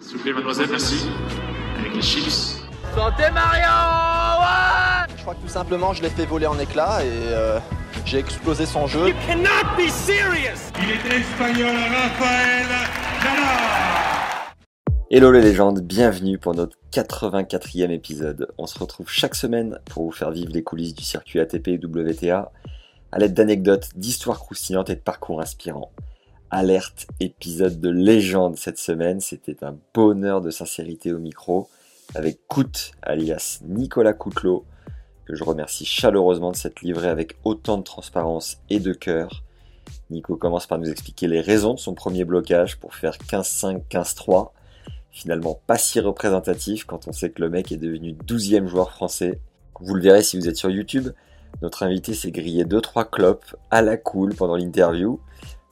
S'il vous plaît, mademoiselle, merci. Avec les chips. Santé Mario ouais Je crois que tout simplement, je l'ai fait voler en éclats et euh, j'ai explosé son jeu. You cannot be serious Il est espagnol, Rafael Nadal. Hello les légendes, bienvenue pour notre 84e épisode. On se retrouve chaque semaine pour vous faire vivre les coulisses du circuit ATP et WTA à l'aide d'anecdotes, d'histoires croustillantes et de parcours inspirants. Alerte, épisode de légende cette semaine, c'était un bonheur de sincérité au micro avec Cout, alias Nicolas Coutelot, que je remercie chaleureusement de s'être livré avec autant de transparence et de cœur. Nico commence par nous expliquer les raisons de son premier blocage pour faire 15-5, 15-3. Finalement pas si représentatif quand on sait que le mec est devenu 12e joueur français. Vous le verrez si vous êtes sur YouTube, notre invité s'est grillé 2-3 clopes à la cool pendant l'interview.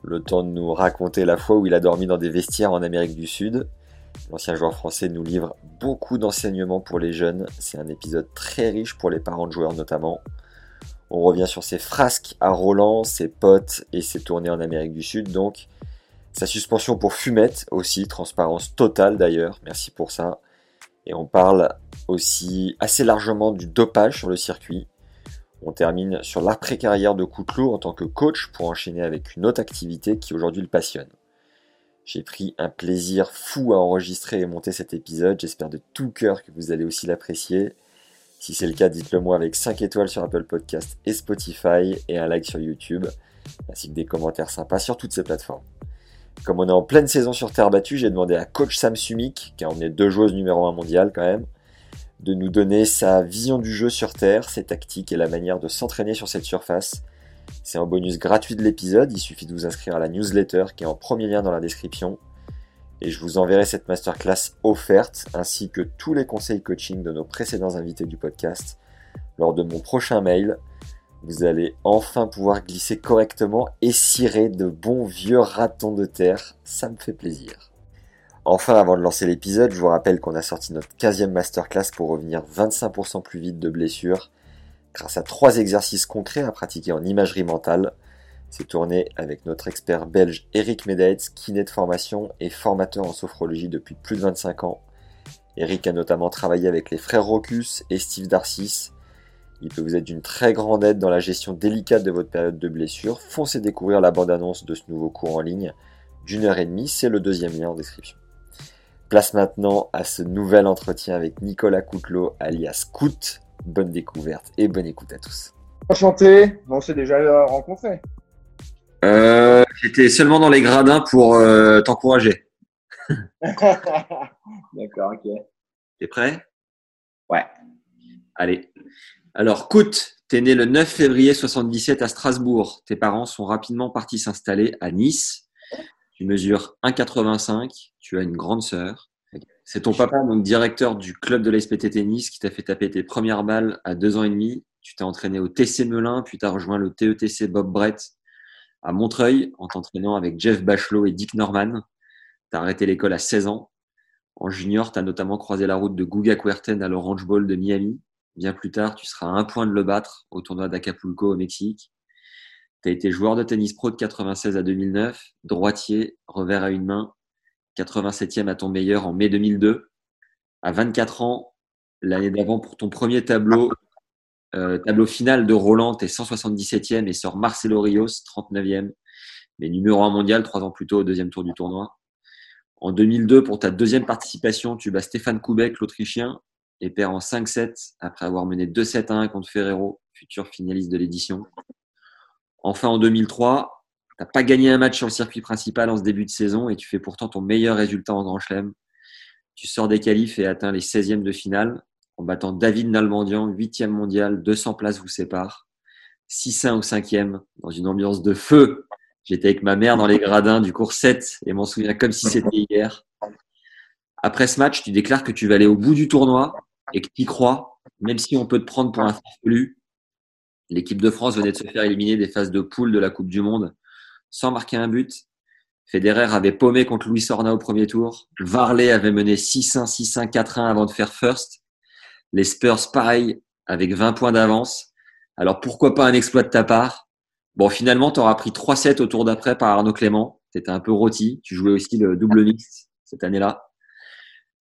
Le temps de nous raconter la fois où il a dormi dans des vestiaires en Amérique du Sud. L'ancien joueur français nous livre beaucoup d'enseignements pour les jeunes. C'est un épisode très riche pour les parents de joueurs notamment. On revient sur ses frasques à Roland, ses potes et ses tournées en Amérique du Sud donc. Sa suspension pour fumette aussi, transparence totale d'ailleurs, merci pour ça. Et on parle aussi assez largement du dopage sur le circuit. On termine sur l'après-carrière de Coutelot en tant que coach pour enchaîner avec une autre activité qui aujourd'hui le passionne. J'ai pris un plaisir fou à enregistrer et monter cet épisode. J'espère de tout cœur que vous allez aussi l'apprécier. Si c'est le cas, dites-le moi avec 5 étoiles sur Apple Podcast et Spotify et un like sur YouTube, ainsi que des commentaires sympas sur toutes ces plateformes. Comme on est en pleine saison sur terre battue, j'ai demandé à coach Sam Sumik, qui a emmené deux joueuses numéro 1 mondial quand même, de nous donner sa vision du jeu sur terre, ses tactiques et la manière de s'entraîner sur cette surface. C'est un bonus gratuit de l'épisode, il suffit de vous inscrire à la newsletter qui est en premier lien dans la description. Et je vous enverrai cette masterclass offerte ainsi que tous les conseils coaching de nos précédents invités du podcast lors de mon prochain mail. Vous allez enfin pouvoir glisser correctement et cirer de bons vieux ratons de terre, ça me fait plaisir. Enfin, avant de lancer l'épisode, je vous rappelle qu'on a sorti notre 15e masterclass pour revenir 25% plus vite de blessures grâce à trois exercices concrets à pratiquer en imagerie mentale. C'est tourné avec notre expert belge Eric Medaetz, kiné de formation et formateur en sophrologie depuis plus de 25 ans. Eric a notamment travaillé avec les frères Rocus et Steve Darcis. Il peut vous être d'une très grande aide dans la gestion délicate de votre période de blessure. Foncez découvrir la bande-annonce de ce nouveau cours en ligne d'une heure et demie, c'est le deuxième lien en description. Place maintenant à ce nouvel entretien avec Nicolas Coutelot, alias Cout. Bonne découverte et bonne écoute à tous. Enchanté, on s'est déjà rencontré. Euh, J'étais seulement dans les gradins pour euh, t'encourager. D'accord, ok. T'es prêt? Ouais. Allez. Alors, Cout, t'es né le 9 février 77 à Strasbourg. Tes parents sont rapidement partis s'installer à Nice. Tu mesures 1,85. Tu as une grande sœur. C'est ton papa, donc directeur du club de l'SPT Tennis, qui t'a fait taper tes premières balles à deux ans et demi. Tu t'es entraîné au TC Melun, puis tu as rejoint le TETC Bob Brett à Montreuil en t'entraînant avec Jeff Bachelot et Dick Norman. Tu as arrêté l'école à 16 ans. En junior, tu as notamment croisé la route de Guga Kuerten à l'Orange Bowl de Miami. Bien plus tard, tu seras à un point de le battre au tournoi d'Acapulco au Mexique. Tu as été joueur de tennis pro de 96 à 2009, droitier, revers à une main, 87e à ton meilleur en mai 2002. À 24 ans, l'année d'avant pour ton premier tableau, euh, tableau final de Roland, tu es 177e et sort Marcelo Rios, 39e, mais numéro 1 mondial trois ans plus tôt au deuxième tour du tournoi. En 2002, pour ta deuxième participation, tu bats Stéphane Koubek, l'Autrichien, et perds en 5-7 après avoir mené 2-7 à 1 contre Ferrero, futur finaliste de l'édition. Enfin, en 2003, T'as pas gagné un match sur le circuit principal en ce début de saison et tu fais pourtant ton meilleur résultat en Grand Chelem. Tu sors des qualifs et atteins les 16e de finale en battant David Nalbandian, 8e mondial, 200 places vous séparent. 6-1 au 5e dans une ambiance de feu J'étais avec ma mère dans les gradins du cours 7 et m'en souviens comme si c'était hier. Après ce match, tu déclares que tu vas aller au bout du tournoi et que tu y crois, même si on peut te prendre pour un farfelu. L'équipe de France venait de se faire éliminer des phases de poule de la Coupe du Monde sans marquer un but. Federer avait paumé contre Louis Sorna au premier tour. Varley avait mené 6-1, 6-1, 4-1 avant de faire first. Les Spurs, pareil, avec 20 points d'avance. Alors pourquoi pas un exploit de ta part? Bon, finalement, tu auras pris 3-7 au tour d'après par Arnaud Clément. Tu étais un peu rôti. Tu jouais aussi le double mix cette année-là.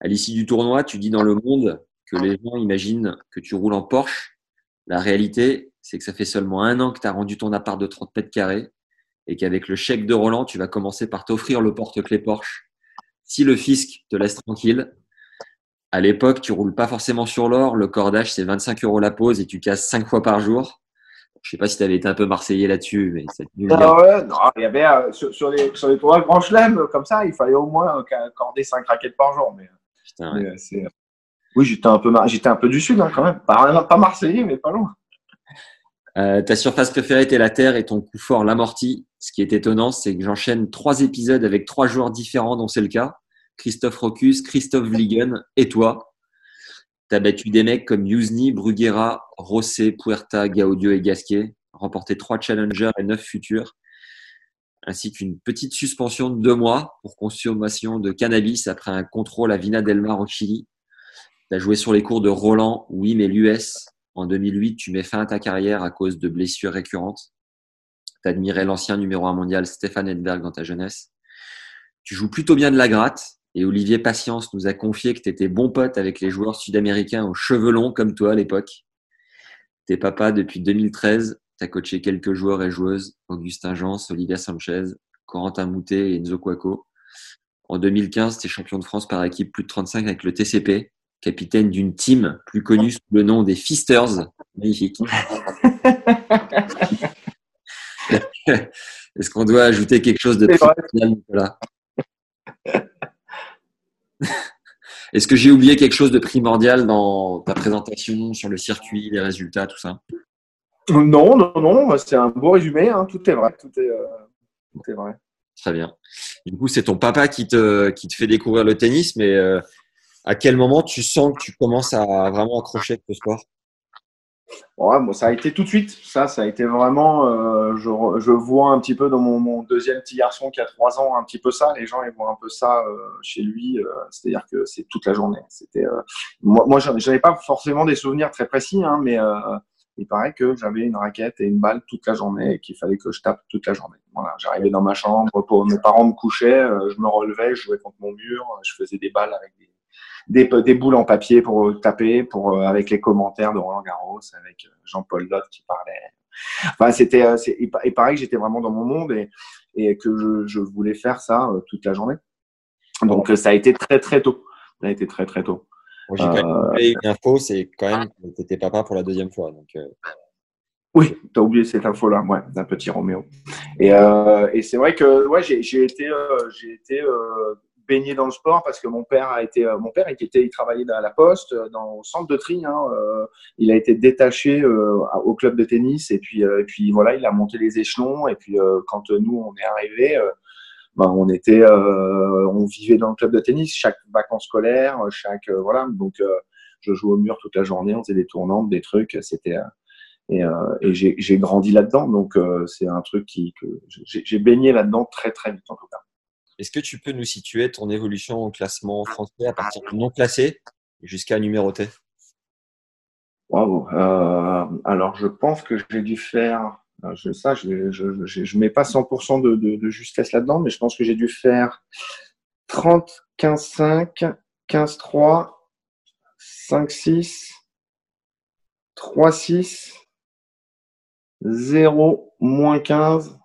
À l'issue du tournoi, tu dis dans le monde que les gens imaginent que tu roules en Porsche. La réalité, c'est que ça fait seulement un an que tu as rendu ton appart de 30 mètres carrés et qu'avec le chèque de Roland, tu vas commencer par t'offrir le porte-clés Porsche. Si le fisc te laisse tranquille, à l'époque, tu roules pas forcément sur l'or. Le cordage, c'est 25 euros la pause et tu casses 5 fois par jour. Je sais pas si tu avais été un peu marseillais là-dessus, mais c'est ah ouais, non, il y avait euh, sur, les, sur les tournois Grand Chelem, comme ça, il fallait au moins accorder 5 raquettes par jour. Mais, Putain, ouais. oui, j'étais un peu, j'étais un peu du sud hein, quand même. Pas, pas marseillais, mais pas loin. Euh, ta surface préférée était la terre et ton coup fort l'amorti. Ce qui est étonnant, c'est que j'enchaîne trois épisodes avec trois joueurs différents, dont c'est le cas. Christophe Rocus, Christophe Vliegen et toi. Tu as battu des mecs comme Yuzni, Bruguera, Rosset, Puerta, Gaudio et Gasquet, remporté trois challengers et neuf futurs, ainsi qu'une petite suspension de deux mois pour consommation de cannabis après un contrôle à Vina del Mar au Chili. Tu as joué sur les cours de Roland, oui, mais l'US, en 2008, tu mets fin à ta carrière à cause de blessures récurrentes. Tu admirais l'ancien numéro 1 mondial Stéphane Edberg dans ta jeunesse. Tu joues plutôt bien de la gratte et Olivier Patience nous a confié que tu étais bon pote avec les joueurs sud-américains aux cheveux longs comme toi à l'époque. T'es papa depuis 2013. Tu as coaché quelques joueurs et joueuses, Augustin Jans, Olivia Sanchez, Corentin Moutet et Enzo Cuoco. En 2015, tu es champion de France par équipe plus de 35 avec le TCP capitaine d'une team plus connue sous le nom des Fisters. Magnifique. Est-ce qu'on doit ajouter quelque chose de primordial, Est-ce que j'ai oublié quelque chose de primordial dans ta présentation sur le circuit, les résultats, tout ça? Non, non, non, c'est un beau résumé, hein. tout est vrai, tout est, euh, tout est, vrai. Très bien. Du coup, c'est ton papa qui te, qui te fait découvrir le tennis, mais euh, à quel moment tu sens que tu commences à vraiment accrocher avec ce sport? Ouais, bon, Ça a été tout de suite. Ça, ça a été vraiment. Euh, je, vois un petit peu dans mon, deuxième petit garçon qui a trois ans, un petit peu ça. Les gens, ils voient un peu ça euh, chez lui. Euh, C'est-à-dire que c'est toute la journée. C'était. Moi, moi j'avais pas forcément des souvenirs très précis, hein, mais il paraît que j'avais une raquette et une balle toute la journée et qu'il fallait que je tape toute la journée. Voilà, j'arrivais dans ma chambre, mes parents me couchaient, je me relevais, je jouais contre mon mur, je faisais des balles avec des des, des, boules en papier pour euh, taper, pour euh, avec les commentaires de Roland Garros, avec euh, Jean-Paul Lotte qui parlait. Enfin, c'était et pareil, j'étais vraiment dans mon monde et, et que je, je, voulais faire ça toute la journée. Donc ça a été très très tôt. Ça a été très très tôt. Bon, J'ai quand même une info, c'est quand même que tu étais papa pour la deuxième fois. Donc, euh... Oui, tu as oublié cette info-là, ouais, d'un petit Roméo. Et, euh, et c'est vrai que ouais, j'ai été, euh, j'ai été baigné dans le sport parce que mon père a été mon père il était il travaillait à la poste dans au centre de tri hein, euh, il a été détaché euh, au club de tennis et puis euh, et puis voilà il a monté les échelons et puis quand nous on est arrivé ben, on était on vivait dans le club de tennis chaque vacances scolaires chaque voilà donc je jouais au mur toute la journée on faisait des tournantes des trucs c'était et, et j'ai grandi là-dedans donc c'est un truc qui que j'ai baigné là-dedans très très vite en tout cas est-ce que tu peux nous situer ton évolution au classement français à partir du non classé jusqu'à numéroté? Wow. Euh, alors, je pense que j'ai dû faire, je, ça, je ne je, je, je, mets pas 100% de, de, de justesse là-dedans, mais je pense que j'ai dû faire 30, 15, 5, 15, 3, 5, 6, 3, 6, 0, moins 15,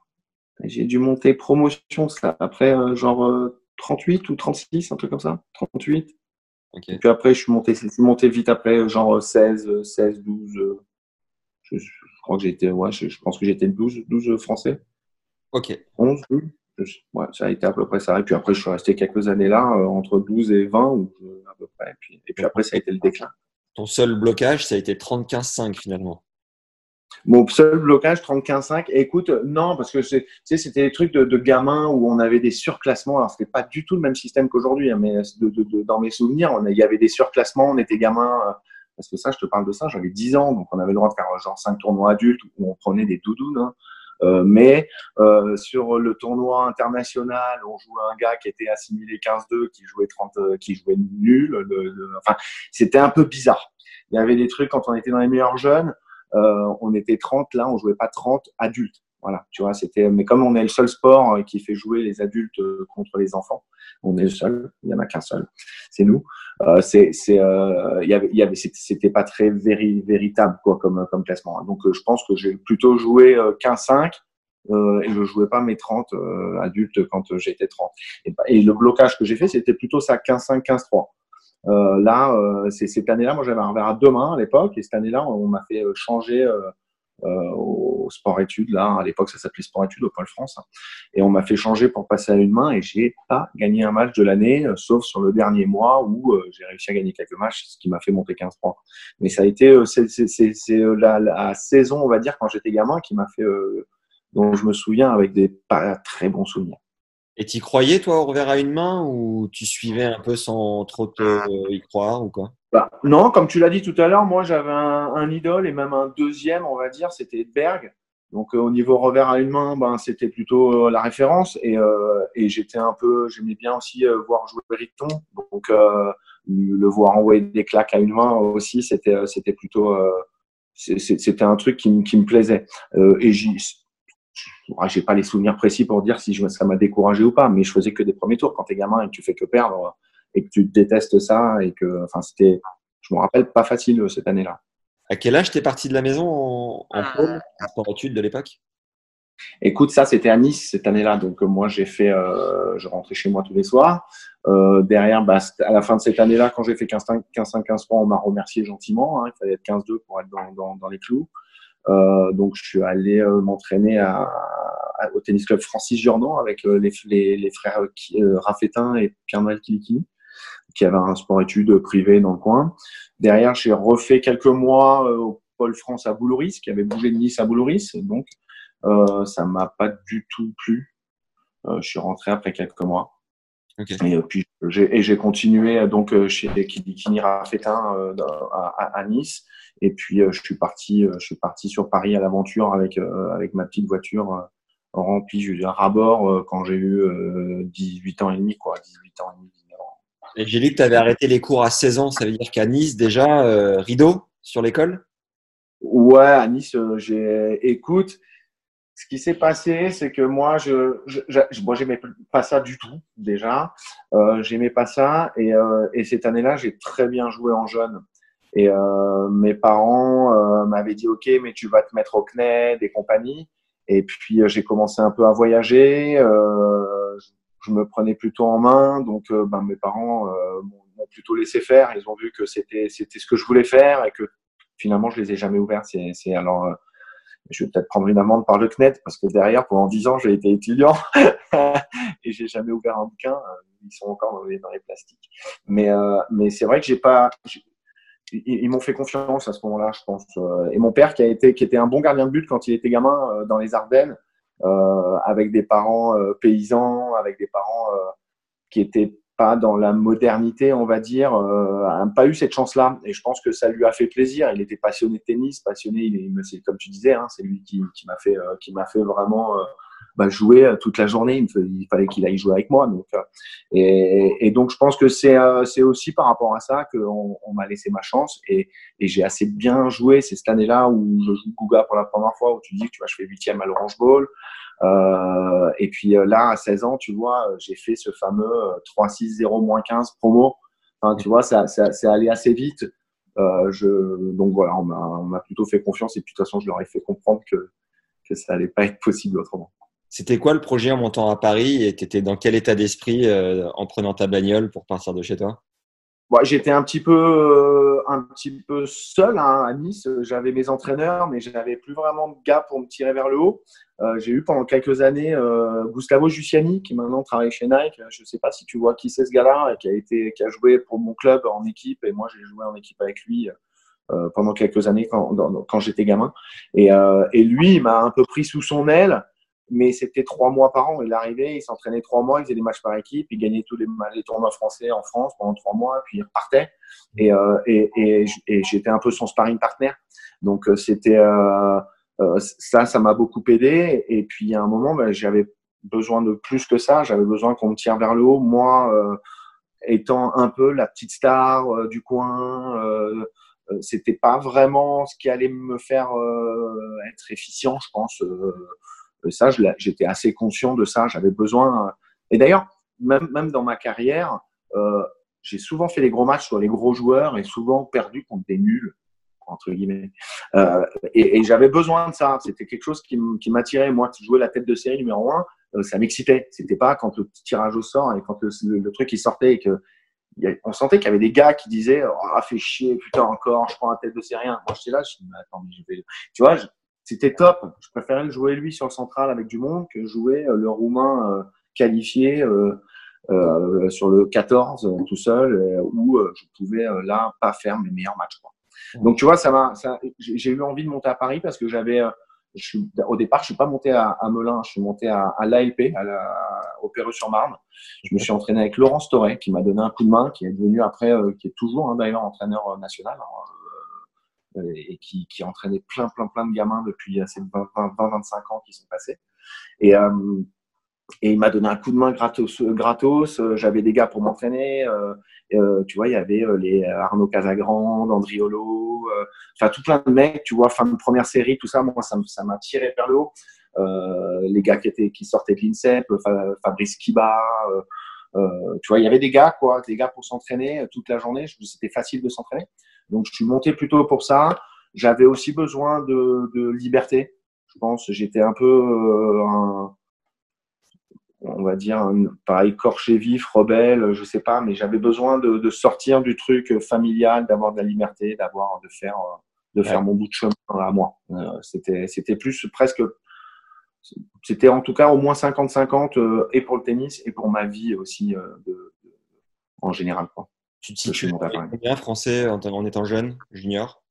j'ai dû monter promotion, ça, après euh, genre euh, 38 ou 36, un truc comme ça. 38. Okay. Et puis après, je suis monté, je suis monté vite après, genre 16, 16, 12. Je, je crois que j'étais, ouais, je, je, pense que j'étais 12, 12 français. Ok. 11, 12. Ouais, ça a été à peu près ça. Et puis après, je suis resté quelques années là, euh, entre 12 et 20, ou, à peu près. Et puis, et puis après, ça a été le déclin. Ton seul blocage, ça a été 30-15-5 finalement. Mon seul blocage, 35 Écoute, non, parce que tu sais, c'était des trucs de, de gamins où on avait des surclassements. Alors, c'était pas du tout le même système qu'aujourd'hui, hein, mais de, de, dans mes souvenirs, il y avait des surclassements. On était gamins. Euh, parce que ça, je te parle de ça, j'avais 10 ans, donc on avait le droit de faire genre 5 tournois adultes où on prenait des doudounes. Hein. Euh, mais euh, sur le tournoi international, on jouait un gars qui était assimilé 15-2, qui jouait 30, euh, qui jouait nul. Le, enfin, c'était un peu bizarre. Il y avait des trucs quand on était dans les meilleurs jeunes, euh, on était 30, là, on jouait pas 30 adultes. Voilà, tu vois, c'était. Mais comme on est le seul sport euh, qui fait jouer les adultes euh, contre les enfants, on est le seul. Il y en a qu'un seul, c'est nous. Euh, c'est, c'est, euh, il y avait, y avait, c'était pas très véri, véritable quoi comme comme classement. Donc, je pense que j'ai plutôt joué 15-5 euh, et je jouais pas mes 30 adultes quand j'étais 30. Et, et, le blocage que j'ai fait, c'était plutôt ça 15-5, 15-3. Euh, là, euh, c'est cette année-là, moi j'avais un verre à deux mains à l'époque, et cette année-là, on, m'a fait euh, changer au sport études. Là, à l'époque, ça s'appelait sport études au Pôle France, et on m'a fait changer pour passer à une main, et j'ai pas gagné un match de l'année, sauf sur le dernier mois où j'ai réussi à gagner quelques matchs, ce qui m'a fait monter 15-3. Mais ça a été, c'est la, la, saison, on va dire, quand j'étais gamin, qui m'a fait, dont je me souviens avec des pas très bons souvenirs. Et tu croyais, toi, au revers à une main ou tu suivais un peu sans trop te, euh, y croire ou quoi? Bah, Non, comme tu l'as dit tout à l'heure, moi j'avais un, idole et même un deuxième, on va dire, c'était Edberg. Donc euh, au niveau revers à une main, ben, c'était plutôt euh, la référence et, et j'étais un peu, j'aimais bien aussi voir jouer Riton. Donc le voir envoyer des claques à une main aussi, c'était c'était plutôt c'était un truc qui, qui me plaisait. et j'ai pas les souvenirs précis pour dire si ça m'a découragé ou pas, mais je faisais que des premiers tours. Quand tu es gamin et que tu fais que perdre et que tu détestes ça et que, enfin, c'était, je me rappelle, pas facile cette année-là. À quel âge t'es parti de la maison en, en pôle, en études de l'époque? Écoute, ça c'était à Nice cette année-là, donc euh, moi j'ai fait, euh, je rentrais chez moi tous les soirs. Euh, derrière, bah, à la fin de cette année-là, quand j'ai fait 15-5, 15-15 on m'a remercié gentiment. Hein, il fallait être 15-2 pour être dans, dans, dans les clous. Euh, donc, je suis allé euh, m'entraîner au tennis club Francis Jordan avec euh, les, les, les, frères Raffetin et Pierre-Noël Kilikini, qui avaient un sport-études privé dans le coin. Derrière, j'ai refait quelques mois au Pôle France à Boulouris, qui avait bougé de Nice à Boulouris. Donc, euh, ça m'a pas du tout plu. Euh, je suis rentré après quelques mois. Okay. Et puis j'ai continué donc chez Kilikini Raffetin à, à, Nice. Et puis, euh, je suis parti, euh, je suis parti sur Paris à l'aventure avec, euh, avec ma petite voiture remplie, je veux dire, à bord quand j'ai eu 18 ans et demi, quoi, 18 ans et demi, 19 ans. Et j'ai lu que tu avais arrêté les cours à 16 ans, ça veut dire qu'à Nice, déjà, rideau sur l'école? Ouais, à Nice, j'ai. Écoute, ce qui s'est passé, c'est que moi, je, je, je moi, j'aimais pas ça du tout déjà. Euh, j'aimais pas ça, et, euh, et cette année-là, j'ai très bien joué en jeune. Et euh, mes parents euh, m'avaient dit OK, mais tu vas te mettre au CNED et compagnie. Et puis euh, j'ai commencé un peu à voyager. je me prenais plutôt en main, donc ben, mes parents m'ont plutôt laissé faire. Ils ont vu que c'était c'était ce que je voulais faire et que finalement je les ai jamais ouverts. C'est alors je vais peut-être prendre une amende par le CNED parce que derrière, pendant dix ans, j'ai été étudiant et j'ai jamais ouvert un bouquin. Ils sont encore dans les, dans les plastiques. Mais, euh, mais c'est vrai que j'ai pas, ils, m'ont fait confiance à ce moment-là, je pense. Euh, et mon père, qui a été, qui était un bon gardien de but quand il était gamin euh, dans les Ardennes, euh, avec des parents paysans, avec des parents qui étaient pas dans la modernité, on va dire, n'a pas eu cette chance-là. Et je pense que ça lui a fait plaisir. Il était passionné de tennis, passionné. Il, comme tu disais, hein, c'est lui qui, m'a fait, qui m'a fait vraiment bah, jouer euh, toute la journée. Il, fallait qu'il aille jouer avec moi. Donc, euh, et, et, donc, je pense que c'est euh, c'est aussi par rapport à ça qu'on on, m'a laissé ma chance et, et j'ai assez bien joué. C'est cette année-là où je joue Gouga pour la première fois, où tu dis que tu vois, je fais huitième à l'Orange Bowl. Euh, et puis là, à 16 ans, tu vois, j'ai fait ce fameux 3-6-0 15 promo. Enfin, tu vois, ça, ça, c'est allé assez vite. Euh, je, donc voilà, on m'a plutôt fait confiance et puis de toute façon, je leur ai fait comprendre que, que ça allait pas être possible autrement. C'était quoi le projet en montant à Paris et tu étais dans quel état d'esprit euh, en prenant ta bagnole pour partir de chez toi? J'étais un petit peu, euh, un petit peu seul hein, à Nice. J'avais mes entraîneurs, mais je n'avais plus vraiment de gars pour me tirer vers le haut. Euh, j'ai eu pendant quelques années Gustavo Giussiani, qui maintenant travaille chez Nike. Je ne sais pas si tu vois qui c'est ce gars-là, qui a, qui a joué pour mon club en équipe. Et moi, j'ai joué en équipe avec lui pendant quelques années quand, quand j'étais gamin. Et, et lui, il m'a un peu pris sous son aile mais c'était trois mois par an. Il arrivait, il s'entraînait trois mois, il faisait des matchs par équipe, il gagnait tous les, les tournois français en France pendant trois mois, puis il repartait. Et, euh, et, et, et j'étais un peu son sparring partner. Donc euh, c'était euh, euh, ça, ça m'a beaucoup aidé. Et puis à un moment, ben, j'avais besoin de plus que ça. J'avais besoin qu'on me tire vers le haut. Moi, euh, étant un peu la petite star du coin. c'était pas vraiment ce qui allait me faire être efficient, je pense. Euh, ça, j'étais assez conscient de ça. J'avais besoin. Euh, et d'ailleurs, même, dans ma carrière, euh, j'ai souvent fait les gros matchs sur les gros joueurs et souvent perdu contre des nuls entre guillemets. Euh, et, j'avais besoin de ça. C'était quelque chose qui m'attirait. Moi, jouer la tête de série numéro un, euh, ça m'excitait. C'était pas quand le tirage au sort et quand le, truc il sortait et que on sentait qu'il y avait des gars qui disaient oh, ah fait chier putain encore je prends la tête de série 1. Moi j'étais là je me attends mais je vais tu vois c'était top. Je préférais le jouer lui sur le central avec du monde que jouer euh, le roumain euh, qualifié euh, sur le 14 tout seul où je pouvais là pas faire mes meilleurs matchs. Donc tu vois, ça m'a, j'ai eu envie de monter à Paris parce que j'avais, au départ, je suis pas monté à, Melun, je suis monté à, l'ALP, à la, au sur marne Je me suis entraîné avec Laurence Toré qui m'a donné un coup de main, qui est devenu après, qui est toujours hein, d'ailleurs entraîneur national. Hein, euh, et qui, qui entraînait plein, plein, plein de gamins depuis ces 20, 20, 25 ans qui sont passés. Et, euh, et il m'a donné un coup de main gratos. gratos. Euh, j'avais des gars pour m'entraîner. Euh, tu vois, il y avait les Arnaud Casagrande, Andriolo, enfin tout plein de mecs. Tu vois, fin de première série, tout ça, moi, ça m'a tiré vers le haut. les gars qui sortaient de l'INSEP, Fabrice Kiba. tu vois, il y avait des gars, quoi, des gars pour s'entraîner toute la journée. C'était facile de s'entraîner. Donc, je suis monté plutôt pour ça. J'avais aussi besoin de, de, liberté. Je pense, j'étais un peu, euh, un, on va dire, un, pareil, corché vif, rebelle, je sais pas, mais j'avais besoin de, de, sortir du truc familial, d'avoir de la liberté, d'avoir, de faire, de faire mon bout de chemin à moi. Euh, c'était, c'était plus presque, c'était en tout cas au moins 50-50 euh, et pour le tennis et pour ma vie aussi de, de, en général. Quoi. Tu te situes bien français en, étant jeune, junior?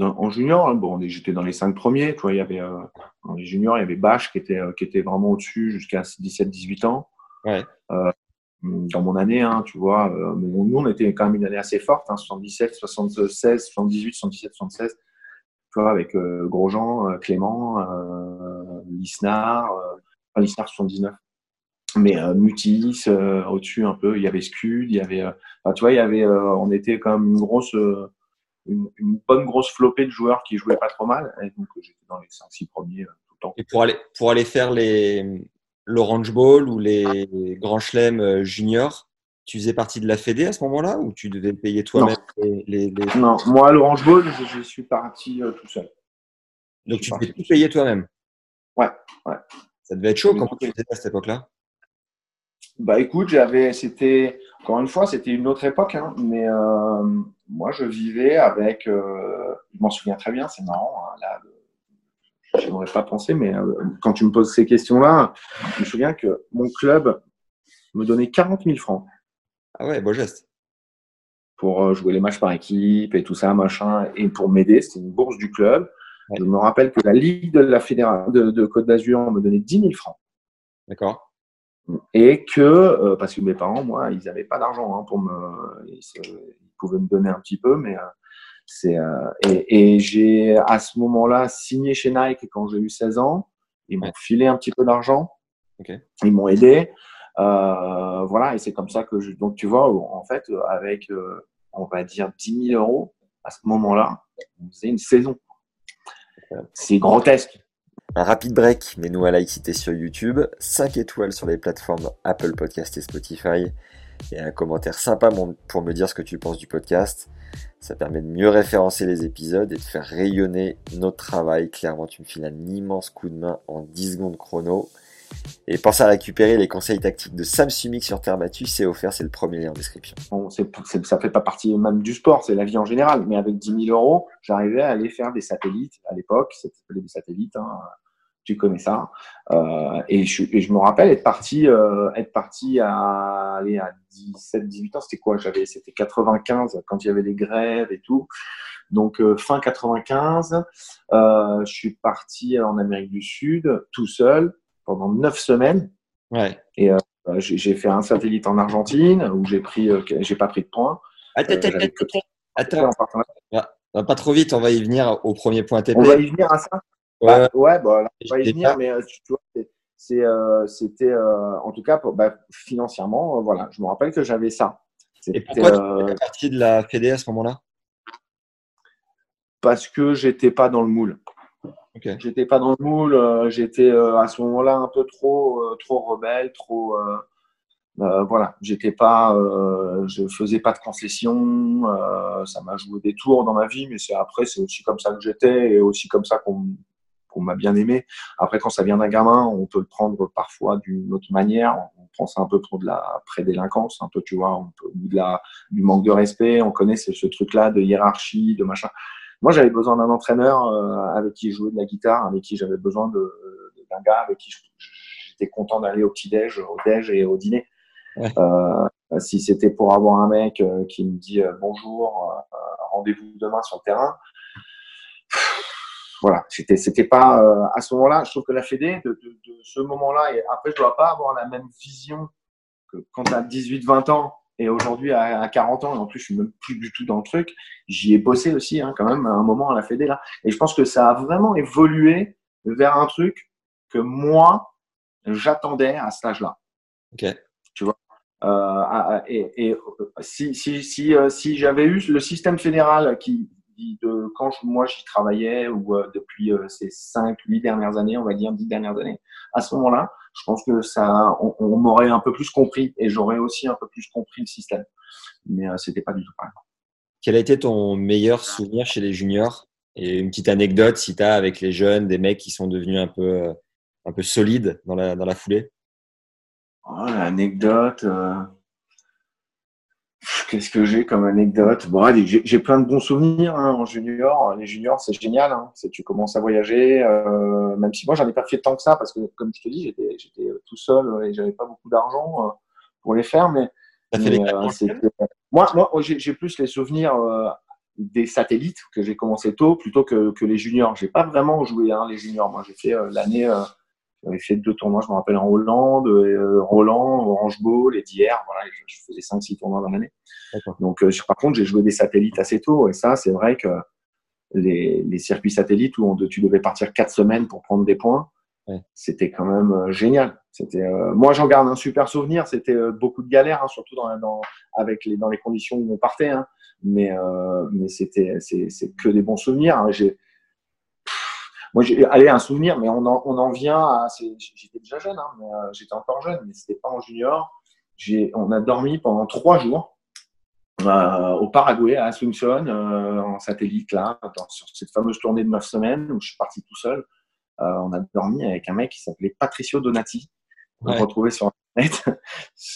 En junior, hein, bon, j'étais dans les cinq premiers. Tu vois, il y avait, euh, dans les juniors, il y avait Bach qui était, euh, qui était vraiment au-dessus jusqu'à 17-18 ans. Ouais. Euh, dans mon année, hein, tu vois, mais nous, on était quand même une année assez forte, hein, 77, 76, 78, 77, 76. Tu vois, avec Grosjean, Clément, Lisnard, enfin, Lisnard 79 mais euh, Mutis euh, au-dessus un peu il y avait Scud il y avait euh, tu vois il y avait euh, on était quand même une grosse une, une, bonne grosse flopée de joueurs qui jouaient pas trop mal et donc j'étais dans les 5 6 premiers tout le temps et pour aller pour aller faire les l'Orange Bowl ou les Grands Chelem juniors tu faisais partie de la Fédé à ce moment-là ou tu devais payer toi-même les, les, les, Non, moi, l'Orange Bowl, je, je, suis parti tout seul. Donc, tu devais tout payer toi-même Ouais, ouais. Ça devait être chaud. Comment tu faisais à cette époque-là bah écoute, j'avais, c'était encore une fois, c'était une autre époque, hein, mais euh, moi je vivais avec, euh, je m'en souviens très bien, c'est marrant, hein, là, je n'aurais pas pensé, mais euh, quand tu me poses ces questions-là, je me souviens que mon club me donnait 40 000 francs. Ah ouais, beau geste. Pour euh, jouer les matchs par équipe et tout ça, machin, et pour m'aider, c'était une bourse du club. Je me rappelle que la Ligue de la Fédération de, de Côte d'Azur me donnait 10 000 francs. D'accord et que euh, parce que mes parents, moi, ils n'avaient pas d'argent hein, pour me, ils, pouvaient me donner un petit peu, mais euh, c'est euh, et, et j'ai à ce moment-là signé chez Nike quand j'ai eu 16 ans. Ils m'ont filé un petit peu d'argent, okay. ils m'ont aidé, voilà, et c'est comme ça que je, donc tu vois, en fait, avec on va dire 10 000 euros à ce moment-là, c'est une saison. C'est grotesque. Un rapide break, mais nous à l'excité sur YouTube, 5 étoiles sur les plateformes Apple Podcast et Spotify, et un commentaire sympa pour me dire ce que tu penses du podcast. Ça permet de mieux référencer les épisodes et de faire rayonner notre travail. Clairement, tu me files un immense coup de main en 10 secondes chrono. Et pense à récupérer les conseils tactiques de Sam Sumik sur terre battue, c'est offert, c'est le premier lien en description. Bon, c'est, ça fait pas partie même du sport, c'est la vie en général. Mais avec 10 000 euros, j'arrivais à aller faire des satellites à l'époque, c'était des satellites. Hein. tu connais ça. Euh, et, je, et, je, me rappelle être parti, euh, être parti à, aller à 17, 18 ans. C'était quoi? J'avais, c'était 95 quand il y avait les grèves et tout. Donc euh, fin 95, euh, je suis parti en Amérique du Sud tout seul pendant neuf semaines. Ouais. Et euh, j'ai fait un satellite en Argentine où j'ai pris, j'ai pas pris de points. Attends, attends, attends. pas trop vite, on va y venir au premier point TP. On va y venir à ça? Ouais, bah, ouais bah, on va y venir, mais tu vois, c'était en tout cas bah, financièrement, voilà, je me rappelle que j'avais ça. Et pourquoi tu es parti de la Fédé à ce moment-là? Parce que j'étais pas dans le moule. J'étais pas dans le moule. Euh, j'étais euh, à ce moment-là un peu trop, euh, trop rebelle, trop. voilà, j'étais pas, je faisais pas de concessions. ça m'a joué des tours dans ma vie, mais c'est après, c'est aussi comme ça que j'étais et aussi comme ça qu'on m'a bien aimé. Après, quand ça vient d'un gamin, on peut le prendre parfois d'une autre manière. On prend ça un peu pour de la prédélinquance, un peu, tu vois, peut, de la, du manque de respect. On connaît ce, ce truc-là de hiérarchie, de machin. Moi, j'avais besoin d'un entraîneur euh, avec qui jouer de la guitare, avec qui j'avais besoin d'un gars avec qui j'étais content d'aller au petit-déj, au déj et au dîner. Euh, si c'était pour avoir un mec euh, qui me dit bonjour, rendez-vous demain sur le terrain, voilà, c'était c'était pas à ce moment-là. Je trouve que la Fédé de, de, de ce moment-là et après je dois pas avoir la même vision que quand tu as 18-20 ans et aujourd'hui, à, 40 ans, et en plus, je suis même plus du tout dans le truc, j'y ai bossé aussi, hein, quand même, à un moment à la Fédé, là. Et je pense que ça a vraiment évolué vers un truc que moi, j'attendais à cet âge-là. Ok. Tu vois euh, et, et, si, si, si, euh, si j'avais eu le système fédéral qui, de quand moi j'y travaillais ou euh, depuis euh, ces 5 8 dernières années, on va dire 10 dernières années, à ce moment-là, je pense que ça on, m'aurait un peu plus compris et j'aurais aussi un peu plus compris le système. Mais euh, c'était pas du tout pareil. Quel a été ton meilleur souvenir chez les juniors? Et une petite anecdote si tu as avec les jeunes des mecs qui sont devenus un peu un peu solides dans la dans la foulée? Oh, L'anecdote Qu'est-ce que j'ai comme anecdote? Bon, j'ai plein de bons souvenirs hein, en junior. Les juniors, c'est génial. Hein. Tu commences à voyager, euh, même si moi, j'en ai pas fait tant que ça parce que, comme je te dis, j'étais tout seul et j'avais pas beaucoup d'argent euh, pour les faire. Mais, euh, moi, moi j'ai plus les souvenirs des satellites que j'ai commencé tôt plutôt que, que les juniors. J'ai pas vraiment joué hein, les juniors. Moi, j'ai fait l'année j'avais fait deux tournois, je me rappelle, en Hollande, euh, Roland, Orange Bowl et d'hier. Voilà, je, faisais 5-6 tournois dans l'année. Donc, euh, par contre, j'ai joué des satellites assez tôt. Et ça, c'est vrai que les, les, circuits satellites où on, tu devais partir 4 semaines pour prendre des points, c'était quand même euh, génial. C'était, moi, j'en garde un super souvenir. C'était beaucoup de galères, hein, surtout dans, dans, avec les, dans les conditions où on partait. Hein. Mais, mais c'était, c'est, c'est que des bons souvenirs. Hein. J'ai, moi, j'ai allé un souvenir, mais on en, on en vient à. J'étais déjà jeune, hein, mais euh, j'étais encore jeune, mais c'était pas en junior. On a dormi pendant trois jours euh, au Paraguay, à Asunción, euh, en satellite, là, sur cette fameuse tournée de neuf semaines où je suis parti tout seul. Euh, on a dormi avec un mec qui s'appelait Patricio Donati, qu'on ouais. retrouvait sur Internet.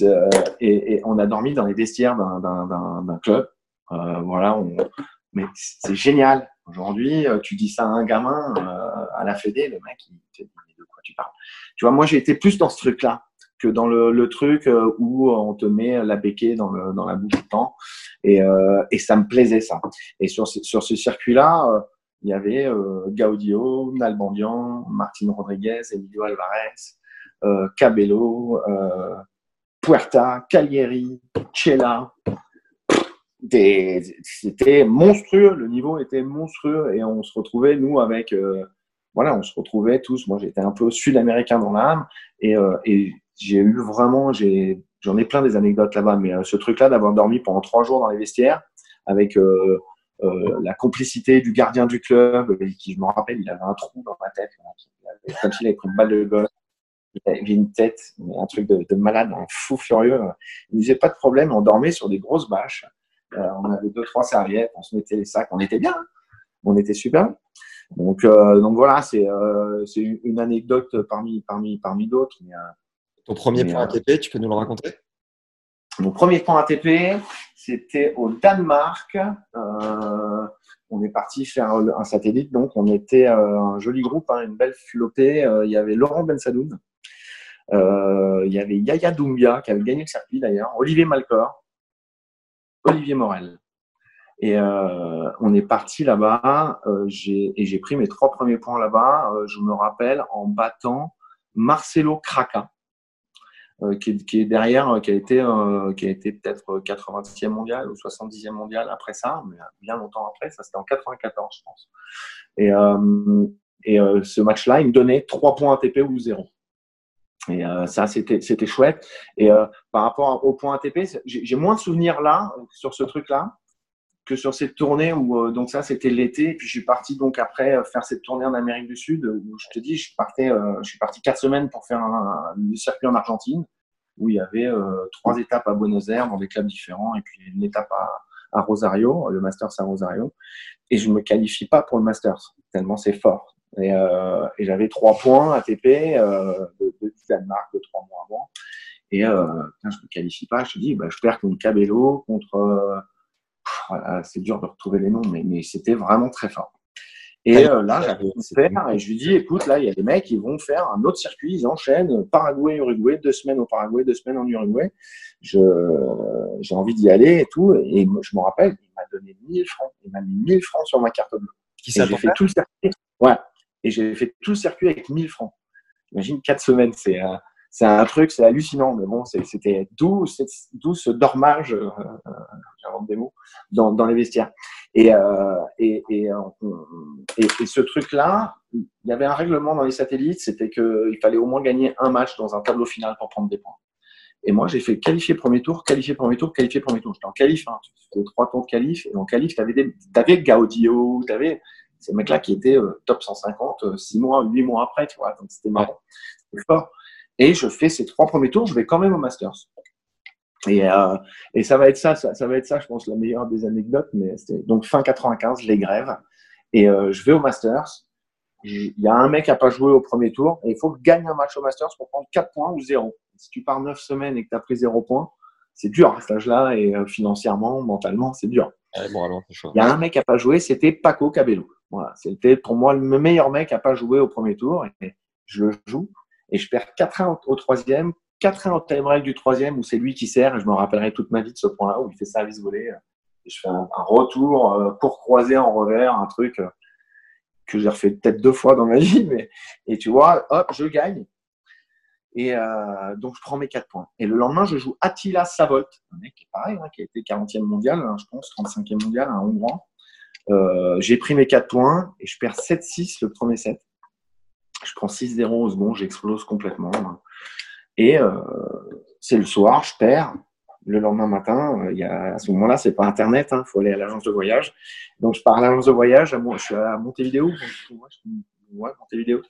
Euh, et, et, on a dormi dans les vestiaires d'un club. voilà, on, mais c'est génial. Aujourd'hui, euh, tu dis ça à un gamin euh, à la Fédé, le mec, il te dit de quoi tu parles? Tu vois, moi, j'ai été plus dans ce truc-là que dans le, truc euh, où on te met la béquille dans, la bouche du temps. Et, ça me plaisait, ça. Et sur ce circuit-là, il y avait Gaudio, Nalbandian, Martin Rodriguez, Emilio Alvarez, Cabello, Puerta, Caglieri, Chela, c'était monstrueux, le niveau était monstrueux et on se retrouvait, nous, avec, euh, voilà, on se retrouvait tous. Moi, j'étais un peu sud-américain dans l'âme et, euh, et j'ai eu vraiment, j'en ai plein des anecdotes là-bas, mais euh, ce truc-là d'avoir dormi pendant trois jours dans les vestiaires avec la complicité du gardien du club, qui, je me rappelle, il avait un trou dans ma tête, comme s'il avait pris une balle de golf. Il avait une tête, un truc de, de malade, un fou furieux. Il ne disait pas de problème, on dormait sur des grosses bâches. Euh, on avait deux, trois serviettes, on se mettait les sacs, on était bien, hein. on était super. Donc, euh, donc voilà, c'est euh, une anecdote parmi, parmi, parmi d'autres. Ton premier point ATP, tu peux nous le raconter? Mon premier point ATP, c'était au Danemark. on est parti faire un satellite. Donc, on était un joli groupe, hein, une belle flopée. il y avait Laurent Bensadoun, il y avait Yaya Doumbia qui avait gagné le circuit d'ailleurs, Olivier Malcor, Olivier Morel. Et euh, on est parti là-bas euh, et j'ai pris mes trois premiers points là-bas. Euh, je me rappelle en battant Marcelo Craca, qui est, derrière, qui a été, qui a été peut-être 80e mondial ou 70e mondial après ça, mais bien longtemps après. Ça, c'était en 94, je pense. Et, et ce match-là, il me donnait trois points ATP ou zéro. Et ça, c'était c'était chouette. Et par rapport au point ATP, j'ai moins de souvenirs là sur ce truc-là que sur cette tournée où euh, donc ça c'était l'été. Et puis je suis parti donc après euh, faire cette tournée en Amérique du Sud où je te dis je partais euh, je suis parti quatre semaines pour faire un, circuit en Argentine où il y avait trois étapes à Buenos Aires dans des clubs différents et puis une étape à, à Rosario le Masters à Rosario. Et je me qualifie pas pour le Masters tellement c'est fort et, et j'avais trois points ATP de, de Danemark de trois mois avant et euh, je me qualifie pas je te dis bah, je perds contre Cabello contre c'est dur de retrouver les noms, mais, mais c'était vraiment très fort. Et euh, là, j'avais faire et je lui dis, écoute, là, il y a des mecs qui vont faire un autre circuit, ils enchaînent Paraguay, Uruguay, deux semaines au Paraguay, deux semaines en Uruguay. Je, j'ai envie d'y aller et tout. Et je me rappelle, il m'a donné 1000 francs. Il m'a mis 1000 francs sur ma carte bleue. Qui j'ai fait tout le circuit. Ouais. Et j'ai fait tout le circuit avec 1000 francs. Imagine quatre semaines, c'est, euh, c'est un truc, c'est hallucinant, mais bon, c'était d'où ce dormage, euh, euh, j'invente des mots, dans, les vestiaires. Et, euh, et, et, et, ce truc-là, il y avait un règlement dans les satellites, c'était qu'il fallait au moins gagner un match dans un tableau final pour prendre des points. Et moi, j'ai fait qualifier premier tour, qualifier premier tour, qualifier premier tour. J'étais en qualif, hein. tu faisais trois tours de qualif, et en qualif, tu avais, des, avais Gaudio, tu avais ces mecs-là qui étaient top 150 six mois, huit mois après, tu vois, donc c'était marrant. C'était fort. Et je fais ces trois premiers tours, je vais quand même au Masters. Et, euh, et ça va être ça, ça, va être ça, je pense, la meilleure des anecdotes. Mais c'était donc fin 95, les grèves. Et euh, je vais au Masters. Il y a un mec qui n'a pas joué au premier tour et il faut gagner un match au Masters pour prendre 4 points ou 0. Si tu pars 9 semaines et que tu as pris 0 points, c'est dur à cet âge-là et euh, financièrement, mentalement, c'est dur. Il y a un mec qui n'a pas joué, c'était Paco Cabello. C'était pour moi le meilleur mec n'a pas joué au premier tour et je le joue et je perds 4-1 au, troisième, 4-1 au time du troisième où c'est lui qui sert et je me rappellerai toute ma vie de ce point-là où il fait service volé. Et je fais un, retour euh, pour croiser en revers, un truc euh, que j'ai refait peut-être deux fois dans ma vie. Et tu vois, hop, je gagne. Et euh, donc, je prends mes 4 points. Et le lendemain, je joue Attila Savolt, un mec qui est pareil, hein, qui a été 40e mondial, hein, je pense, 35e mondial, un Hongrois. J'ai pris mes 4 points et je perds 7-6 le premier set. Je prends 6-0 au second, j'explose complètement. Et euh, c'est le soir, je perds. Le lendemain matin, euh, y a, à ce moment-là, c'est pas Internet, il hein, faut aller à l'agence de voyage. Donc, je pars à l'agence de voyage, je suis à Montevideo. Montevideo.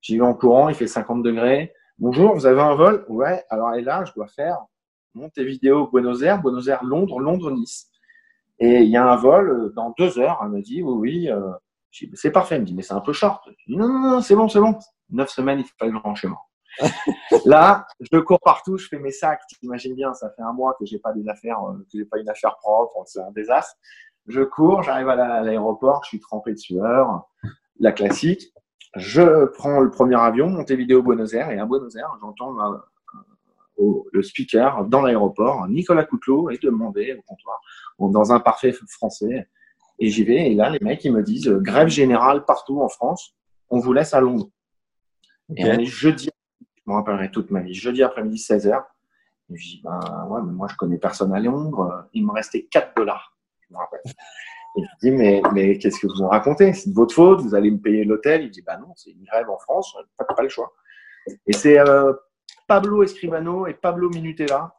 J'y vais en courant, il fait 50 degrés. Bonjour, vous avez un vol? Ouais, alors là, je dois faire Montevideo, Buenos Aires, Buenos Aires, Londres, Londres, Nice. Et il y a un vol euh, dans deux heures. Elle me dit, oui, oui, c'est parfait. Elle me dit, mais c'est un peu short. Je dis, non, non, non, c'est bon, c'est bon. Neuf semaines, il faut pas rentre chez moi. Là, je cours partout, je fais mes sacs. Tu imagines bien, ça fait un mois que j'ai pas des affaires, euh, que j'ai pas une affaire propre, c'est un désastre. Je cours, j'arrive à l'aéroport, je suis trempé de sueur, la classique. Je prends le premier avion, monter vidéo Buenos Aires, et à Buenos Aires, j'entends le speaker dans l'aéroport, Nicolas Coutelot, est demandé au comptoir, dans un parfait français, et j'y vais, et là, les mecs, ils me disent euh, grève générale partout en France, on vous laisse à Londres. Et on est jeudi, je me rappellerai toute ma vie, jeudi après-midi, 16h. Et je dis, ben ouais, mais moi, je connais personne à Londres, il me restait 4 dollars. Je me rappelle. Et je dis, mais, mais qu'est-ce que vous en racontez? C'est de votre faute, vous allez me payer l'hôtel. Il dit, bah non, c'est une grève en France, pas, pas le choix. Et c'est euh, Pablo Escribano et Pablo Minutella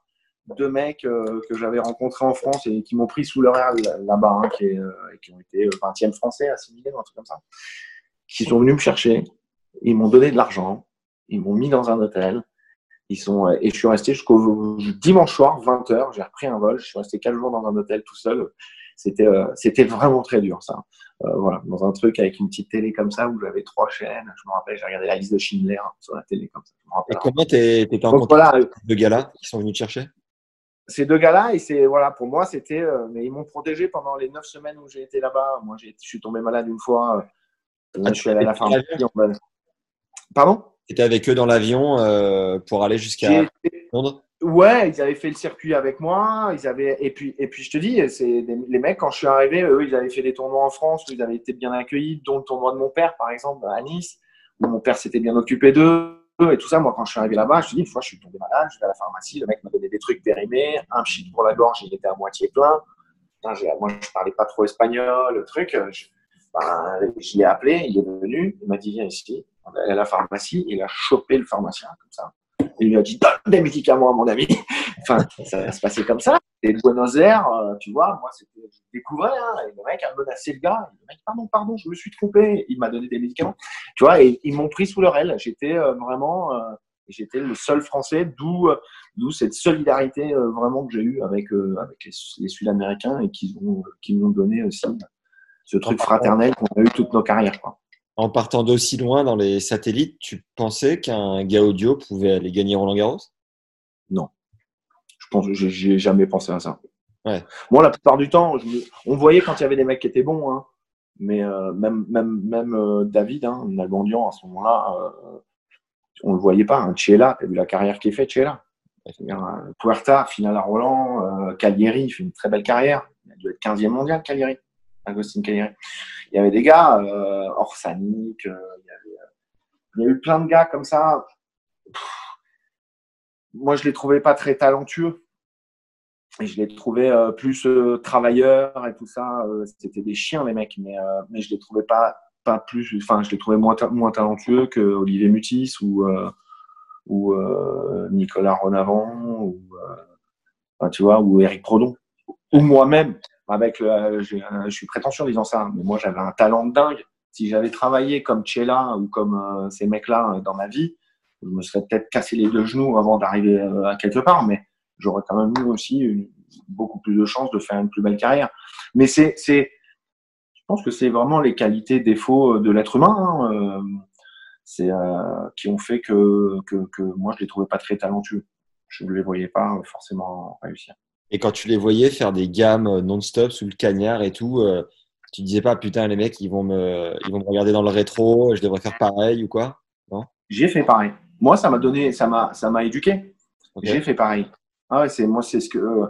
deux mecs euh, que j'avais rencontrés en France et qui m'ont pris sous leur aile là-bas, hein, qui, euh, qui, ont été 20e euh, français assimilés, un truc comme ça, qui sont venus me chercher, ils m'ont donné de l'argent, ils m'ont mis dans un hôtel, ils sont, et je suis resté jusqu'au dimanche soir, 20h, j'ai repris un vol, je suis resté 4 jours dans un hôtel tout seul. C'était c'était vraiment très dur, ça. Voilà, dans un truc avec une petite télé comme ça où j'avais trois chaînes. Je me rappelle, j'ai regardé la liste de Schindler sur la télé comme ça. et comment t'es en contact avec de gars qui sont venus te chercher? Ces deux gars-là, et c'est voilà, pour moi, c'était. Euh, mais ils m'ont protégé pendant les neuf semaines où j'ai été là-bas. Moi, je suis tombé malade une fois. Euh, je suis allé à la pharmacie. Pardon? Tu étais avec eux dans l'avion euh, pour aller jusqu'à Londres? Ouais, ils avaient fait le circuit avec moi. Ils avaient et puis et puis je te dis, c'est les mecs quand je suis arrivé, eux, ils avaient fait des tournois en France où ils avaient été bien accueillis, dont le tournoi de mon père, par exemple, à Nice, où mon père s'était bien occupé d'eux et tout ça. Moi, quand je suis arrivé là-bas, je te dis, une fois, je suis tombé malade, je vais à la pharmacie, le mec m'a donné des trucs périmés, un pchit pour la gorge, il était à moitié plein. moi, je parlais pas trop espagnol, le truc. Je, ben, je l'ai appelé, il est venu, il m'a dit, viens ici. On est à la pharmacie, il a chopé le pharmacien comme ça. Il lui a dit, donne des médicaments à mon ami. enfin, ça va se passer comme ça. Et Buenos Aires, euh, tu vois, moi, c'était, je découvrais, hein, et le mec a menacé le gars. Le mec, pardon, pardon, je me suis trompé. Il m'a donné des médicaments. Tu vois, et ils m'ont pris sous leur aile. J'étais euh, vraiment, euh, j'étais le seul Français, d'où, cette solidarité vraiment que j'ai eue avec, les, Sud-Américains et qui m'ont donné aussi ce truc fraternel qu'on a eu toutes nos carrières. Quoi. En partant d'aussi loin dans les satellites, tu pensais qu'un gars audio pouvait aller gagner Roland Garros? Non pense j'ai jamais pensé à ça. Moi, la plupart du temps, on voyait quand il y avait des mecs qui étaient bons, hein. mais euh, même, même, même euh, David, hein, Nalbandian, à ce moment-là, euh, on ne le voyait pas. Hein. Chela, tu as vu la carrière qu'il fait, Chela. Puerta, finale à Roland, Cagliari, il fait une très belle carrière. Il a dû être 15e mondial, Cagliari, Agustin Cagliari. Il y avait des gars, Orsanic, il, y a eu plein de gars comme ça moi, je les trouvais pas très talentueux. Et je les trouvais euh, plus euh, travailleurs et tout ça. Euh, c'était des chiens, les mecs, mais, mais je les trouvais pas, pas plus. Enfin, je les trouvais moins, moins talentueux que Olivier Mutis ou, ou Nicolas Renavant ou, tu vois, ou Eric Prodon. Ou moi-même, avec je suis prétentieux en disant ça, mais moi, j'avais un talent de dingue. Si j'avais travaillé comme Chela ou comme ces mecs-là dans ma vie, je me serais peut-être cassé les deux genoux avant d'arriver euh, à quelque part, mais j'aurais quand même eu aussi beaucoup plus de chances de faire une plus belle carrière. Mais c'est, je pense que c'est vraiment les qualités, défauts de l'être humain, hein, euh, euh, qui ont fait que, que, que, moi je les trouvais pas très talentueux. Je ne les voyais pas forcément réussir. Et quand tu les voyais faire des gammes non-stop sous le cagnard et tout, tu disais pas putain les mecs ils vont me, ils vont me regarder dans le rétro, je devrais faire pareil ou quoi Non? J'ai fait pareil moi, ça m'a donné, ça m'a, ça m'a éduqué. J'ai fait pareil. Ah c'est moi, c'est ce que. Euh,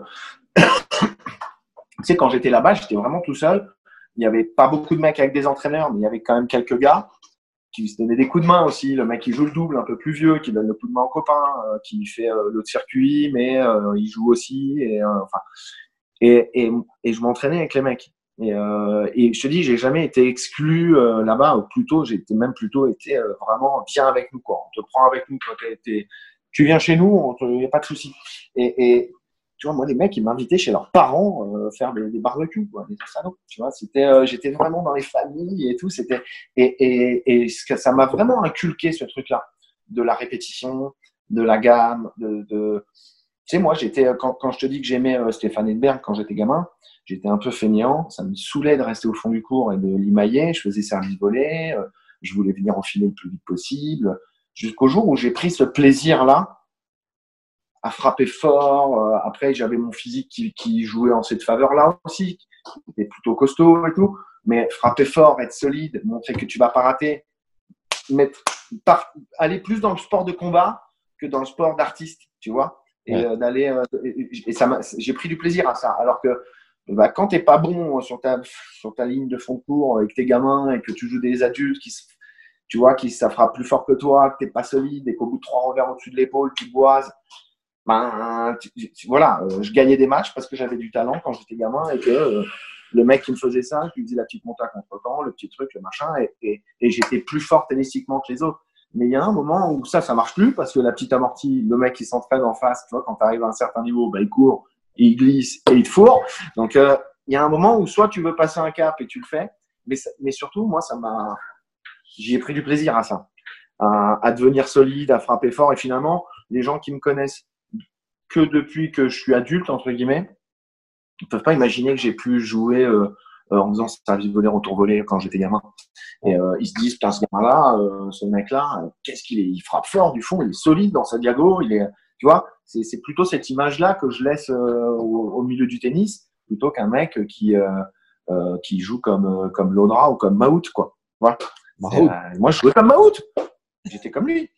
tu sais, quand j'étais là-bas, j'étais vraiment tout seul. Il n'y avait pas beaucoup de mecs avec des entraîneurs, mais il y avait quand même quelques gars qui se donnaient des coups de main aussi. Le mec qui joue le double, un peu plus vieux, qui donne le coup de main au copain, euh, qui fait euh, l'autre circuit, mais il joue aussi. Et, enfin, et, et, et je m'entraînais avec les mecs. Et, euh, et, je te dis, j'ai jamais été exclu euh, là-bas, ou plutôt, j'ai même plutôt été euh, vraiment bien avec nous. Quoi. On te prend avec nous quand été, tu viens chez nous, il n'y a pas de souci. Et, et, tu vois, moi, les mecs, ils m'invitaient chez leurs parents euh, faire des, des, barbecues, quoi, des salons. Tu vois, c'était, euh, j'étais vraiment dans les familles et tout. C'était et, et, et ça m'a vraiment inculqué ce truc-là, de la répétition, de la gamme, de, de... tu sais, moi, j'étais quand, quand je te dis que j'aimais Stéphane Edberg quand j'étais gamin J'étais un peu feignant, ça me saoulait de rester au fond du cours et de limailler. Je faisais service volé, euh, je voulais venir enfiler le plus vite possible, jusqu'au jour où j'ai pris ce plaisir-là à frapper fort. Euh, après, j'avais mon physique qui, jouait en cette faveur-là aussi, qui était plutôt costaud et tout. Mais frapper fort, être solide, montrer que tu vas pas rater, mettre, aller plus dans le sport de combat que dans le sport d'artiste, tu vois. Et euh, d'aller, et ça j'ai pris du plaisir à ça. Alors que bah, quand tu n'es pas bon sur ta, sur ta ligne de fond de cours avec tes gamins et que tu joues des adultes qui, tu vois, qui ça fera plus fort que toi, que tu n'es pas solide et qu'au bout de trois revers au-dessus de l'épaule, tu boises, ben, voilà, euh, je gagnais des matchs parce que j'avais du talent quand j'étais gamin et que euh, le mec qui me faisait ça, qui me faisait la petite montée à contre-temps, le petit truc, le machin, et, et, j'étais plus fort tennistiquement que les autres. Mais il y a un moment où ça, ça marche plus parce que la petite amortie, le mec qui s'entraîne en face, tu vois, quand tu arrives à un certain niveau, ben, il court, il glisse et il te fourre. Donc, euh, il y a un moment où soit tu veux passer un cap et tu le fais, mais, mais surtout, moi, ça m'a, j'y ai pris du plaisir à ça, à, devenir solide, à frapper fort. Et finalement, les gens qui me connaissent que depuis que je suis adulte, entre guillemets, ils peuvent pas imaginer que j'ai pu jouer euh, euh, en faisant service volé, retour volé quand j'étais gamin. Et ils se disent, putain, ce gamin-là, ce mec-là, qu'est-ce qu'il est Il frappe fort du fond, il est solide dans sa diago, il est, tu vois, c'est plutôt cette image-là que je laisse au, milieu du tennis, plutôt qu'un mec qui, qui joue comme, comme Lodra ou comme Maout, quoi. Voilà. moi, je jouais comme Maout. J'étais comme lui.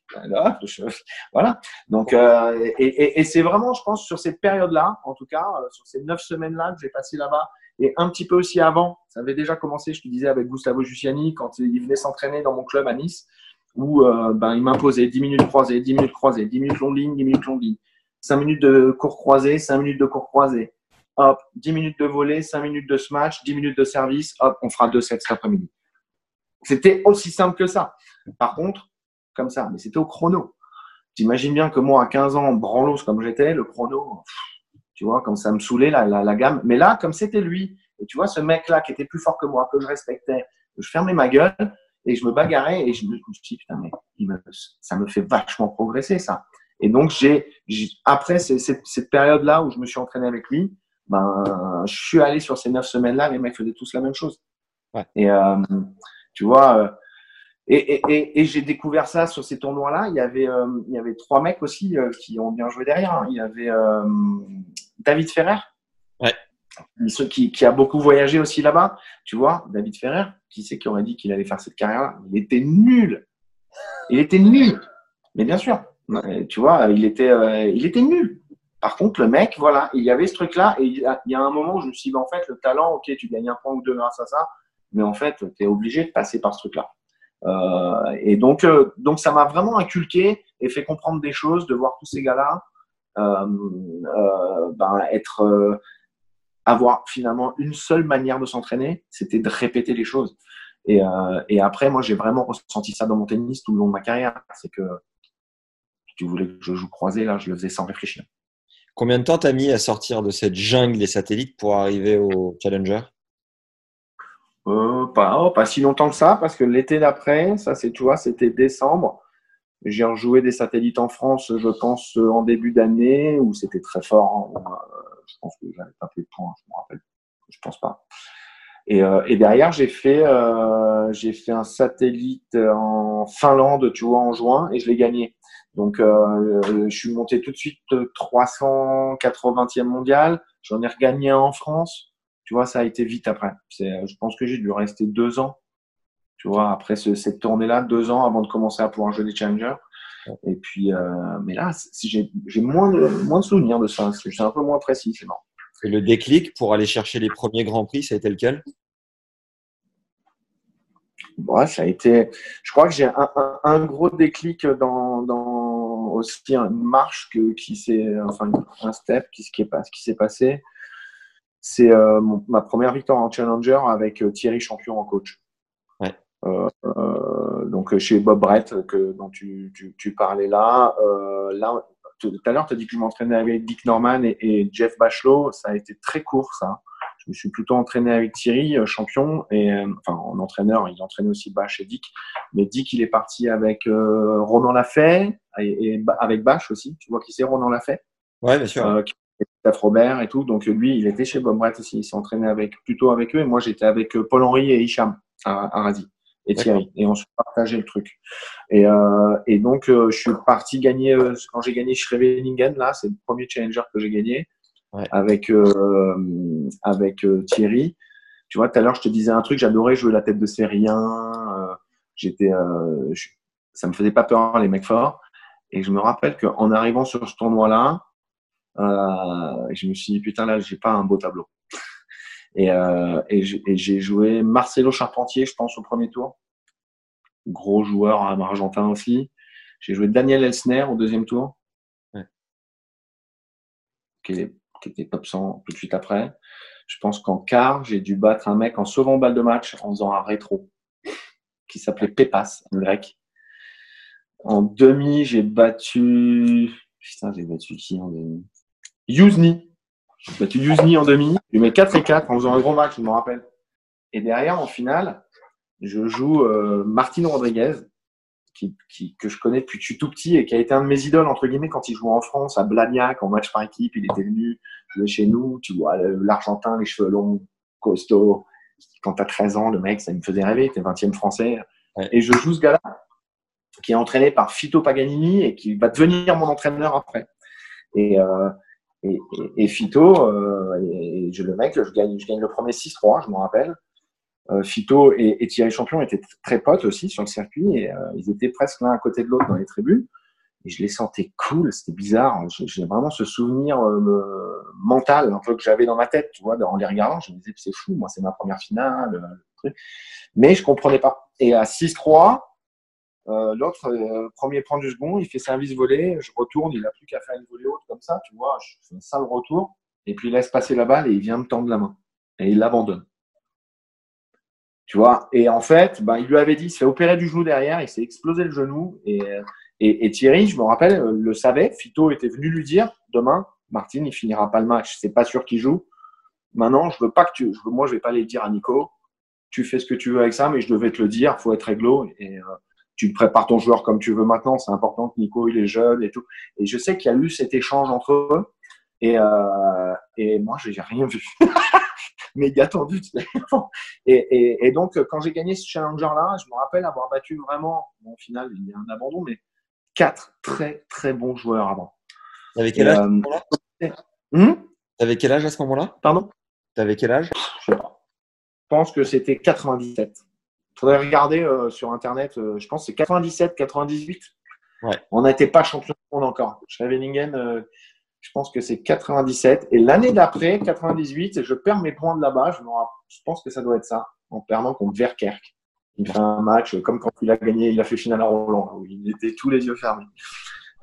voilà. Donc, et, et c'est vraiment, je pense, sur cette période-là, en tout cas, sur ces neuf semaines-là que j'ai passé là-bas, et un petit peu aussi avant, ça avait déjà commencé, je te disais, avec Gustavo Giussiani, quand il venait s'entraîner dans mon club à Nice, où euh, ben, il m'imposait 10 minutes croisées, 10 minutes croisées, 10 minutes longue ligne, 10 minutes longue ligne, 5 minutes de cours croisé, 5 minutes de cours croisé, hop, 10 minutes de volée, 5 minutes de smash, 10 minutes de service, hop, on fera deux sets cet après-midi. C'était aussi simple que ça. Par contre, comme ça, mais c'était au chrono. T'imagines bien que moi, à 15 ans, branlos comme j'étais, le chrono, tu vois, comme ça me saoulait la, la, gamme. Mais là, comme c'était lui, et tu vois, ce mec-là qui était plus fort que moi, que je respectais, je fermais ma gueule et je me bagarrais et je me, suis dit, putain, mais ça me fait vachement progresser, ça. Et donc, j'ai, après cette, période-là où je me suis entraîné avec lui, ben, je suis allé sur ces neuf semaines-là, les mecs faisaient tous la même chose. Et euh, tu vois, euh, et, et, et, j'ai découvert ça sur ces tournois-là. Il y avait, euh, il y avait trois mecs aussi qui ont bien joué derrière. Hein. Il y avait David Ferrer. Ouais. Qui, qui, a beaucoup voyagé aussi là-bas. Tu vois, David Ferrer, qui c'est qui aurait dit qu'il allait faire cette carrière-là? Il était nul. Il était nul. Mais bien sûr, tu vois, il était, euh, il était nul. Par contre, le mec, voilà, il y avait ce truc-là. Et il y, a, un moment où je me suis dit, en fait, le talent, ok, tu gagnes un point ou deux grâce à ça. Mais en fait, tu es obligé de passer par ce truc-là. Euh, et donc, euh, donc, ça m'a vraiment inculqué et fait comprendre des choses de voir tous ces gars-là euh, euh, ben, être euh, avoir finalement une seule manière de s'entraîner, c'était de répéter les choses. Et, et après, moi, j'ai vraiment ressenti ça dans mon tennis tout le long de ma carrière. C'est que si tu voulais que je joue croisé, là, je le faisais sans réfléchir. Combien de temps t'as mis à sortir de cette jungle des satellites pour arriver au Challenger? Euh, pas, oh, pas si longtemps que ça, parce que l'été d'après, ça c'est, tu vois, c'était décembre. J'ai rejoué des satellites en France, je pense, en début d'année, où c'était très fort. Hein. Euh, je pense que j'avais pas fait de points, je me rappelle. Je pense pas. Et, euh, et derrière, j'ai fait, euh, j'ai fait un satellite en Finlande, tu vois, en juin, et je l'ai gagné. Donc, euh, je suis monté tout de suite 380e mondial. J'en ai regagné un en France. Tu vois, ça a été vite après. Je pense que j'ai dû rester deux ans tu vois, après cette tournée-là, deux ans avant de commencer à pouvoir jouer des challengers. Et puis, euh, mais là, j'ai moins de, moins de souvenirs de ça. C'est un peu moins précis, c'est marrant. Et le déclic pour aller chercher les premiers grands prix, ça a été lequel? Ouais, ça a été. Je crois que j'ai un, un, gros déclic dans, dans aussi une marche que, qui s'est, enfin un step qui, qui s'est passé. C'est euh, ma première victoire en challenger avec euh, Thierry Champion en coach. Euh, euh, donc chez Bob Brett que, dont tu, tu, parlais là. Euh, là tout à l'heure, tu as dit que je m'entraînais avec Dick Norman et, Jeff Bachelot. Ça a été très court, ça. Je me suis plutôt entraîné avec Thierry, champion, et enfin en entraîneur, il entraînait aussi Bach et Dick. Mais Dick, il est parti avec Ronan Lafay et, avec Bach aussi. Tu vois qui c'est Ronan Lafay? Ouais, bien sûr. Euh, Robert et tout. Donc lui, il était chez Bob Brett aussi. Il s'est entraîné avec, plutôt avec eux. Et moi, j'étais avec Paul-Henri et Hicham à, à et Thierry. Et on se partageait le truc. Et, euh, et donc, euh, je suis parti gagner, euh, quand j'ai gagné Schreveningen, là, c'est le premier challenger que j'ai gagné avec, euh, avec Thierry. Tu vois, tout à l'heure, je te disais un truc, j'adorais jouer la tête de Sérien. J'étais, ça me faisait pas peur, les mecs forts. Et je me rappelle qu'en arrivant sur ce tournoi-là, je me suis dit, putain, là, j'ai pas un beau tableau. Et, euh, et j'ai joué Marcelo Charpentier, je pense, au premier tour. Gros joueur argentin aussi. J'ai joué Daniel Elsner au deuxième tour. Ouais. Qui, qui, était top 100 tout de suite après. Je pense qu'en quart, j'ai dû battre un mec en sauvant balle de match en faisant un rétro qui s'appelait Pépas en grec. En demi, j'ai battu. Putain, j'ai battu qui en demi? Yuzny. J'ai battu Yuzni en demi. Je mets 4 et 4 en faisant un gros match, je me rappelle. Et derrière, en finale, je joue euh, Martino Rodriguez, qui, qui, que je connais depuis que je suis tout petit et qui a été un de mes idoles, entre guillemets, quand il jouait en France, à Blagnac, en match par équipe. Il était venu jouer chez nous. Tu vois, l'Argentin, les cheveux longs, costaud. Quand tu as 13 ans, le mec, ça me faisait rêver. Était 20e français. Et je joue ce gars-là, qui est entraîné par Fito Paganini et qui va devenir mon entraîneur après. Et, euh, et, et, Fito, euh, et, je, le mec, je gagne, je gagne le premier 6-3, je me rappelle. Euh, Fito et, Thierry Champion étaient très potes aussi sur le circuit et euh, ils étaient presque l'un à côté de l'autre dans les tribunes. Et je les sentais cool, c'était bizarre. J'ai vraiment ce souvenir euh, mental un peu que j'avais dans ma tête, tu vois, en les regardant. Je me disais, c'est fou, moi, c'est ma première finale. Mais je comprenais pas. Et à 6-3, euh, l'autre, euh, premier prend du second, il fait service volé, je retourne, il n'a plus qu'à faire une volée haute comme ça, tu vois, je fais un sale retour, et puis il laisse passer la balle et il vient me tendre la main. Et il l'abandonne. Tu vois, et en fait, ben, il lui avait dit, il s'est opéré du genou derrière, il s'est explosé le genou, et, et, Thierry, je me rappelle, le savait, Fito était venu lui dire, demain, Martin, il finira pas le match, c'est pas sûr qu'il joue. Maintenant, je veux pas que tu, moi, je vais pas aller dire à Nico, tu fais ce que tu veux avec ça, mais je devais te le dire, faut être réglo, et, euh, tu prépares ton joueur comme tu veux maintenant. C'est important que Nico il est jeune et tout. Et je sais qu'il y a eu cet échange entre eux. Et, euh, et moi, je n'ai rien vu. Méga tendu. et, et, et, donc, quand j'ai gagné ce challenger-là, je me rappelle avoir battu vraiment, bon, au final, il y a un abandon, mais quatre très, très bons joueurs avant. T'avais quel âge à ce euh, moment-là? Hmm? T'avais quel âge à ce moment-là? Pardon? T'avais quel âge? Je sais pas. Je pense que c'était 97 faudrait regarder euh, sur Internet, euh, je pense que c'est 97, 98. Ouais. On n'était pas champion du monde encore. Schrevelingen, euh, je pense que c'est 97. Et l'année d'après, 98, je perds mes points de là-bas. Je, je, pense que ça doit être ça, en perdant contre Verkerk. Il fait un match comme quand il a gagné, il a fait finale à Roland, où il était tous les yeux fermés.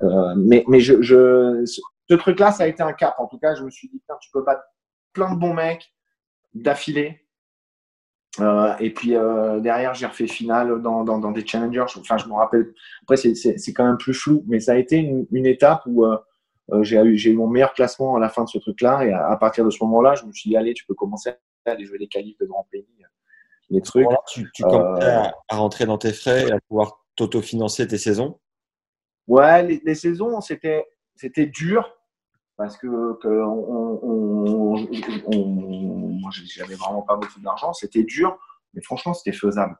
Euh, mais mais je, je, ce truc-là, ça a été un cap. En tout cas, je me suis dit, tu peux battre plein de bons mecs d'affilée euh, et puis euh, derrière, j'ai refait finale dans, dans, dans, des challengers. Enfin, je me rappelle. Après, c'est quand même plus flou, mais ça a été une, une étape où euh, euh j'ai eu, eu mon meilleur classement à la fin de ce truc-là. Et à, partir de ce moment-là, je me suis dit, allez, tu peux commencer à aller jouer des qualifs de grands pays, les trucs. tu, tu commençais à, à, rentrer dans tes frais et à pouvoir t'autofinancer tes saisons Ouais, les, les saisons, c'était dur parce que, que on, on, on, moi j'avais vraiment pas beaucoup d'argent, c'était dur, mais franchement c'était faisable.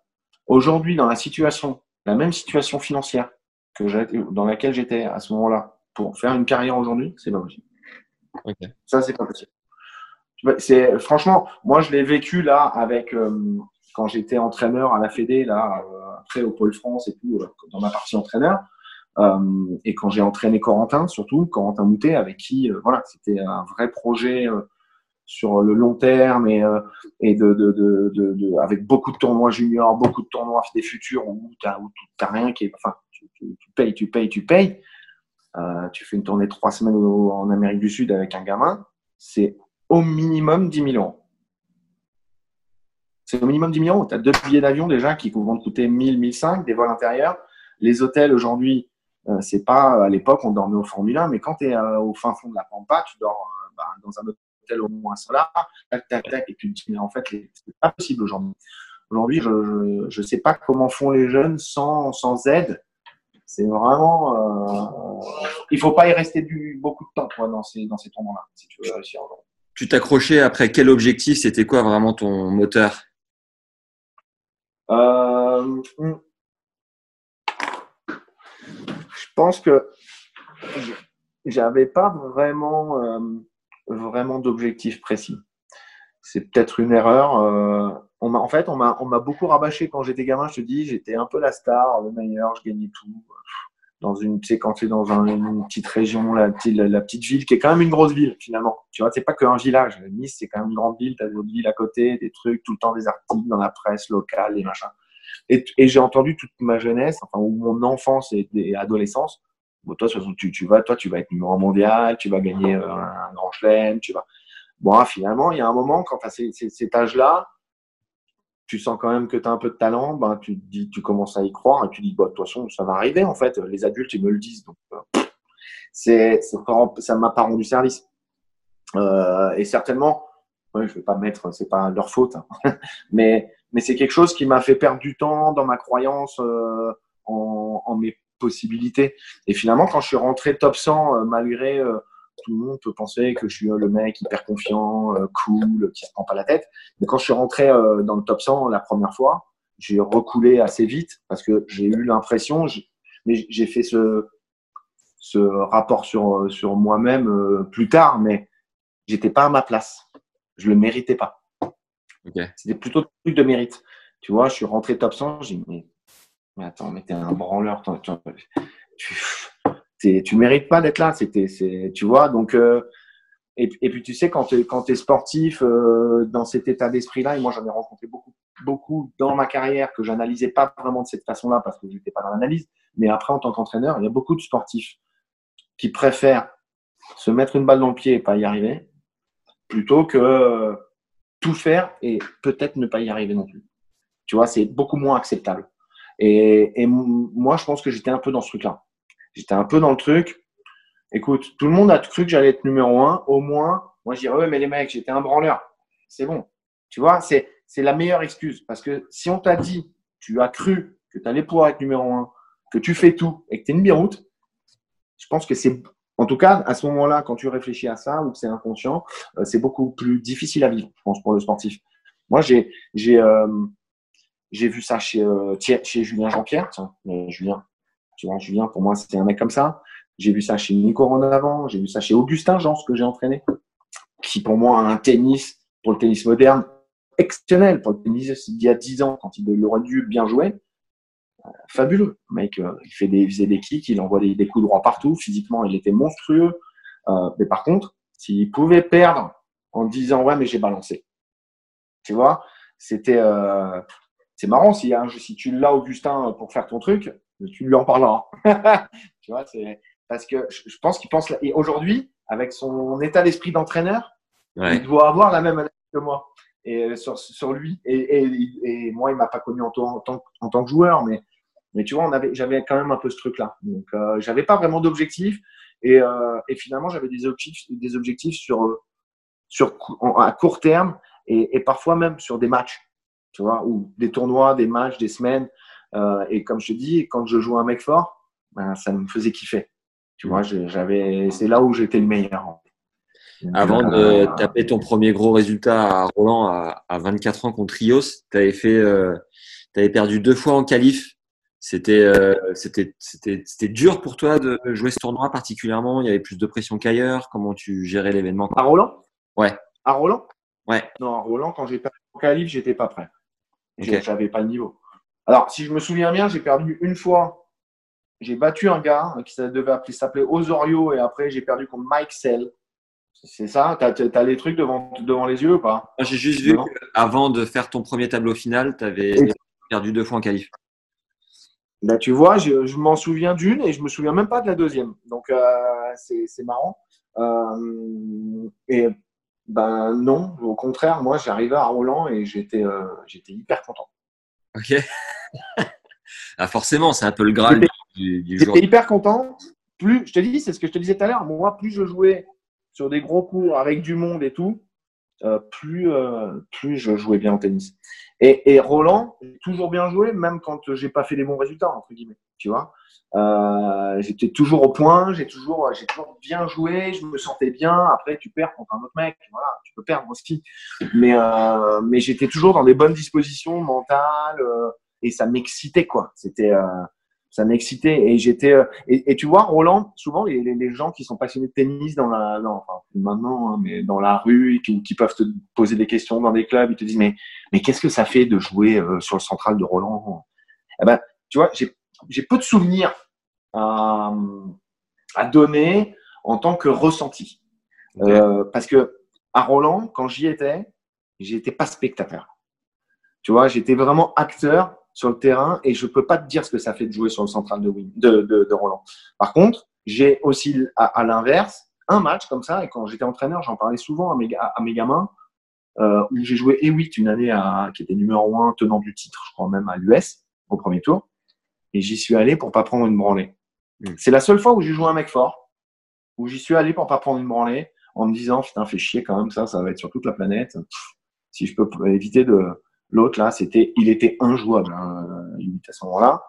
Aujourd'hui, dans la situation, la même situation financière que dans laquelle j'étais à ce moment-là, pour faire une carrière aujourd'hui, c'est pas possible. Okay. Ça, c'est pas possible. C'est franchement, moi je l'ai vécu là avec euh, quand j'étais entraîneur à la Fédé là, euh, après au Pôle France et tout, euh, dans ma partie entraîneur. Euh, et quand j'ai entraîné Corentin, surtout Corentin Moutet, avec qui euh, voilà, c'était un vrai projet euh, sur le long terme et, de, avec beaucoup de tournois juniors, beaucoup de tournois des futurs où tu n'as rien qui est. Enfin, tu, payes, tu payes, tu payes. Tu fais une tournée de trois semaines en Amérique du Sud avec un gamin, c'est au minimum 10 000 euros. C'est au minimum 10 000 euros. Tu as deux billets d'avion déjà qui vont te coûter 1000, 1005, des vols intérieurs. Les hôtels aujourd'hui, c'est pas à l'époque on dormait au Formule 1, mais quand tu es euh, au fin fond de la Pampa, tu dors euh, bah, dans un hôtel au moins solar, tac tac tac, et tu te dis mais en fait c'est pas possible aujourd'hui. Aujourd'hui, je, je sais pas comment font les jeunes sans sans aide. C'est vraiment, euh, il faut pas y rester du, beaucoup de temps quoi, dans ces dans ces tournois-là si tu veux réussir. Tu t'accrochais après quel objectif? C'était quoi vraiment ton moteur? Euh, hmm je pense que j'avais pas vraiment, euh, vraiment d'objectif précis. C'est peut-être une erreur. Euh, en fait, on m'a, beaucoup rabâché quand j'étais gamin. Je te dis, j'étais un peu la star, le meilleur, je gagnais tout. Dans une, tu quand tu es dans une petite région, la petite, ville, qui est quand même une grosse ville finalement. Tu vois, c'est pas qu'un village. Nice, c'est quand même une grande ville. Tu as d'autres villes à côté, des trucs, tout le temps des articles dans la presse locale, des machins. Et, j'ai entendu toute ma jeunesse, enfin, ou mon enfance et, adolescence, Bon, toi, tu, tu, vas, toi, tu vas être numéro mondial, tu vas gagner euh, un, grand chelem, tu vas. Bon, ah, finalement, il y a un moment, quand tu as cet âge-là, tu sens quand même que tu as un peu de talent, ben, tu, dis, tu commences à y croire et tu dis, bah, de toute façon, ça va arriver, en fait. Les adultes, ils me le disent. Donc, euh, c'est, ça m'a pas rendu service. Euh, et certainement, ouais, je vais pas mettre, c'est pas leur faute, hein. mais, mais c'est quelque chose qui m'a fait perdre du temps dans ma croyance euh, en, en mes possibilités. Et finalement, quand je suis rentré top 100, euh, malgré euh, tout le monde peut penser que je suis euh, le mec hyper confiant, cool, qui se prend pas la tête. Mais quand je suis rentré dans le top 100 la première fois, j'ai recoulé assez vite parce que j'ai eu l'impression, mais j'ai fait ce, ce rapport sur, sur moi-même euh, plus tard, mais j'étais pas à ma place. Je le méritais pas. C'était plutôt un truc de mérite. Tu vois, je suis rentré top 100, j'ai dit, mais, mais, attends, mais t'es un branleur. Tu, tu mérites pas d'être là. C'était, tu vois, donc, euh, et, et, puis tu sais, quand tu es, sportif euh, dans cet état d'esprit-là, et moi j'en ai rencontré beaucoup, beaucoup dans ma carrière que j'analysais pas vraiment de cette façon-là parce que je n'étais pas dans l'analyse, mais après en tant qu'entraîneur, il y a beaucoup de sportifs qui préfèrent se mettre une balle dans le pied et pas y arriver, plutôt que tout faire et peut-être ne pas y arriver non plus. Tu vois, c'est beaucoup moins acceptable. Et, moi, je pense que j'étais un peu dans ce truc-là. J'étais un peu dans le truc. Écoute, tout le monde a cru que j'allais être numéro un. Au moins, moi, je dirais, ouais, mais les mecs, j'étais un branleur. C'est bon. Tu vois, c'est, c'est la meilleure excuse. Parce que si on t'a dit, tu as cru que tu allais pouvoir être numéro un, que tu fais tout et que tu es une biroute, je pense que c'est, en tout cas, à ce moment-là, quand tu réfléchis à ça ou que c'est inconscient, euh, c'est beaucoup plus difficile à vivre, je pense, pour le sportif. Moi, j'ai, euh, vu ça chez, euh, Julien Jean-Pierre. Julien, tu vois, Julien, pour moi, c'était un mec comme ça. J'ai vu ça chez Nico avant. J'ai vu ça chez Augustin Jean, ce que j'ai entraîné, qui pour moi a un tennis, pour le tennis moderne, exceptionnel. Pour le tennis d'il y a 10 ans, quand il aurait dû bien jouer, fabuleux. Le mec, euh, il, fait des, faisait des kicks, il envoie des, coups droits partout. Physiquement, il était monstrueux. Euh, mais par contre, s'il pouvait perdre en disant ouais, mais j'ai balancé, tu vois, c'était euh, c'est marrant si, si tu l'as Augustin pour faire ton truc, tu lui en parleras. tu vois, c'est parce que je pense qu'il pense et aujourd'hui avec son état d'esprit d'entraîneur, il doit avoir la même analyse que moi et sur, sur lui et, et, et moi il m'a pas connu en, en, tant, en tant que joueur mais mais tu vois, on avait, j'avais quand même un peu ce truc-là. Donc, euh, j'avais pas vraiment d'objectifs. Et, euh, et, finalement, j'avais des objectifs, des objectifs sur, euh, sur, à court terme et, et, parfois même sur des matchs. Tu vois, ou des tournois, des matchs, des semaines. Euh, et comme je te dis, quand je jouais un mec fort, ben, ça me faisait kiffer. Tu vois, j'avais, c'est là où j'étais le meilleur. Avant de euh, taper ton premier gros résultat à Roland à, à 24 ans contre Rios, tu avais fait, euh, avais perdu deux fois en qualif c'était c'était c'était dur pour toi de jouer ce tournoi particulièrement? Il y avait plus de pression qu'ailleurs? Comment tu gérais l'événement? À Roland? Ouais. À Roland? Ouais. Non, à Roland, quand j'ai perdu au qualif, j'étais pas prêt. J'avais pas le niveau. Alors, si je me souviens bien, j'ai perdu une fois. J'ai battu un gars qui devait s'appeler Osorio et après j'ai perdu contre Mike Sell. C'est ça? Tu as, les trucs devant, devant les yeux ou pas? J'ai juste vu qu'avant de faire ton premier tableau final, tu avais perdu deux fois en qualif. Là, tu vois, je, je m'en souviens d'une et je me souviens même pas de la deuxième. Donc, euh, c'est marrant. Euh, et ben non, au contraire, moi, j'arrivais à Roland et j'étais euh, j'étais hyper content. Ok. ah, forcément, c'est un peu le graal du. J'étais hyper content. Plus, je te dis, c'est ce que je te disais tout à l'heure. Moi, plus je jouais sur des gros cours avec du monde et tout, euh, plus, euh, plus je jouais bien au tennis. Et, Roland, j'ai toujours bien joué, même quand j'ai pas fait les bons résultats, entre guillemets. Tu vois, euh, j'étais toujours au point, j'ai toujours, j'ai toujours bien joué, je me sentais bien. Après, tu perds contre un autre mec, tu peux perdre aussi. Mais, mais j'étais toujours dans des bonnes dispositions mentales et ça m'excitait, quoi. C'était, ça m'excitait et j'étais euh, et, et, tu vois Roland souvent les, les, gens qui sont passionnés de tennis dans la non, enfin, maintenant hein, mais dans la rue et qui, qui, peuvent te poser des questions dans des clubs ils te disent mais mais qu'est-ce que ça fait de jouer euh, sur le central de Roland? Eh ben tu vois j'ai j'ai peu de souvenirs à, à donner en tant que ressenti. Euh, parce que à Roland quand j'y étais j'étais pas spectateur. Tu vois j'étais vraiment acteur sur le terrain et je peux pas te dire ce que ça fait de jouer sur le central de, de, de, de Roland. Par contre, j'ai aussi à, l'inverse un match comme ça et quand j'étais entraîneur, j'en parlais souvent à mes, à, mes gamins euh, où j'ai joué E8 une année à, qui était numéro 1 tenant du titre, je crois même à l'US au premier tour et j'y suis allé pour pas prendre une branlée. Hmm. C'est la seule fois où j'ai joué un mec fort, où j'y suis allé pour pas prendre une branlée en me disant putain fais chier quand même ça, ça va être sur toute la planète. si je peux éviter de L'autre, là, c'était, il était injouable, hein, à ce moment-là.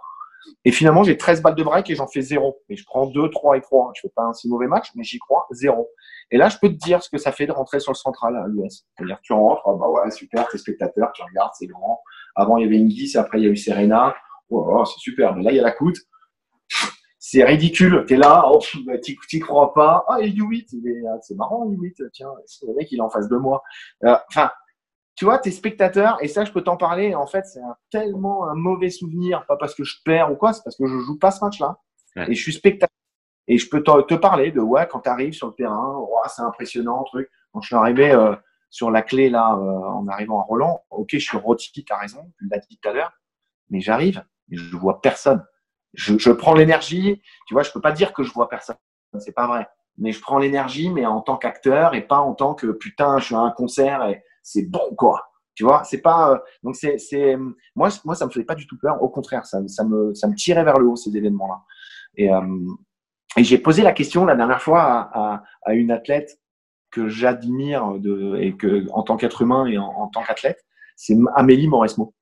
Et finalement, j'ai 13 balles de break et j'en fais zéro. Et je prends 2, 3 et 3. Je fais pas un si mauvais match, mais j'y crois, zéro. Et là, je peux te dire ce que ça fait de rentrer sur le central à l'US. C'est-à-dire, tu rentres, ah bah ouais, super, t'es spectateur, tu regardes, c'est grand. Avant, il y avait Ingis, après, il y a eu Serena. Oh, oh, c'est super. Mais là, il y a la coûte. c'est ridicule. T'es là, oh, bah, t'y crois pas. Ah, et U8, ah, c'est marrant, U8. Tiens, le mec, il est en face de moi. Euh, enfin, tu vois, t'es spectateur, et ça, je peux t'en parler. En fait, c'est tellement un mauvais souvenir, pas parce que je perds ou quoi, c'est parce que je joue pas ce match-là. Et je suis spectateur. Et je peux te parler de, ouais, quand tu arrives sur le terrain, ouais, c'est impressionnant, truc. Quand je suis arrivé euh, sur la clé, là, euh, en arrivant à Roland, ok, je suis rôti, t'as raison, tu l'as dit tout à l'heure, mais j'arrive, et je vois personne. Je, je prends l'énergie, tu vois, je peux pas dire que je vois personne, c'est pas vrai. Mais je prends l'énergie, mais en tant qu'acteur et pas en tant que putain, je suis à un concert et c'est bon, quoi. Tu vois, c'est pas. Euh, donc, c'est. c'est moi, moi, ça me faisait pas du tout peur. Au contraire, ça, ça, me, ça me tirait vers le haut, ces événements-là. Et, euh, et j'ai posé la question la dernière fois à, à, à une athlète que j'admire de, et que, en tant qu'être humain et en, en tant qu'athlète, c'est Amélie Mauresmo.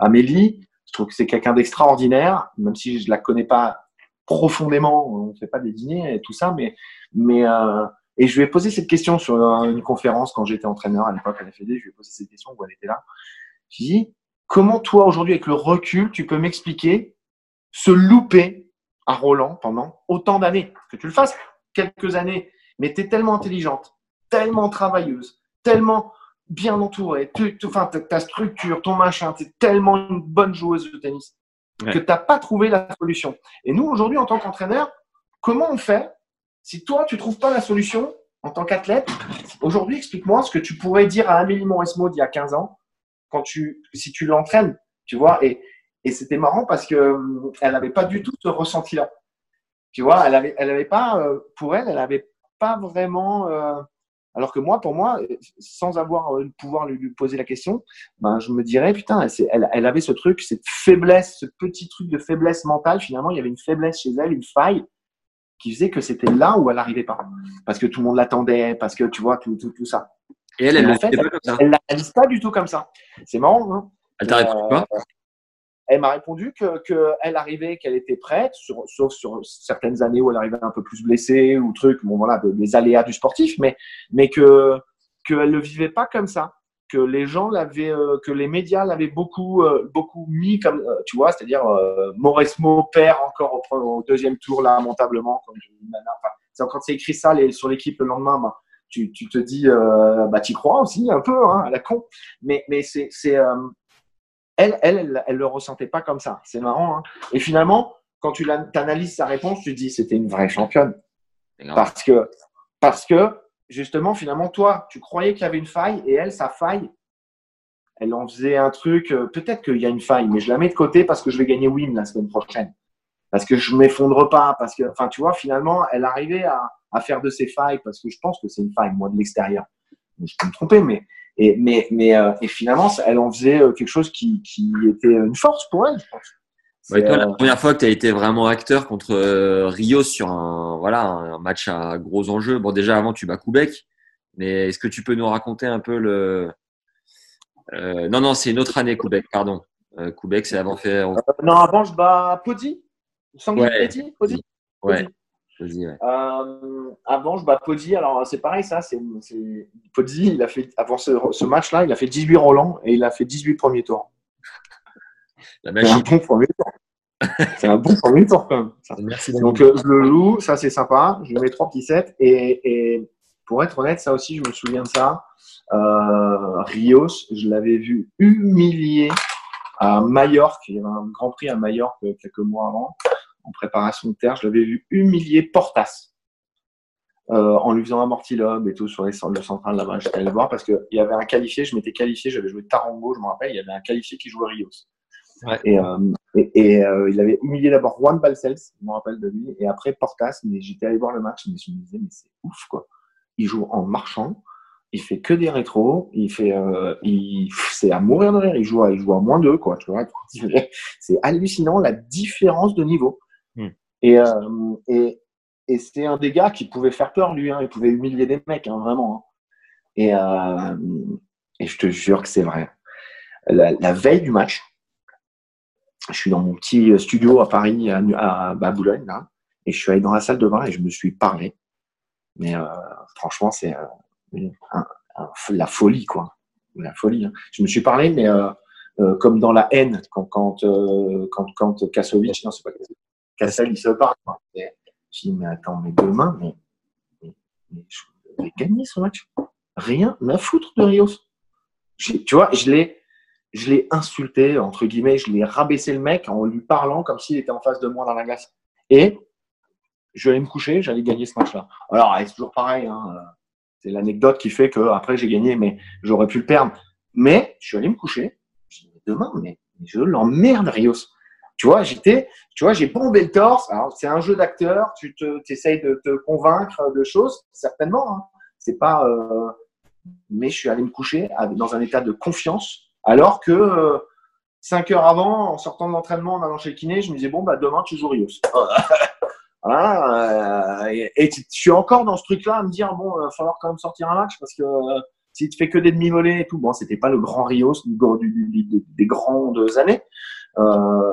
Amélie, je trouve que c'est quelqu'un d'extraordinaire, même si je la connais pas profondément, on ne fait pas des dîners et tout ça, mais, mais euh, et je lui ai posé cette question sur une conférence quand j'étais entraîneur à l'époque à la je lui ai posé cette question où elle était là. Je lui ai dit, comment toi aujourd'hui avec le recul, tu peux m'expliquer se louper à Roland pendant autant d'années? Que tu le fasses quelques années, mais tu es tellement intelligente, tellement travailleuse, tellement bien entourée, tu, enfin, ta structure, ton machin, tu es tellement une bonne joueuse de tennis que tu n'as pas trouvé la solution. Et nous, aujourd'hui, en tant qu'entraîneur, comment on fait si toi, tu trouves pas la solution en tant qu'athlète Aujourd'hui, explique-moi ce que tu pourrais dire à Amélie Mauresmo d'il y a 15 ans, quand tu, si tu l'entraînes, tu vois. Et, et c'était marrant parce que elle n'avait pas du tout ce ressenti-là. Tu vois, elle avait, elle avait pas, euh, pour elle, elle avait pas vraiment. Euh, alors que moi, pour moi, sans avoir le pouvoir lui, poser la question, ben, je me dirais, putain, elle, elle, avait ce truc, cette faiblesse, ce petit truc de faiblesse mentale. Finalement, il y avait une faiblesse chez elle, une faille qui faisait que c'était là où elle n'arrivait pas. Parce que tout le monde l'attendait, parce que tu vois, tout, tout, tout ça. Et elle, elle en fait, pas comme ça. Elle n'analyse pas du tout comme ça. C'est marrant. Hein elle t'a répondu quoi? Elle m'a répondu qu'elle que arrivait, qu'elle était prête, sur, sauf sur certaines années où elle arrivait un peu plus blessée ou truc, bon voilà, des aléas du sportif, mais, mais que qu'elle ne vivait pas comme ça, que les gens l'avaient, euh, que les médias l'avaient beaucoup, euh, beaucoup mis comme, euh, tu vois, c'est-à-dire Mauresmo perd encore au, deuxième tour lamentablement, comme enfin, quand c'est écrit ça les, sur l'équipe le lendemain, bah, tu, tu, te dis, bah tu crois aussi un peu, hein, à la con, mais mais c'est elle, elle, elle, le ressentait pas comme ça. C'est marrant. Hein. Et finalement, quand tu analyses sa réponse, tu dis c'était une vraie championne. Parce que, parce que, justement, finalement, toi, tu croyais qu'il y avait une faille et elle, sa faille, elle en faisait un truc. Euh, peut-être qu'il y a une faille, mais je la mets de côté parce que je vais gagner Wim la semaine prochaine. Parce que je m'effondre pas. Parce que, enfin, tu vois, finalement, elle arrivait à, faire de ses failles parce que je pense que c'est une faille, moi, de l'extérieur. Je peux me tromper, mais et, mais, mais euh, et finalement, elle en faisait euh, quelque chose qui était une force pour elle, je pense. Ouais, toi, la euh, première fois que tu as été vraiment acteur contre Rio sur un, voilà, un match à gros enjeux, bon, déjà avant, tu bats Koubek, mais est-ce que tu peux nous raconter un peu le. Euh, non, non, c'est une autre année, Koubek, pardon. Euh, Koubek, c'est avant fait. non, avant, je bats Podi. Sanguin ouais. Podi. Ouais. Euh, avant, je bats Podi. Alors, c'est pareil, ça. C'est, Podi, il a fait, avant ce, match-là, il a fait 18 Roland et il a fait 18 premiers tours. La c'est un bon premier tour. c'est un bon premier tour, quand même. Merci Donc, euh, le loue, ça, c'est sympa. Je lui mets trois petits sets. Et, pour être honnête, ça aussi, je me souviens de ça. Euh, Rios, je l'avais vu humilié à Majorque. Il y avait un grand prix à Majorque quelques mois avant en préparation de terre, je l'avais vu humilier Portas euh, en lui faisant un mortilobe et tout sur les, le central là-bas. J'étais allé le voir parce qu'il y avait un qualifié, je m'étais qualifié, j'avais joué Tarango, je me rappelle, il y avait un qualifié qui jouait Rios. Et, euh, et, euh, il avait humilié d'abord Juan Balcells, je me rappelle de lui, et après Portas, mais j'étais allé voir le match, je me dit, mais c'est ouf quoi. Il joue en marchant, il fait que des rétros, il fait, euh, il, c'est à mourir de rire, il joue à, il joue à moins deux quoi, tu vois. C'est hallucinant la différence de niveau. Hmm. Et, et, et c'était un des gars qui pouvait faire peur, lui. Hein. Il pouvait humilier des mecs, hein, vraiment. Hein. Et, et je te jure que c'est vrai. La, veille du match, je suis dans mon petit studio à Paris, à, Boulogne, là, et je suis allé dans la salle de bain et je me suis parlé. Mais euh, franchement, c'est la folie, quoi. La folie. Hein. Je me suis parlé, mais euh, euh, comme dans la haine, quand, quand, quand, quand non, c'est pas Cassel, il se parle. Je dis, mais attends, mais demain, mais, mais, mais je vais gagner ce match. Rien à foutre de Rios. Tu vois, je l'ai, je l'ai insulté, entre guillemets, je l'ai rabaissé le mec en lui parlant comme s'il était en face de moi dans la glace. Et je vais me coucher, j'allais gagner ce match-là. Alors, c'est toujours pareil. Hein. C'est l'anecdote qui fait que après j'ai gagné, mais j'aurais pu le perdre. Mais je suis allé me coucher. Dis, demain, mais je l'emmerde, Rios. Tu vois, j'étais, tu vois, j'ai bombé le torse. Alors, c'est un jeu d'acteur. Tu te, essayes de te convaincre de choses, certainement. Hein. C'est pas, euh... mais je suis allé me coucher dans un état de confiance, alors que euh, cinq heures avant, en sortant de l'entraînement, en allant chez le kiné, je me disais bon bah demain tu joues Rios. voilà, euh, et, je suis encore dans ce truc-là à me dire bon, il va falloir quand même sortir un match parce que euh, s'il te fait que des demi-volées et tout, bon, c'était pas le grand Rios des grandes années. Euh,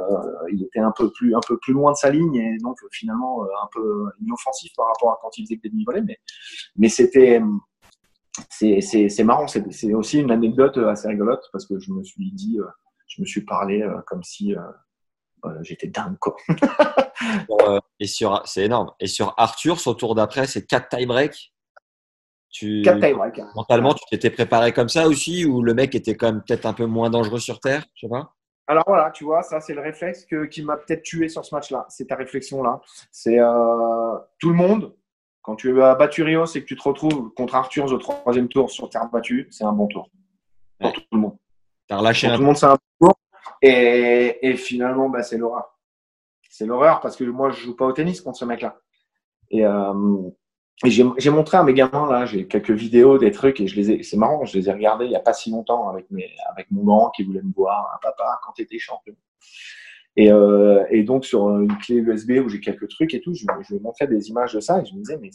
il était un peu plus un peu plus loin de sa ligne et donc finalement un peu inoffensif par rapport à quand il faisait que des demi-volées, mais mais c'était c'est marrant, c'est aussi une anecdote assez rigolote parce que je me suis dit, je me suis parlé comme si j'étais dingue quoi. et sur c'est énorme. Et sur Arthur, son tour d'après, c'est 4 tie-break. Tu, hein. Mentalement, tu t'étais préparé comme ça aussi ou le mec était quand même peut-être un peu moins dangereux sur Terre Je sais pas? Alors voilà, tu vois, ça c'est le réflexe que, qui m'a peut-être tué sur ce match-là. C'est ta réflexion-là. C'est euh, tout le monde, quand tu as battu Rios et que tu te retrouves contre Arthur au troisième tour sur terre battue, c'est un bon tour. Pour tout le monde. As relâché Pour tout le monde, c'est un bon tour. Et, et finalement, bah, c'est l'horreur. C'est l'horreur parce que moi, je joue pas au tennis contre ce mec-là. Et, euh, et j'ai montré à mes gamins, là, j'ai quelques vidéos, des trucs, et je les ai, c'est marrant, je les ai regardés il n'y a pas si longtemps avec, mes, avec mon grand qui voulait me voir, un papa, quand tu étais champion. Et, euh, et, donc, sur une clé USB où j'ai quelques trucs et tout, je, je lui montrais des images de ça et je me disais, mais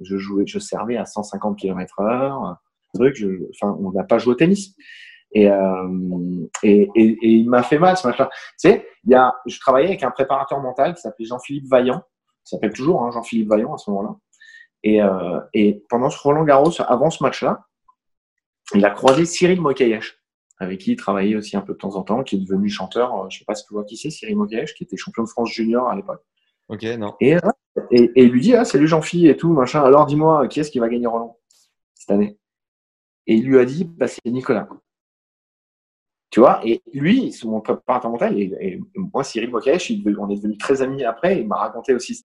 je jouais, je servais à 150 km heure, truc, je, enfin, on n'a pas joué au tennis. Et, euh, et, et, et, il m'a fait mal ce machin. Tu sais, il y a, je travaillais avec un préparateur mental qui s'appelait Jean-Philippe Vaillant, qui s'appelle toujours hein, Jean-Philippe Vaillant à ce moment-là. Et, euh, et pendant ce Roland Garros, avant ce match-là, il a croisé Cyril Mokayesh, avec qui il travaillait aussi un peu de temps en temps, qui est devenu chanteur. Euh, je sais pas si tu vois qui c'est, Cyril Mokayesh, qui était champion de France junior à l'époque. Ok, non. Et, euh, et, et, il lui dit, ah, salut Jean-Philippe et tout, machin. Alors dis-moi, qui est-ce qui va gagner Roland cette année? Et il lui a dit, bah, c'est Nicolas. Tu vois, et lui, mon préparateur mental, et, et moi, Cyril Mokayesh, on est devenus très amis après, il m'a raconté aussi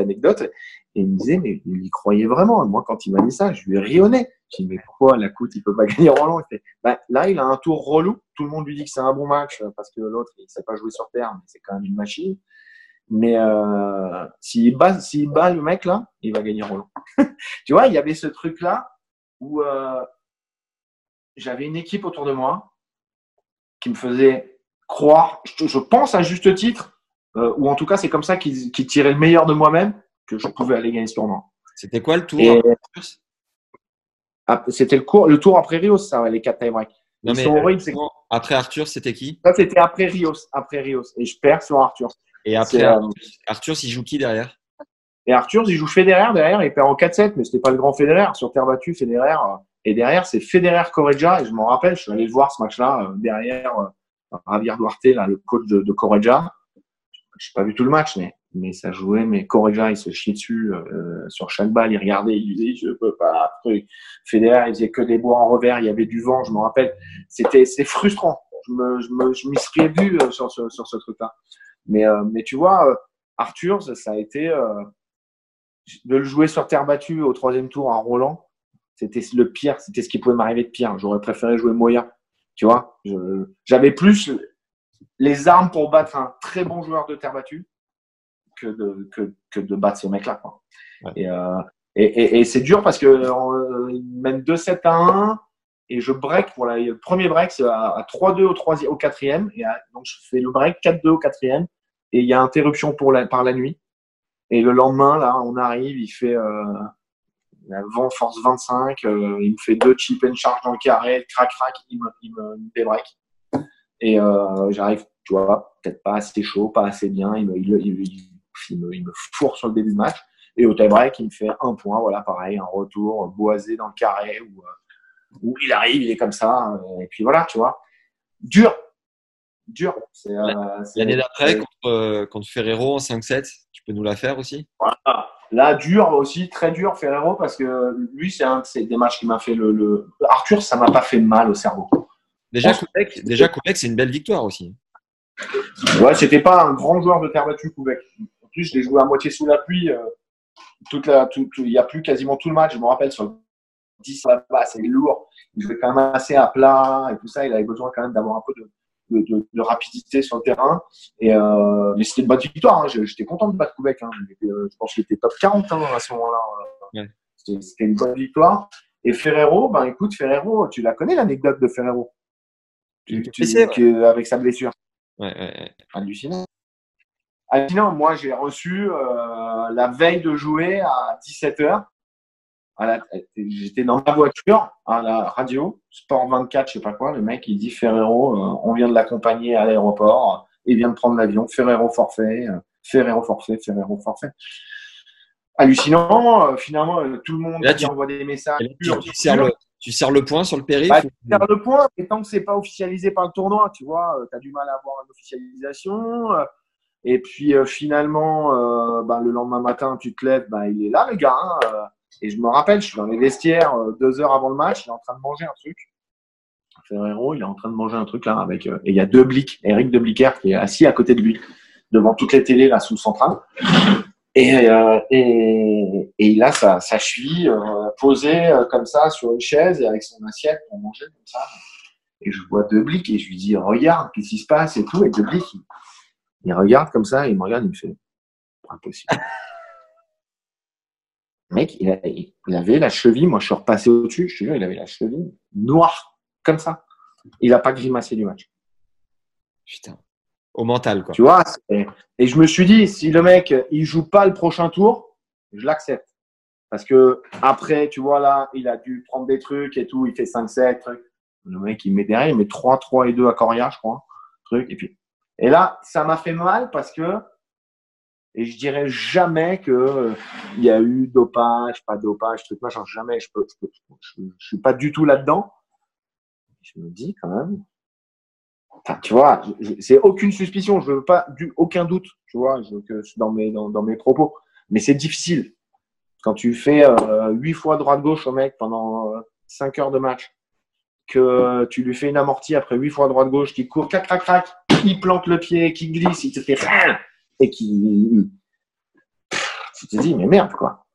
Anecdote. Et il me disait, mais il y croyait vraiment. moi, quand il m'a dit ça, je lui ai rionné. Je dit, mais pourquoi la coûte, il peut pas gagner Roland? Il fait, bah, Là, il a un tour relou. Tout le monde lui dit que c'est un bon match parce que l'autre, il ne sait pas jouer sur terre, mais c'est quand même une machine. Mais euh, s'il bat, s'il bat le mec là, il va gagner Roland. tu vois, il y avait ce truc-là où euh, j'avais une équipe autour de moi qui me faisait croire, je pense à juste titre, euh, ou en tout cas, c'est comme ça qu'ils qu tiraient le meilleur de moi-même que je pouvais aller gagner ce tournoi. C'était quoi le tour C'était le, cours, le tour après Rios, ça, les quatre tie-break. Non, mais horribles, après Arthur, c'était qui? Ça, c'était après Rios, après Rios. Et je perds sur Arthur. Et après euh, Arthur, s'il joue qui derrière? Et Arthur, il joue Federer derrière, il perd en 4-7, mais c'était pas le grand Federer. Sur terre battue, Federer. Euh, et derrière, c'est Federer Correggia. Et je m'en rappelle, je suis allé voir ce match-là derrière Javier Duarte, là, le coach de, de Correggia je n'ai pas vu tout le match, mais, mais ça jouait. Mais Correa, il se chiait dessus euh, sur chaque balle. Il regardait, il disait, je peux pas. Truc. Federer, il faisait que des bois en revers. Il y avait du vent, je me rappelle. C'était, c'est frustrant. Je me, je me, je m'y serais vu euh, sur ce, sur ce truc-là. Mais, euh, mais tu vois, Arthur, ça, a été de le jouer sur terre battue au troisième tour à Roland. C'était le pire. C'était ce qui pouvait m'arriver de pire. J'aurais préféré jouer Moya. Tu vois, j'avais plus les armes pour battre un très bon joueur de terre battue que de, que, que de battre ce mec-là. Ouais. Et, euh, et, et, et c'est dur parce que euh, mène 2-7 à 1. et je break pour la, le premier break, c'est à, 3-2 au, au quatrième. Et donc, je fais le break 4-2 au quatrième. Et il y a interruption pour la, par la nuit. Et le lendemain, là, on arrive, il fait euh, vent force 25, euh, il me fait deux chip and charge dans le carré, crac crac, il me, il me, break. Et euh, j'arrive, tu vois, peut-être pas assez chaud, pas assez bien, il me, il, il, me, il me fourre sur le début de match. Et au tie break, il me fait un point, voilà, pareil, un retour boisé dans le carré où, euh, où il arrive, il est comme ça. Et puis voilà, tu vois. Dur, dur. Euh, L'année d'après, contre, euh, contre, Ferrero en 5-7, tu peux nous la faire aussi? Voilà. Là, dur aussi, très dur, Ferrero, parce que lui, c'est un des matchs qui m'a fait le, le, Arthur, ça m'a pas fait mal au cerveau. Déjà, Koubek, déjà c'est une belle victoire aussi. Ouais, c'était pas un grand joueur de terre battue, Koubek. En plus, je l'ai joué à moitié sous la pluie. Euh, toute la, tout, il y a plus quasiment tout le match. Je me rappelle sur 10 là-bas, c'est lourd. Il jouait quand même assez à plat et tout ça. Il avait besoin quand même d'avoir un peu de, de, de, rapidité sur le terrain. Et, euh, mais c'était une bonne victoire. Hein. J'étais content de battre Québec. Hein. Euh, je pense qu'il était top 40 hein, à ce moment-là. C'était une bonne victoire. Et Ferrero, ben écoute, Ferrero, tu la connais l'anecdote de Ferrero? Tu, tu, Avec sa blessure. Ouais, ouais, Hallucinant. Hallucinant. Moi, j'ai reçu euh, la veille de jouer à 17h j'étais dans ma voiture à la radio, Sport 24, je sais pas quoi, le mec il dit Ferrero, euh, on vient de l'accompagner à l'aéroport, il vient de prendre l'avion, Ferrero forfait, euh, Ferrero forfait, Ferrero forfait. Hallucinant, euh, finalement tout le monde qui envoie des messages. tu, sers le, tu, le, point sur le périph' bah, Tu sers le point, et tant que c'est pas officialisé par le tournoi, tu vois, tu as du mal à avoir une officialisation. et puis finalement, bah, le lendemain matin, tu te lèves, bah, il est là le gars. Hein, et je me rappelle, je suis dans les vestiaires euh, deux heures avant le match, il est en train de manger un truc. Ferrero, il est en train de manger un truc là avec. Euh, et il y a deux Blick, Eric de Blicker qui est assis à côté de lui, devant toutes les télés là sous le central. Et, euh, et, et, il a sa, cheville euh, posée comme ça sur une chaise et avec son assiette pour manger comme ça. Et je vois deux Blick et je lui dis regarde, qu'est-ce qui se passe et tout. Et deux Blick, il, il regarde comme ça, il me regarde, il me fait impossible mec, il, avait la cheville, moi je suis repassé au-dessus, je te jure, il avait la cheville noire, comme ça. Il n'a pas grimacé du match. Putain. Au mental, quoi. Tu vois, et je me suis dit, si le mec, il joue pas le prochain tour, je l'accepte. Parce que après, tu vois, là, il a dû prendre des trucs et tout, il fait 5-7, Le mec, il met derrière, il met 3, 3 et 2 à Coria, je crois. Truc, et puis. Et là, ça m'a fait mal parce que et je dirais jamais que il y a eu dopage, pas dopage, truc machin. Jamais. Je peux, je, suis pas du tout là-dedans. Je me dis quand même. Enfin, tu vois, c'est aucune suspicion. Je veux pas du aucun doute. Tu vois, dans mes dans, mes propos. Mais c'est difficile quand tu fais euh, huit fois droite gauche au mec pendant euh, cinq heures de match, que tu lui fais une amortie après huit fois droite gauche, qui court, crac crac crac, il plante le pied, qui glisse, il te fait rien et qui. Tu te dis, mais merde, quoi.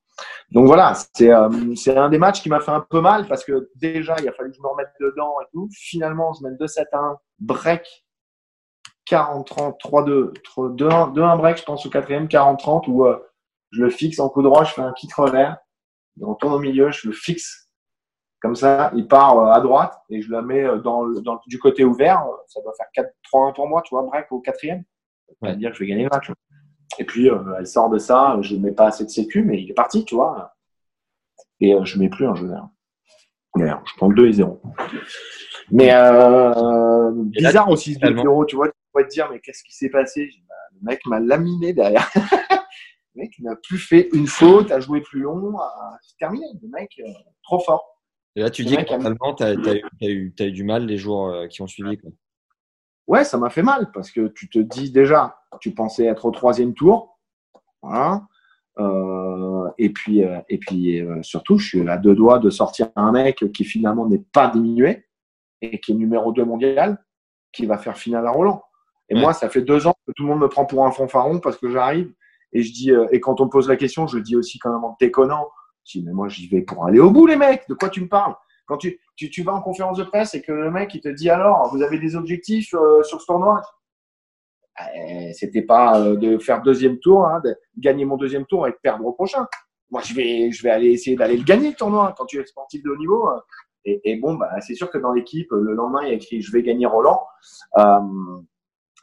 Donc voilà, euh, c'est un des matchs qui m'a fait un peu mal parce que déjà, il a fallu que je me remette dedans et tout. Finalement, je mène 2-7-1, break 40-30, 3-2, 2-1 break, je pense, au quatrième, 40-30, où euh, je le fixe en coup droit, je fais un kick revers, on tourne au milieu, je le fixe comme ça, il part euh, à droite et je la mets dans, dans du côté ouvert. Ça doit faire 4-3-1 pour moi, tu vois, break au quatrième va dire que je vais gagner le match. Et puis, euh, elle sort de ça, je ne mets pas assez de sécu, mais il est parti, tu vois. Et euh, je ne mets plus un jeu vert. je prends le 2 et 0. Mais euh, bizarre aussi ce 2 0 tu vois. Tu pourrais te dire, mais qu'est-ce qui s'est passé? Bah, Le mec m'a laminé derrière. le mec n'a plus fait une faute, a joué plus long, c'est terminé. Le mec, trop fort. Et là, tu dis que tu as, eu, du mal les jours qui ont suivi. Quoi. Ouais, ça m'a fait mal parce que tu te dis déjà, tu pensais être au troisième tour. Voilà. Euh, et puis, euh, et puis euh, surtout, je suis à deux doigts de sortir un mec qui finalement n'est pas diminué et qui est numéro 2 mondial, qui va faire finale à Roland. Et moi, ça fait deux ans que tout le monde me prend pour un fanfaron parce que j'arrive et je dis, et quand on me pose la question, je dis aussi quand même en déconnant, je dis, mais moi, j'y vais pour aller au bout, les mecs, de quoi tu me parles? Quand tu, tu, tu, vas en conférence de presse et que le mec il te dit alors, vous avez des objectifs euh, sur ce tournoi? Eh, C'était pas euh, de faire deuxième tour, hein, de gagner mon deuxième tour et de perdre au prochain. Moi, je vais, je vais aller essayer d'aller le gagner le tournoi. Quand tu es sportif de haut niveau, Et, bon, bah, c'est sûr que dans l'équipe, le lendemain, il y a écrit Je vais gagner Roland. Euh,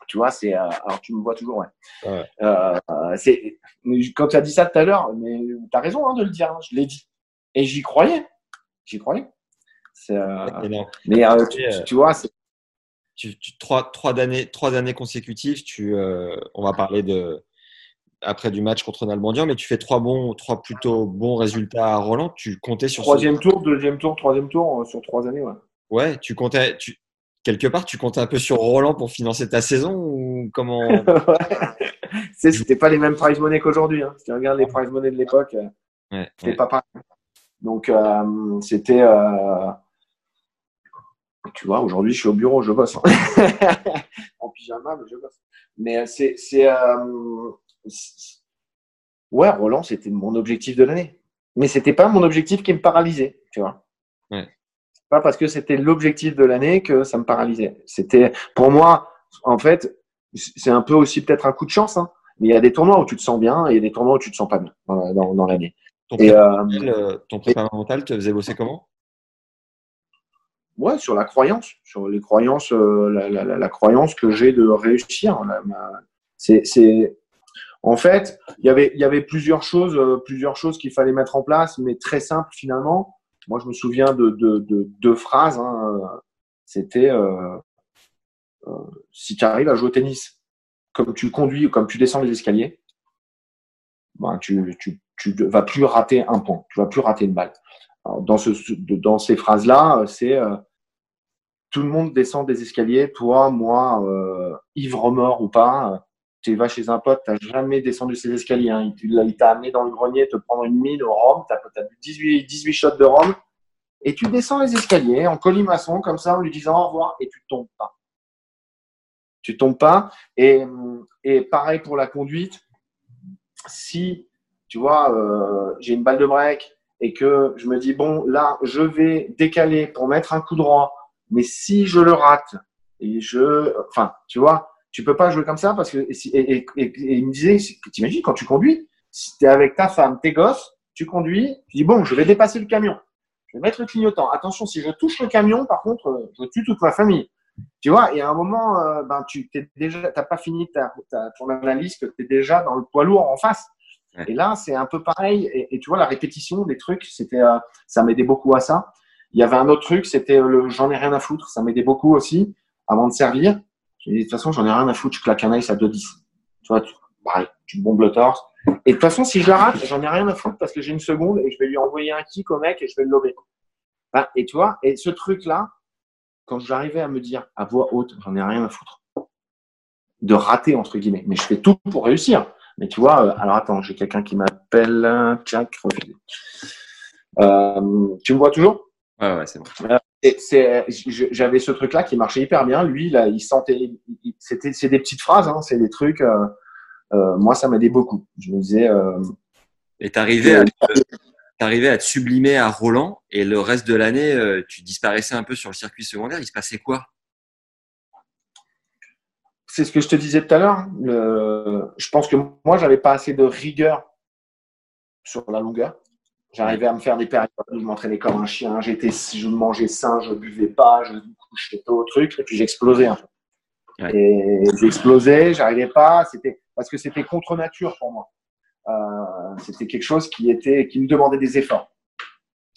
tu vois, c'est. Euh, alors, tu me vois toujours, ouais. Euh, c'est, quand tu as dit ça tout à l'heure, mais tu as raison hein, de le dire, hein, je l'ai dit. Et j'y croyais. J'y croyais. C'est, mais tu, vois, c'est. Tu, trois, trois, années, trois années consécutives, tu, on va parler de, après du match contre Nalbandian, mais tu fais trois bons, trois plutôt bons résultats à Roland. Tu comptais sur troisième tour, deuxième tour, troisième tour sur trois années, ouais. Ouais, tu comptais, tu, quelque part, tu comptais un peu sur Roland pour financer ta saison ou comment C'était pas les mêmes prize money qu'aujourd'hui. Hein. Si tu regardes les prize money de l'époque, euh, c'était pas pareil. Donc, euh, c'était. Euh, tu vois, aujourd'hui, je suis au bureau, je bosse. Hein. en pyjama, mais je bosse. Mais c'est. Ouais, Roland, c'était mon objectif de l'année. Mais c'était pas mon objectif qui me paralysait, tu vois. Ouais pas parce que c'était l'objectif de l'année que ça me paralysait. C'était pour moi, en fait, c'est un peu aussi peut-être un coup de chance, hein, mais il y a des tournois où tu te sens bien et il y a des tournois où tu te sens pas bien dans, dans, l'année. Ton, euh, ton préparation mentale te faisait bosser comment? Ouais, sur la croyance, sur les croyances, euh, la, la, la, croyance que j'ai de réussir. C'est, en fait, il y avait, il y avait plusieurs choses, euh, plusieurs choses qu'il fallait mettre en place, mais très simples finalement. Moi, je me souviens de deux phrases. Hein. C'était euh, euh, si tu arrives à jouer au tennis, comme tu conduis ou comme tu descends les escaliers, ben, tu, ne vas plus rater un point, tu vas plus rater une balle. dans, ce, dans ces phrases-là, c'est euh, tout le monde descend des escaliers, toi, moi, ivre mort ou pas, tu vas chez un pote, tu n'as jamais descendu ces escaliers. Hein. Il, t'a amené dans le grenier te prendre une mine au rhum, tu as, bu 18, 18 shots de rhum, et tu descends les escaliers en colimaçon, comme ça, en lui disant au revoir, et tu tombes pas. Tu tombes pas. Et, et pareil pour la conduite. Si, tu vois, euh, j'ai une balle de break et que je me dis, bon, là, je vais décaler pour mettre un coup droit, mais si je le rate, et je, enfin, tu vois, tu peux pas jouer comme ça parce que et, il me disait, t'imagines quand tu conduis, si tu es avec ta femme, tes gosses, tu conduis, tu dis bon, je vais dépasser le camion, je vais mettre le clignotant. Attention, si je touche le camion, par contre, euh, je tue toute ma famille. Tu vois, et à un moment, euh, ben tu t'es déjà, t'as pas fini ta, ton analyse que tu es déjà dans le poids lourd en face. Et là, c'est un peu pareil. Et, tu vois, la répétition des trucs, c'était, euh, ça m'aidait beaucoup à ça. Il y avait un autre truc, c'était le j'en ai rien à foutre. Ça m'aidait beaucoup aussi avant de servir de toute façon, j'en ai rien à foutre, je claque un ice à 2-10. Tu vois, tu, pareil, tu bombes le torse. Et de toute façon, si je la rate, j'en ai rien à foutre parce que j'ai une seconde et je vais lui envoyer un kick au mec et je vais le lober. et tu vois, et ce truc-là, quand j'arrivais à me dire à voix haute, j'en ai rien à foutre, de rater, entre guillemets, mais je fais tout pour réussir. Mais tu vois, euh, alors attends, j'ai quelqu'un qui m'appelle. Jack, euh, tu me vois toujours? Ouais, ouais, c'est bon. Euh, j'avais ce truc-là qui marchait hyper bien. Lui, là, il sentait, c'était, c'est des petites phrases, hein, c'est des trucs. Euh, euh, moi, ça m'aidait beaucoup. Je me disais. Euh, et t'arrivais à, arrivais à te sublimer à Roland et le reste de l'année, tu disparaissais un peu sur le circuit secondaire. Il se passait quoi? C'est ce que je te disais tout à l'heure. Hein. Je pense que moi, j'avais pas assez de rigueur sur la longueur. J'arrivais à me faire des périodes où je m'entraînais comme un chien. J'étais, je mangeais sain, je buvais pas, je couchais tôt au truc, et puis j'explosais un peu. Et j'explosais, j'arrivais pas. C'était parce que c'était contre nature pour moi. Euh, c'était quelque chose qui était, qui me demandait des efforts.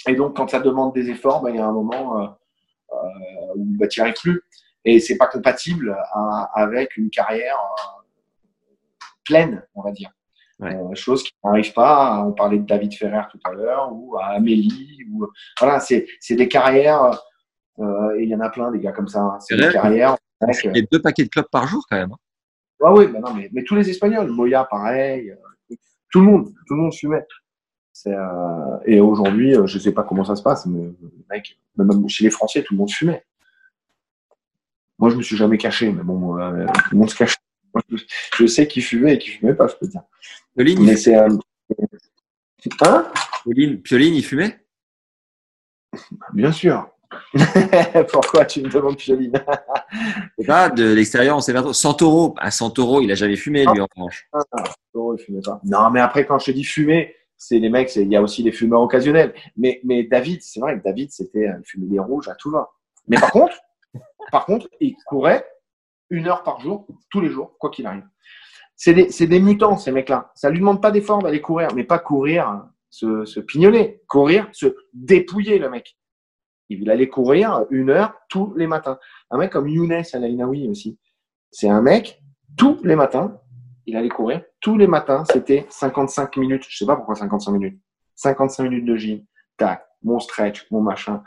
Et donc, quand ça demande des efforts, ben, il y a un moment euh, euh, où ben, tu n'y arrives plus. Et c'est pas compatible hein, avec une carrière pleine, on va dire. Euh, chose qui n'arrive pas. On parlait de David Ferrer tout à l'heure, ou à Amélie. Ou, voilà, c'est des carrières, euh, et il y en a plein des gars comme ça. Hein. C'est des carrières. Il y a deux paquets de clubs par jour quand même. Hein. Ah oui, mais, non, mais, mais, tous les Espagnols, Moya pareil, euh, tout le monde, tout le monde fumait. Euh, et aujourd'hui, je sais pas comment ça se passe, mais mec, même chez les Français, tout le monde fumait. Moi, je me suis jamais caché, mais bon, tout le monde se cache. Je sais qui fumait et qui fumait pas, je peux dire. Pioline, Mais c'est. Euh... Hein? Pioline, il fumait? Bien sûr. Pourquoi tu me demandes Pioline pas de l'extérieur, on sait pas trop. Santoro, à ah, Santoro, il a jamais fumé, lui, en revanche. Ah, Santoro, il fumait pas. Non, mais après, quand je te dis fumer, c'est les mecs, il y a aussi les fumeurs occasionnels. Mais, mais David, c'est vrai que David, c'était un des rouges à tout va. Mais par contre, par contre, il courait une heure par jour, tous les jours, quoi qu'il arrive. C'est des, des, mutants, ces mecs-là. Ça lui demande pas d'effort d'aller courir, mais pas courir, se, se pignoler, courir, se dépouiller, le mec. Il allait courir une heure tous les matins. Un mec comme Younes Alainaoui aussi. C'est un mec, tous les matins, il allait courir. Tous les matins, c'était 55 minutes. Je sais pas pourquoi 55 minutes. 55 minutes de gym. Tac, mon stretch, mon machin.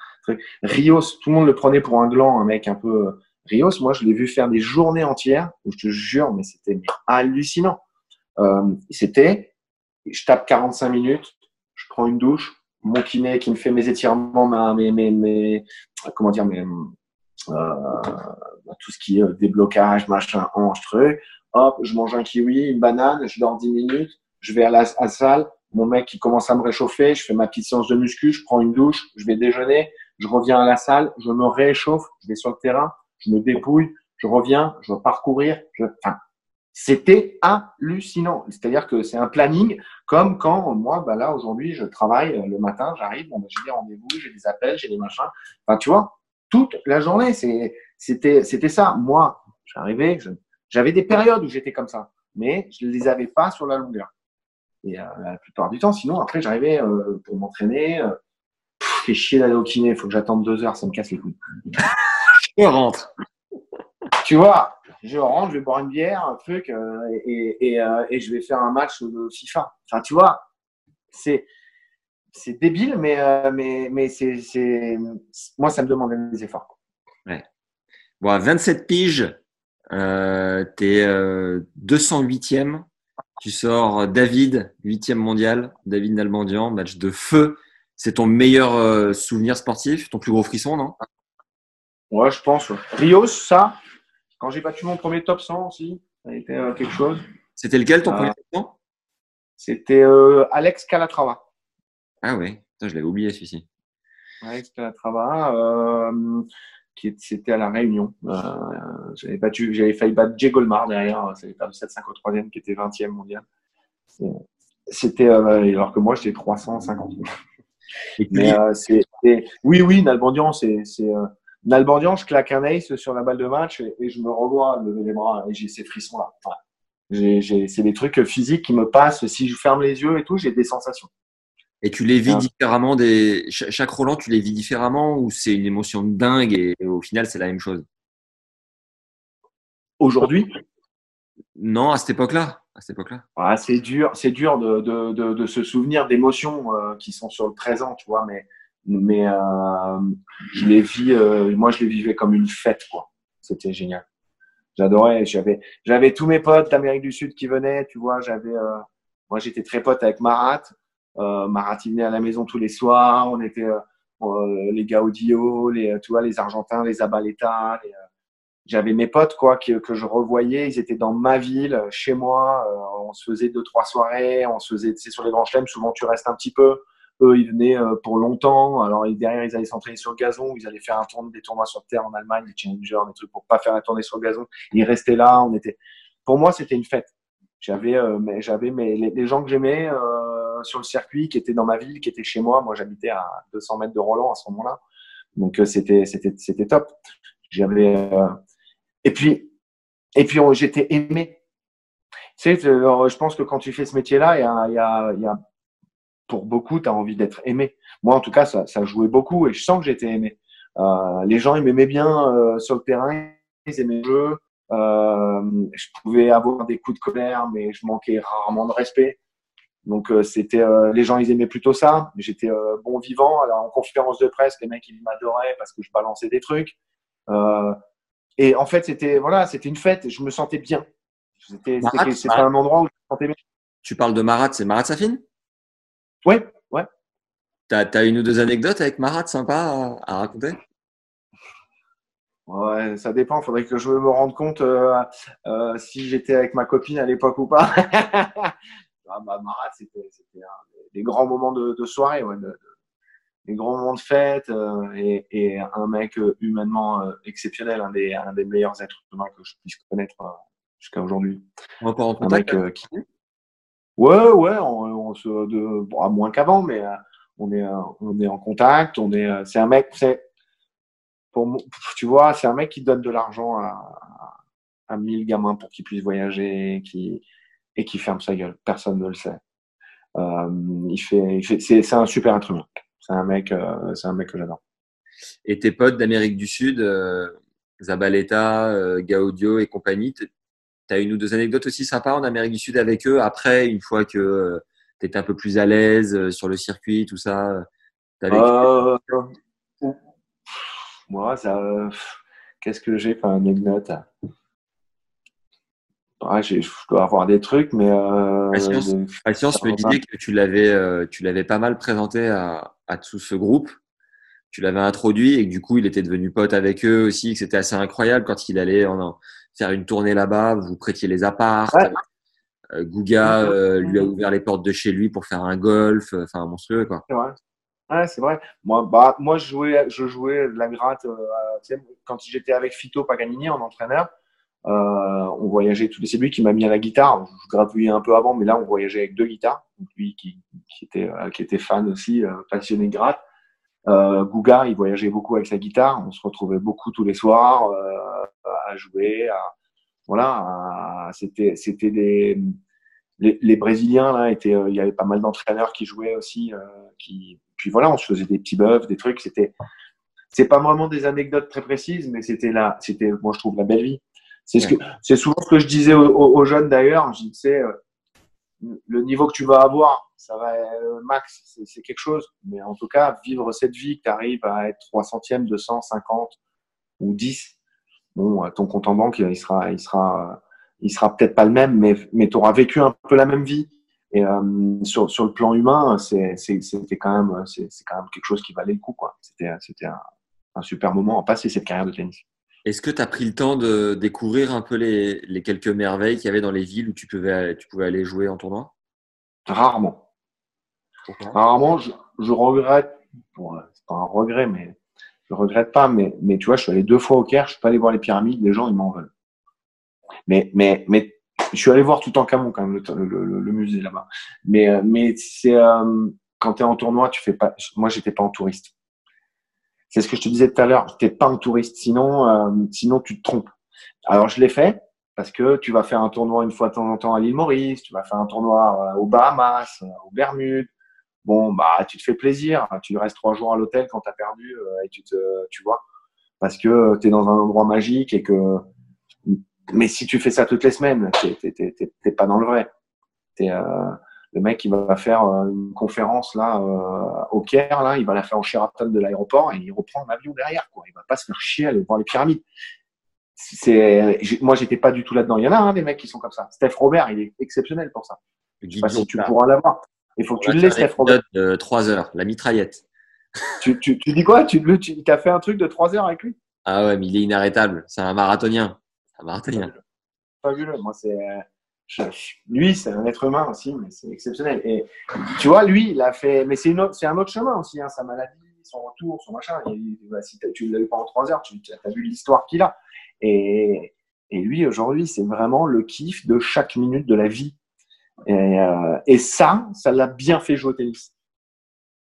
Rios, tout le monde le prenait pour un gland, un mec un peu. Euh, Rios, moi, je l'ai vu faire des journées entières je te jure, mais c'était hallucinant. Euh, c'était, je tape 45 minutes, je prends une douche, mon kiné qui me fait mes étirements, mes, mes, mes comment dire, mes, euh, tout ce qui est déblocage, machin, hanche, truc hop, je mange un kiwi, une banane, je dors 10 minutes, je vais à la, salle, mon mec qui commence à me réchauffer, je fais ma petite séance de muscu, je prends une douche, je vais déjeuner, je reviens à la salle, je me réchauffe, je vais sur le terrain, je me dépouille, je reviens, je vais parcourir, je, c'était hallucinant. C'est-à-dire que c'est un planning comme quand moi, bah là aujourd'hui, je travaille le matin, j'arrive, bon, bah, j'ai des rendez-vous, j'ai des appels, j'ai des machins. Enfin, tu vois, toute la journée, c'était, c'était ça. Moi, j'arrivais, j'avais des périodes où j'étais comme ça, mais je ne les avais pas sur la longueur. Et euh, la plupart du temps, sinon, après, j'arrivais euh, pour m'entraîner. Euh, chier d'aller au kiné, faut que j'attende deux heures, ça me casse les couilles. Je rentre. Tu vois, je rentre, je vais boire une bière, un truc, euh, et, et, et, je vais faire un match de FIFA. Enfin, tu vois, c'est c'est débile, mais, mais, mais c'est, moi, ça me demande des efforts. Ouais. Bon, à 27 piges, euh, tu es 208e. Tu sors David, 8e mondial. David Nalbandian, match de feu. C'est ton meilleur euh, souvenir sportif, ton plus gros frisson, non? Ouais, je pense. Rios, ça, quand j'ai battu mon premier top 100 aussi, ça a été euh, quelque chose. C'était lequel ton premier top 100 C'était Alex Calatrava. Ah oui, je l'avais oublié celui-ci. Alex Calatrava qui c'était à la Réunion. Euh, j'avais battu, j'avais failli battre Jay Golmar derrière, j'avais perdu 7-5 au troisième, qui était 20e mondial. C'était euh, alors que moi j'étais 350. Mais euh, c'est, oui, oui, Nalbandian, c'est, c'est euh, Nalbandian, je claque un ace sur la balle de match et, je me revois lever les bras et j'ai ces frissons là. j'ai, j'ai, c'est des trucs physiques qui me passent. Si je ferme les yeux et tout, j'ai des sensations. Et tu les vis différemment des chaque Roland, tu les vis différemment ou c'est une émotion dingue et au final c'est la même chose? Aujourd'hui? Non, à cette époque-là. À cette époque-là. Ah, c'est dur, c'est dur de, de, de, de, se souvenir d'émotions euh, qui sont sur le présent, tu vois, mais mais euh, je les vis, euh, moi je les vivais comme une fête, quoi. C'était génial. J'adorais. J'avais j'avais tous mes potes d'Amérique du Sud qui venaient, tu vois. J'avais moi j'étais très pote avec Marat. Euh, Marat venait à la maison tous les soirs. On était euh, euh, les Gaudio, les, tu vois, les Argentins, les Abaleta. J'avais mes potes quoi que, que, je revoyais ils étaient dans ma ville chez moi on se faisait deux trois soirées on se faisait c'est sur les grands chelems souvent tu restes un petit peu eux ils venaient pour longtemps alors derrière ils allaient s'entraîner sur le gazon ils allaient faire un tournoi des tournois sur terre en Allemagne des challengers des trucs pour pas faire la tournée sur le gazon ils restaient là on était pour moi c'était une fête j'avais mais j'avais mes les, gens que j'aimais sur le circuit, qui était dans ma ville, qui était chez moi. Moi, j'habitais à 200 mètres de Roland à ce moment-là. Donc, euh, c'était, c'était, c'était top. J'avais, euh, et puis, et puis, j'étais aimé. Tu sais, je pense que quand tu fais ce métier-là, il y a, y a, il y a pour beaucoup, tu as envie d'être aimé. Moi, en tout cas, ça, ça jouait beaucoup et je sens que j'étais aimé. Euh, les gens, ils m'aimaient bien euh, sur le terrain, ils aimaient le jeu. Euh, je pouvais avoir des coups de colère, mais je manquais rarement de respect. Donc euh, c'était euh, les gens ils aimaient plutôt ça. J'étais euh, bon vivant. Alors en conférence de presse, les mecs ils m'adoraient parce que je balançais des trucs. et en fait c'était voilà c'était une fête. Je me sentais bien. C'était un endroit où je me sentais bien. Tu parles de Marat, c'est Marat Safin? Oui, ouais. T'as as une ou deux anecdotes avec Marat sympa à, raconter? Ouais, ça dépend. Faudrait que je me rende compte si j'étais avec ma copine à l'époque ou pas. ah, bah, Marat, c'était des grands moments de, de soirée, ouais, de, des grands moments de fête euh, et, et, un mec euh, humainement euh, exceptionnel, un des, un des meilleurs êtres humains que je puisse connaître jusqu'à aujourd'hui. On va pas en contact. Un mec, qui... Ouais, ouais, on, bon, moins qu'avant, mais on est, on est en contact. On est, c'est un mec, c'est, pour, tu vois, c'est un mec qui donne de l'argent à, à 1000 gamins pour qu'ils puissent voyager, qui, et qui ferme sa gueule. Personne ne le sait. Euh, il fait, il c'est, un super instrument. C'est un mec, euh, c'est un mec que j'adore. Et tes potes d'Amérique du Sud, euh, Zabaleta, euh, Gaudio et compagnie, tu as une ou deux anecdotes aussi sympas en Amérique du Sud avec eux après, une fois que euh, étais un peu plus à l'aise sur le circuit, tout ça euh, Moi, ça, qu'est-ce que j'ai comme anecdote Ouais, je dois avoir des trucs, mais. Euh, Patience, me disait que tu l'avais, euh, tu l'avais pas mal présenté à, à tout ce groupe. Tu l'avais introduit et que du coup, il était devenu pote avec eux aussi, que c'était assez incroyable quand il allait en, faire une tournée là-bas. Vous prêtiez les apparts. Ouais. Euh, Gouga euh, lui a ouvert les portes de chez lui pour faire un golf. Euh, enfin, monstrueux, quoi. C'est vrai. Ouais, c'est vrai. Moi, bah, moi, je jouais, je jouais de la gratte. Quand j'étais avec Fito Paganini en entraîneur. Euh, on voyageait tous les. C'est lui qui m'a mis à la guitare. Je gratouillais un peu avant, mais là, on voyageait avec deux guitares. Donc, lui qui, qui était, euh, qui était fan aussi, euh, passionné de gratte. Gouga, il voyageait beaucoup avec sa guitare. On se retrouvait beaucoup tous les soirs à jouer. À, voilà, c'était, c'était des. Les, les, Brésiliens là étaient. il y avait pas mal d'entraîneurs qui jouaient aussi. qui, puis voilà, on se faisait des petits buffs, des trucs. C'était. C'est pas vraiment des anecdotes très précises, mais c'était là. C'était, moi, je trouve la belle vie. C'est ce que, c'est souvent ce que je disais aux, jeunes d'ailleurs. Je disais, euh, le niveau que tu vas avoir, ça va euh, max, c'est quelque chose. Mais en tout cas, vivre cette vie, que tu arrives à être 3 centièmes, 250 ou 10, bon, ton compte en banque, il sera, il sera, il sera peut-être pas le même, mais, mais tu auras vécu un peu la même vie. Et euh, sur, sur le plan humain, c'était quand même, c'est quand même quelque chose qui valait le coup, quoi. C'était, c'était un, un super moment à passer cette carrière de tennis. Est-ce que tu as pris le temps de découvrir un peu les, les quelques merveilles qu'il y avait dans les villes où tu pouvais, tu pouvais aller jouer en tournoi? Rarement. Rarement, je, je regrette. Bon, c'est pas un regret, mais je regrette pas. Mais, mais tu vois, je suis allé deux fois au Caire, je suis pas allé voir les pyramides, les gens ils m'en veulent. Mais, mais, mais je suis allé voir tout en Camon quand même le, musée là-bas. Mais, mais c'est euh, quand tu es en tournoi, tu fais pas. Moi, j'étais pas en touriste. C'est ce que je te disais tout à l'heure. Tu n'es pas un touriste, sinon, euh, sinon tu te trompes. Alors je l'ai fait parce que tu vas faire un tournoi une fois de temps en temps à l'île Maurice, tu vas faire un tournoi euh, aux Bahamas, euh, aux Bermudes. Bon, bah tu te fais plaisir. Tu restes trois jours à l'hôtel quand tu as perdu et tu te, tu vois, parce que tu es dans un endroit magique et que. Mais si tu fais ça toutes les semaines, t'es pas dans le vrai. Es, le mec, il va faire euh, une conférence là euh, au Caire, là, il va la faire en Sheraton de l'aéroport et il reprend un avion derrière. Quoi. Il va pas se faire chier à aller voir les pyramides. C'est, moi, j'étais pas du tout là-dedans. Il y en a hein, des mecs qui sont comme ça. Steph Robert, il est exceptionnel pour ça. Je sais pas si tu pourras l'avoir. Il faut que tu le laisses, Robert. De 3 heures, la mitraillette. tu, tu, tu, dis quoi? Tu, tu as fait un truc de 3 heures avec lui? Ah ouais, mais il est inarrêtable. C'est un marathonien. Un marathonien. Fabuleux. Moi, c'est lui, c'est un être humain aussi, mais c'est exceptionnel. Et tu vois, lui, il a fait, mais c'est un autre chemin aussi, hein, sa maladie, son retour, son machin. Bah, si tu ne l'as eu pas en trois heures, tu as vu l'histoire qu'il a. Et, et lui, aujourd'hui, c'est vraiment le kiff de chaque minute de la vie. Et, euh, et ça, ça l'a bien fait jouer au tennis.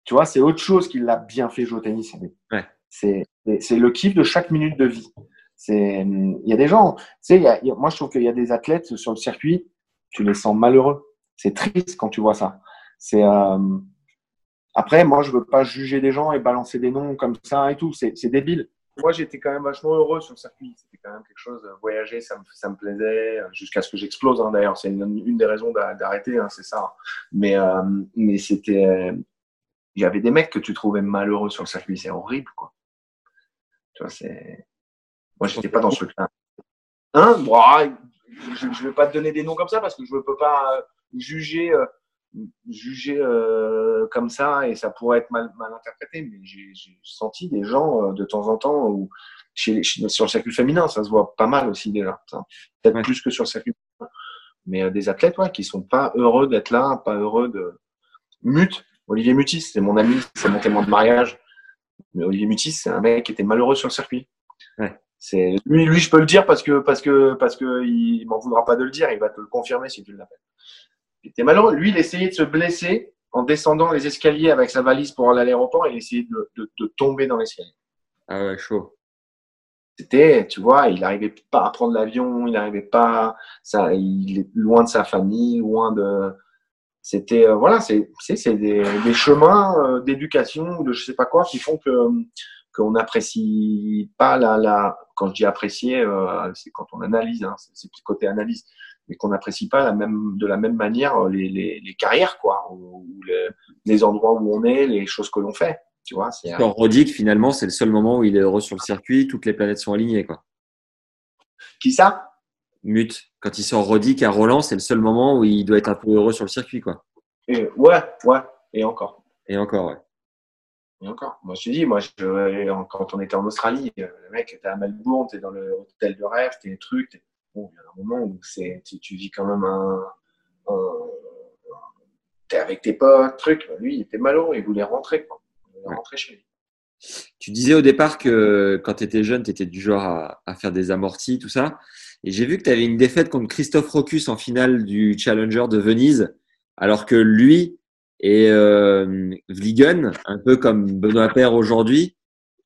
Tu vois, c'est autre chose qui l'a bien fait jouer au tennis. Ouais. C'est le kiff de chaque minute de vie. C'est, il y a des gens, tu sais, il y a, moi je trouve qu'il y a des athlètes sur le circuit, tu les sens malheureux. C'est triste quand tu vois ça. C'est euh... après, moi je veux pas juger des gens et balancer des noms comme ça et tout. C'est débile. Moi j'étais quand même vachement heureux sur le circuit. C'était quand même quelque chose. Voyager, ça me, ça me plaisait jusqu'à ce que j'explose. Hein, d'ailleurs, c'est une, une, des raisons d'arrêter, hein, c'est ça. Mais euh, mais c'était, il y avait des mecs que tu trouvais malheureux sur le circuit. C'est horrible, quoi. Tu vois, c'est moi, je n'étais pas dans ce truc-là. Hein? Je ne vais pas te donner des noms comme ça parce que je ne peux pas euh, juger, euh, juger euh, comme ça et ça pourrait être mal, mal interprété. Mais j'ai senti des gens de temps en temps où, chez, sur le circuit féminin, ça se voit pas mal aussi déjà. Peut-être plus que sur le circuit mais des athlètes ouais, qui sont pas heureux d'être là, pas heureux de. Mut, Olivier Mutis, c'est mon ami, c'est mon témoin de mariage. Mais Olivier Mutis, c'est un mec qui était malheureux sur le circuit. Ouais. C'est lui, lui, je peux le dire parce que parce que parce que il m'en voudra pas de le dire. Il va te le confirmer si tu l'appelles. Il était malheureux. Lui, il essayait de se blesser en descendant les escaliers avec sa valise pour aller à l'aéroport. Il essayait de, de, de tomber dans l'escalier. Ah ouais, chaud. C'était, tu vois, il n'arrivait pas à prendre l'avion, il n'arrivait pas, ça, il est loin de sa famille, loin de. C'était, euh, voilà, c'est, c'est, des, des chemins euh, d'éducation ou de je sais pas quoi qui font que qu'on n'apprécie pas la, la. Quand je dis apprécier, euh, c'est quand on analyse, hein, c'est, c'est le côté analyse, mais qu'on n'apprécie pas la même, de la même manière les, les, les carrières, quoi, ou, ou les, les endroits où on est, les choses que l'on fait. Tu vois, c'est, Roddick, finalement, c'est le seul moment où il est heureux sur le circuit, toutes les planètes sont alignées. Quoi. Qui ça? Mute, quand il sort Roddick à Roland, c'est le seul moment où il doit être un peu heureux sur le circuit. Quoi. Et, Ouais, ouais, et encore. Et encore, ouais. Et encore. Moi, je te dis, moi, je, quand on était en Australie, euh, le mec, t'es à Melbourne, t'es dans le hôtel de rêve, t'es des trucs. Bon, il y a un moment où tu, tu vis quand même un. un- t'es avec tes potes, truc. Lui, il était malheureux, il voulait rentrer, quoi. Il voulait Ouais. rentrer chez lui. Tu disais au départ que quand tu étais jeune, tu étais du genre à, à faire des amortis, tout ça. Et j'ai vu que tu avais une défaite contre Christophe Rocus en finale du Challenger de Venise, alors que lui et euh, Vliegen, un peu comme Benoît Paire aujourd'hui,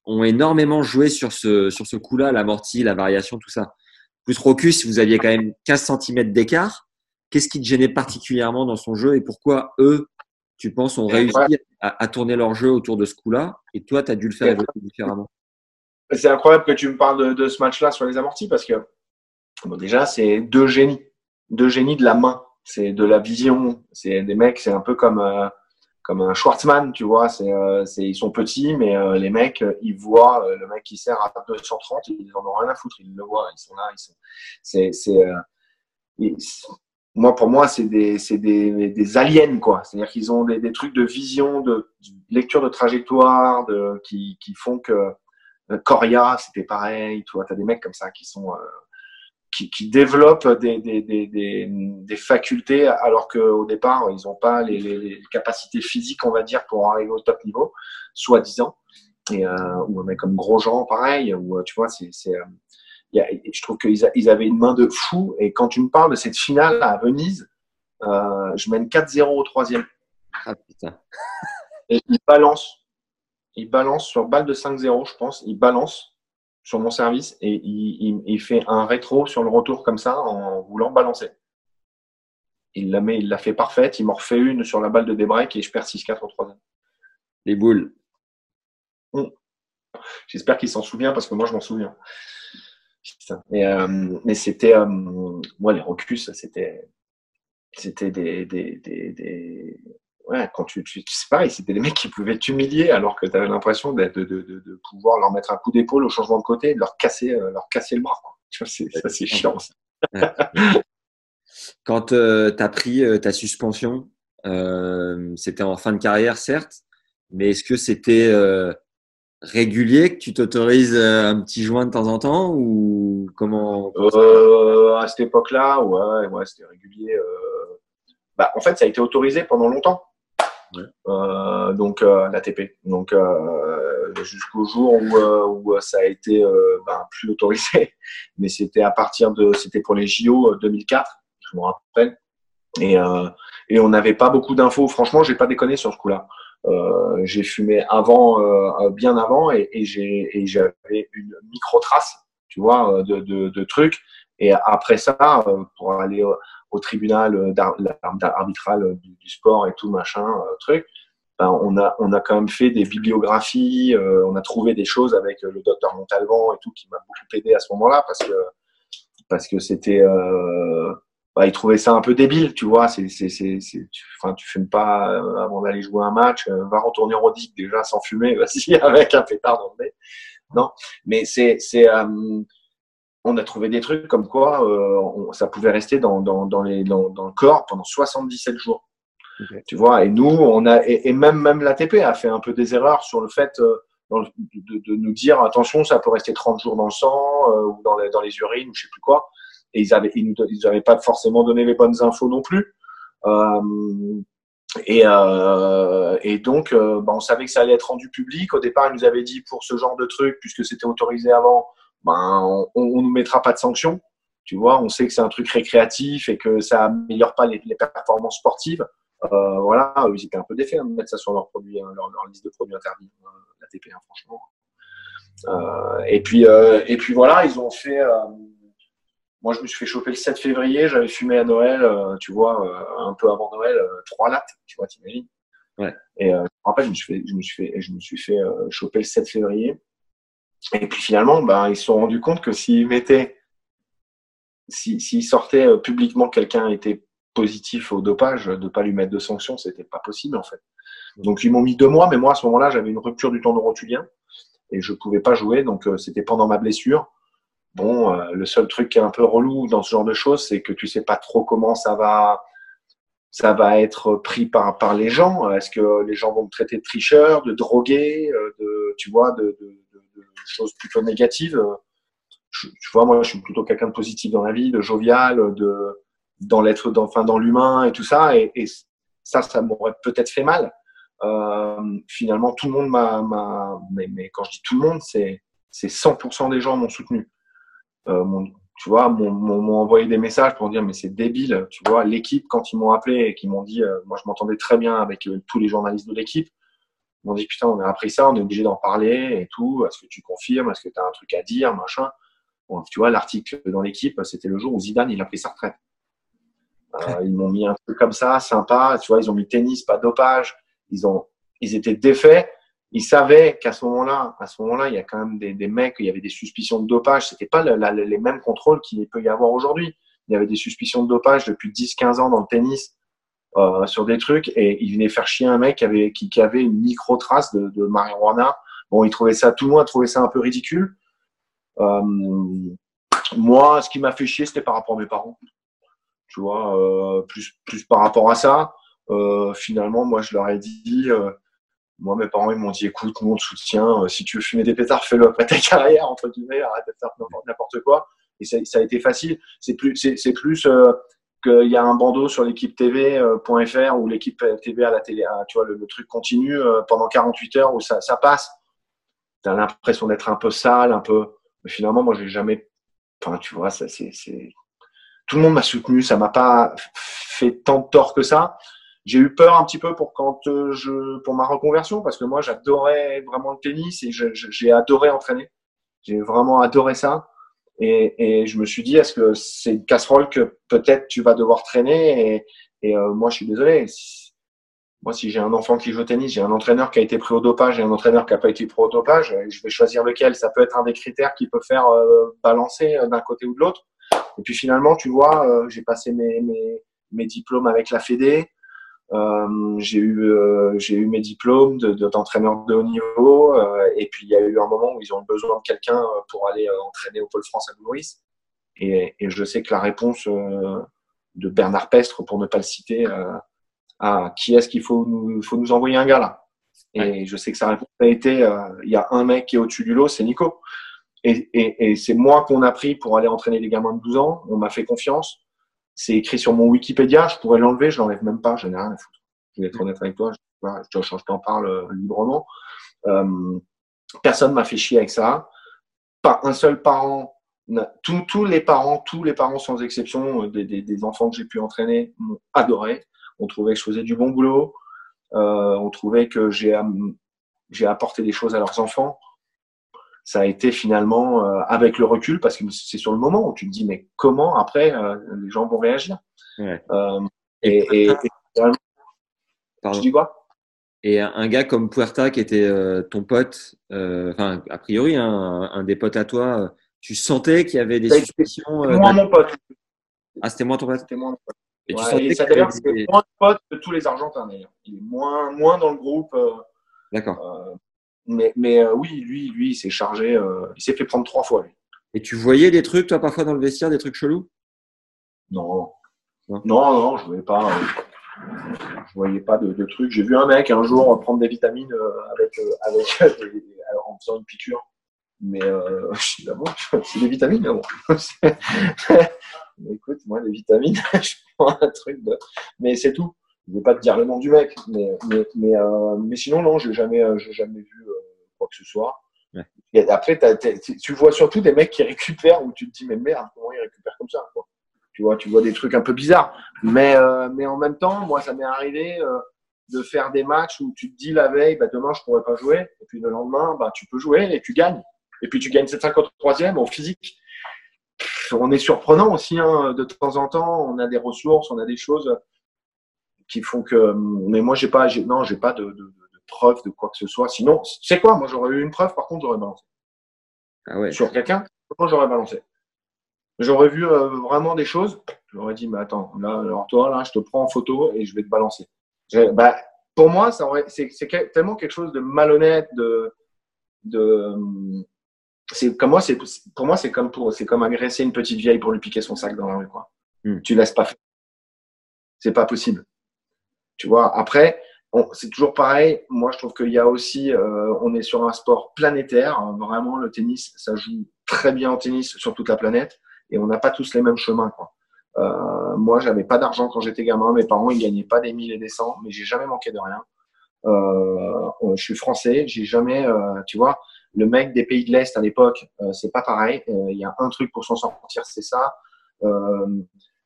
ont énormément joué sur ce, sur ce coup-là, l'amorti, la variation, tout ça. Plus Rocus, vous aviez quand même 15 cm d'écart. Qu'est-ce qui te gênait particulièrement dans son jeu et pourquoi eux, tu penses, ont réussi à, à tourner leur jeu autour de ce coup-là et toi, tu as dû le faire évoluer différemment? C'est incroyable que tu me parles de, de ce match-là sur les amortis parce que, bon, déjà, c'est deux génies. Deux génies de la main. C'est de la vision. C'est des mecs, c'est un peu comme, euh, comme un Schwartzman, tu vois. C'est, euh, c'est, ils sont petits, mais euh, les mecs, euh, ils voient euh, le mec qui sert à 230, ils en ont rien à foutre. Ils le voient, ils sont là. Ils sont, c'est, c'est, euh, ils- moi, pour moi, c'est des, c'est des, des aliens, quoi. C'est-à-dire qu'ils ont des, des trucs de vision, de, de lecture de trajectoire, de, qui, qui font que euh, Coria, c'était pareil. Tu vois, t'as des mecs comme ça qui sont qui, qui développent des, des, des, des, des facultés alors qu'au départ, ils n'ont pas les, les, les capacités physiques, on va dire, pour arriver au top niveau, soi-disant. Et, euh, ou un mec comme Grosjean, pareil. Ou, euh, tu vois, c'est, c'est, euh, y a- je trouve qu'ils ils avaient une main de fou. Et quand tu me parles de cette finale à Venise, euh, je mène 4-0 au troisième. Ah putain. Et il balance. Il balance sur balle de 5-0, je pense. Il balance sur mon service et il, il- il fait un rétro sur le retour comme ça en voulant balancer. Il la met, il l'a fait parfaite. Il m'en refait une sur la balle de débreak et je perds 6-4 au troisième. Les boules. J'espère qu'il s'en souvient parce que moi je m'en souviens. Mais, euh, mais c'était, euh, moi les Rocus, c'était, c'était des, des, des, des- ouais, quand tu, tu, c'est pareil, c'était des mecs qui pouvaient t'humilier alors que tu avais l'impression de, de, de, de pouvoir leur mettre un coup d'épaule au changement de côté, et de leur casser, euh, leur casser le bras. quoi. Tu vois, c'est, ça c'est chiant. ça. Quand tu as pris euh, ta suspension, euh, c'était en fin de carrière, certes, mais est-ce que c'était euh, régulier que tu t'autorises euh, un petit joint de temps en temps ou comment Euh, à cette époque-là, ouais, ouais, c'était régulier. euh. Bah, en fait, ça a été autorisé pendant longtemps. Euh, donc euh, l'ATP. Donc euh, jusqu'au jour où, où ça a été ben, plus autorisé. Mais c'était à partir de, c'était pour les JO 2004, je me rappelle. Et, et on n'avait pas beaucoup d'infos. Franchement, j'ai pas déconné sur ce coup-là. Euh, j'ai fumé avant, euh, bien avant, et, et j'avais une micro trace, tu vois, de, de, de trucs. Et après ça, pour aller au, tribunal d'ar- arbitral du, du sport et tout machin, euh, truc, ben, on a on a quand même fait des bibliographies, euh, on a trouvé des choses avec euh, le docteur Montalvan et tout qui m'a beaucoup aidé à ce moment-là parce que parce que c'était euh, bah, il trouvait ça un peu débile, tu vois. C'est, c'est, c'est, enfin, tu fumes pas euh, avant d'aller jouer un match. euh, va retourner en rodique déjà sans fumer, vas-y avec un pétard dans le nez. Non, mais c'est, c'est, euh, on a trouvé des trucs comme quoi euh, on- ça pouvait rester dans, dans, dans, les, dans, le corps pendant 77 jours. Tu vois, et nous, on a, et, et même, même l'ATP a fait un peu des erreurs sur le fait euh, le- de, de, nous dire attention, ça peut rester 30 jours dans le sang euh, ou dans les, dans les urines ou je sais plus quoi. Et ils avaient, ils nous, ils avaient pas forcément donné les bonnes infos non plus. Et, euh, et donc, euh, bah, on savait que ça allait être rendu public. Au départ, ils nous avaient dit pour ce genre de truc, puisque c'était autorisé avant, ben, on, on nous mettra pas de sanctions. Tu vois, on sait que c'est un truc récréatif et que ça améliore pas les, les performances sportives. Euh, voilà, ils étaient un peu défaits hein, de mettre ça sur leur produit, hein, leur, leur, liste de produits interdits, euh, la TP, hein, franchement. Euh, et puis, euh, et puis voilà, ils ont fait. Euh, moi, je me suis fait choper le 7 février. J'avais fumé à Noël, euh, tu vois, un peu avant Noël, trois lattes, tu vois, t'imagines. Ouais. Et je me rappelle, je me suis fait, je me suis fait, je me suis fait choper le 7 février. Et puis finalement, ben, ils se sont rendus compte que s'ils mettaient, s'ils si, sortaient publiquement quelqu'un était positif au dopage, de pas lui mettre de sanctions, c'était pas possible en fait. Donc ils m'ont mis deux mois, mais moi à ce moment-là, j'avais une rupture du tendon rotulien et je pouvais pas jouer, donc euh, c'était pendant ma blessure. Bon, euh, le seul truc qui est un peu relou dans ce genre de choses, c'est que tu sais pas trop comment ça va, ça va être pris par par les gens. Est-ce que les gens vont me traiter de tricheur, de drogué, euh, de tu vois, de, choses plutôt négatives. Je, tu vois, moi, je suis plutôt quelqu'un de positif dans la vie, de jovial, de dans l'être, enfin, dans l'humain et tout ça. Et, ça, ça m'aurait peut-être fait mal. Euh, finalement, tout le monde m'a, mais, quand je dis tout le monde, c'est, c'est 100% des gens m'ont soutenu. Euh, tu vois, m'ont envoyé des messages pour dire mais c'est débile. Tu vois, l'équipe quand ils m'ont appelé et qu'ils m'ont dit, euh, moi je m'entendais très bien avec tous les journalistes de l'équipe. Ils m'ont dit putain, on a appris ça, on est obligé d'en parler et tout. Est-ce que tu confirmes? Est-ce que tu as un truc à dire, machin bon, Tu vois, l'article dans l'équipe, c'était le jour où Zidane il a pris sa retraite. Euh, ils m'ont mis un truc comme ça, sympa. Tu vois, ils ont mis tennis, pas dopage. Ils ont, ils étaient défaits. Ils savaient qu'à ce moment-là, à ce moment-là, il y a quand même des, des mecs, il y avait des suspicions de dopage. C'était pas la, la, les mêmes contrôles qu'il peut y avoir aujourd'hui. Il y avait des suspicions de dopage depuis 10-15 ans dans le tennis euh, sur des trucs et ils venaient faire chier un mec qui avait, une micro trace de, marijuana. Bon, trouvaient ça, tout le monde trouvait ça un peu ridicule. Euh, moi, ce qui m'a fait chier, c'était par rapport à mes parents tu vois, euh, plus, plus par rapport à ça. Finalement, moi, je leur ai dit, moi, mes parents, ils m'ont dit, écoute, nous, on te soutient. si tu veux fumer des pétards, fais-le après ta carrière, entre guillemets, arrête de faire n'importe quoi. Et ça, ça, a été facile. C'est plus, c'est, plus qu'il y a un bandeau sur l'équipe TV.fr ou l'équipe TV à la télé, tu vois, le, truc continue pendant 48 heures où ça, passe. Tu as l'impression d'être un peu sale, un peu. Mais finalement, moi, j'ai jamais. Enfin, tu vois, ça, c'est, c'est tout le monde m'a soutenu, ça m'a pas fait tant de tort que ça. J'ai eu peur un petit peu pour quand euh, je pour ma reconversion parce que moi j'adorais vraiment le tennis et j'ai adoré entraîner. J'ai vraiment adoré ça et, et, je me suis dit est-ce que c'est une casserole que peut-être tu vas devoir traîner et, et euh, moi je suis désolé. Moi si j'ai un enfant qui joue au tennis, j'ai un entraîneur qui a été pris au dopage et un entraîneur qui n'a pas été pris au dopage, je vais choisir lequel. Ça peut être un des critères qui peut faire euh, balancer d'un côté ou de l'autre. Et puis finalement, tu vois, euh, j'ai passé mes, mes, mes, diplômes avec la Fédé. Euh, j'ai eu, euh, j'ai eu mes diplômes d'entraîneur de, de, haut niveau. Euh, et puis il y a eu un moment où ils ont besoin de quelqu'un pour aller entraîner au Pôle France à Maurice. Et, et, je sais que la réponse de Bernard Pestre, pour ne pas le citer, à qui est-ce qu'il faut nous, faut nous envoyer un gars là? Et je sais que sa réponse a été, il y a un mec qui est au-dessus du lot, c'est Nico. Et, et, et c'est moi qu'on a pris pour aller entraîner les gamins de 12 ans. On m'a fait confiance. C'est écrit sur mon Wikipédia. Je pourrais l'enlever. Je l'enlève même pas. Je n'ai rien à foutre. Je vais être honnête avec toi. Je, je, je t'en parle euh, librement. Euh, personne m'a fait chier avec ça. Pas un seul parent. Tous, tous les parents, tous les parents sans exception, euh, des, enfants que j'ai pu entraîner, m'ont adoré. On trouvait que je faisais du bon boulot. Euh, on trouvait que j'ai apporté des choses à leurs enfants ça a été finalement euh, avec le recul, parce que c'est sur le moment où tu te dis, mais comment après euh, les gens vont réagir ouais. Et, et, et, Pardon. tu dis quoi? Et un gars comme Puerta, qui était euh, ton pote, enfin, a priori, hein, un, un, des potes à toi, tu sentais qu'il y avait des suspicions. C'était moi mon pote. Ah, c'était moi ton pote? C'était moi mon pote. Et tu Ouais, et ça d'ailleurs, des- moins de potes que tous les Argentins d'ailleurs. Il est moins, moins dans le groupe. euh, D'accord. euh, mais mais euh, oui, lui, lui, il s'est chargé. euh, il s'est fait prendre trois fois, lui. Et tu voyais des trucs, toi, parfois dans le vestiaire, des trucs chelous? Non. Non. Non, non, je voyais pas. euh, je voyais pas de, de trucs. J'ai vu un mec un jour prendre des vitamines avec, avec des- en faisant une piqûre. Mais euh, ah c'est des vitamines, mais bon. Écoute, moi, les vitamines, je prends un truc de. Mais c'est tout. Je vais pas te dire le nom du mec, mais, mais, mais, euh, mais sinon, non, j'ai jamais, euh, j'ai jamais vu euh, quoi que ce soit. Ouais. Et après, t'as- t'as- tu vois surtout des mecs qui récupèrent où tu te dis, mais merde, comment ils récupèrent comme ça Tu vois, tu vois des trucs un peu bizarres. Mais, euh, mais en même temps, moi, ça m'est arrivé euh, de faire des matchs où tu te dis la veille, bah, demain, je pourrais pas jouer. Et puis le lendemain, bah, tu peux jouer et tu gagnes. Et puis tu gagnes 753e en physique. On est surprenant aussi, hein, de temps en temps. On a des ressources, on a des choses qui font que. Mais moi, j'ai pas, non, j'ai pas de, de, de, preuve de quoi que ce soit. Sinon, c'est quoi? Moi, j'aurais eu une preuve. Par contre, j'aurais balancé. Ah ouais. Sur quelqu'un, j'aurais balancé. J'aurais vu euh, vraiment des choses. J'aurais dit, mais attends, là, alors toi, là, je te prends en photo et je vais te balancer. Bah, pour moi, ça c'est, c'est tellement quelque chose de malhonnête, de, de, c'est comme moi, c'est pour moi, c'est comme pour, c'est comme agresser une petite vieille pour lui piquer son sac dans la rue, quoi. Mm. Tu laisses pas faire. C'est pas possible. Tu vois. Après, c'est toujours pareil. Moi, je trouve qu'il y a aussi, euh, on est sur un sport planétaire. Vraiment, le tennis, ça joue très bien en tennis sur toute la planète et on n'a pas tous les mêmes chemins. Quoi. Euh, moi, j'avais pas d'argent quand j'étais gamin. Mes parents, ils gagnaient pas des mille et des cents, mais j'ai jamais manqué de rien. Euh, je suis français. J'ai jamais, euh, tu vois, le mec des pays de l'Est à l'époque, euh, c'est pas pareil. Euh, Il y a un truc pour s'en sortir, c'est ça.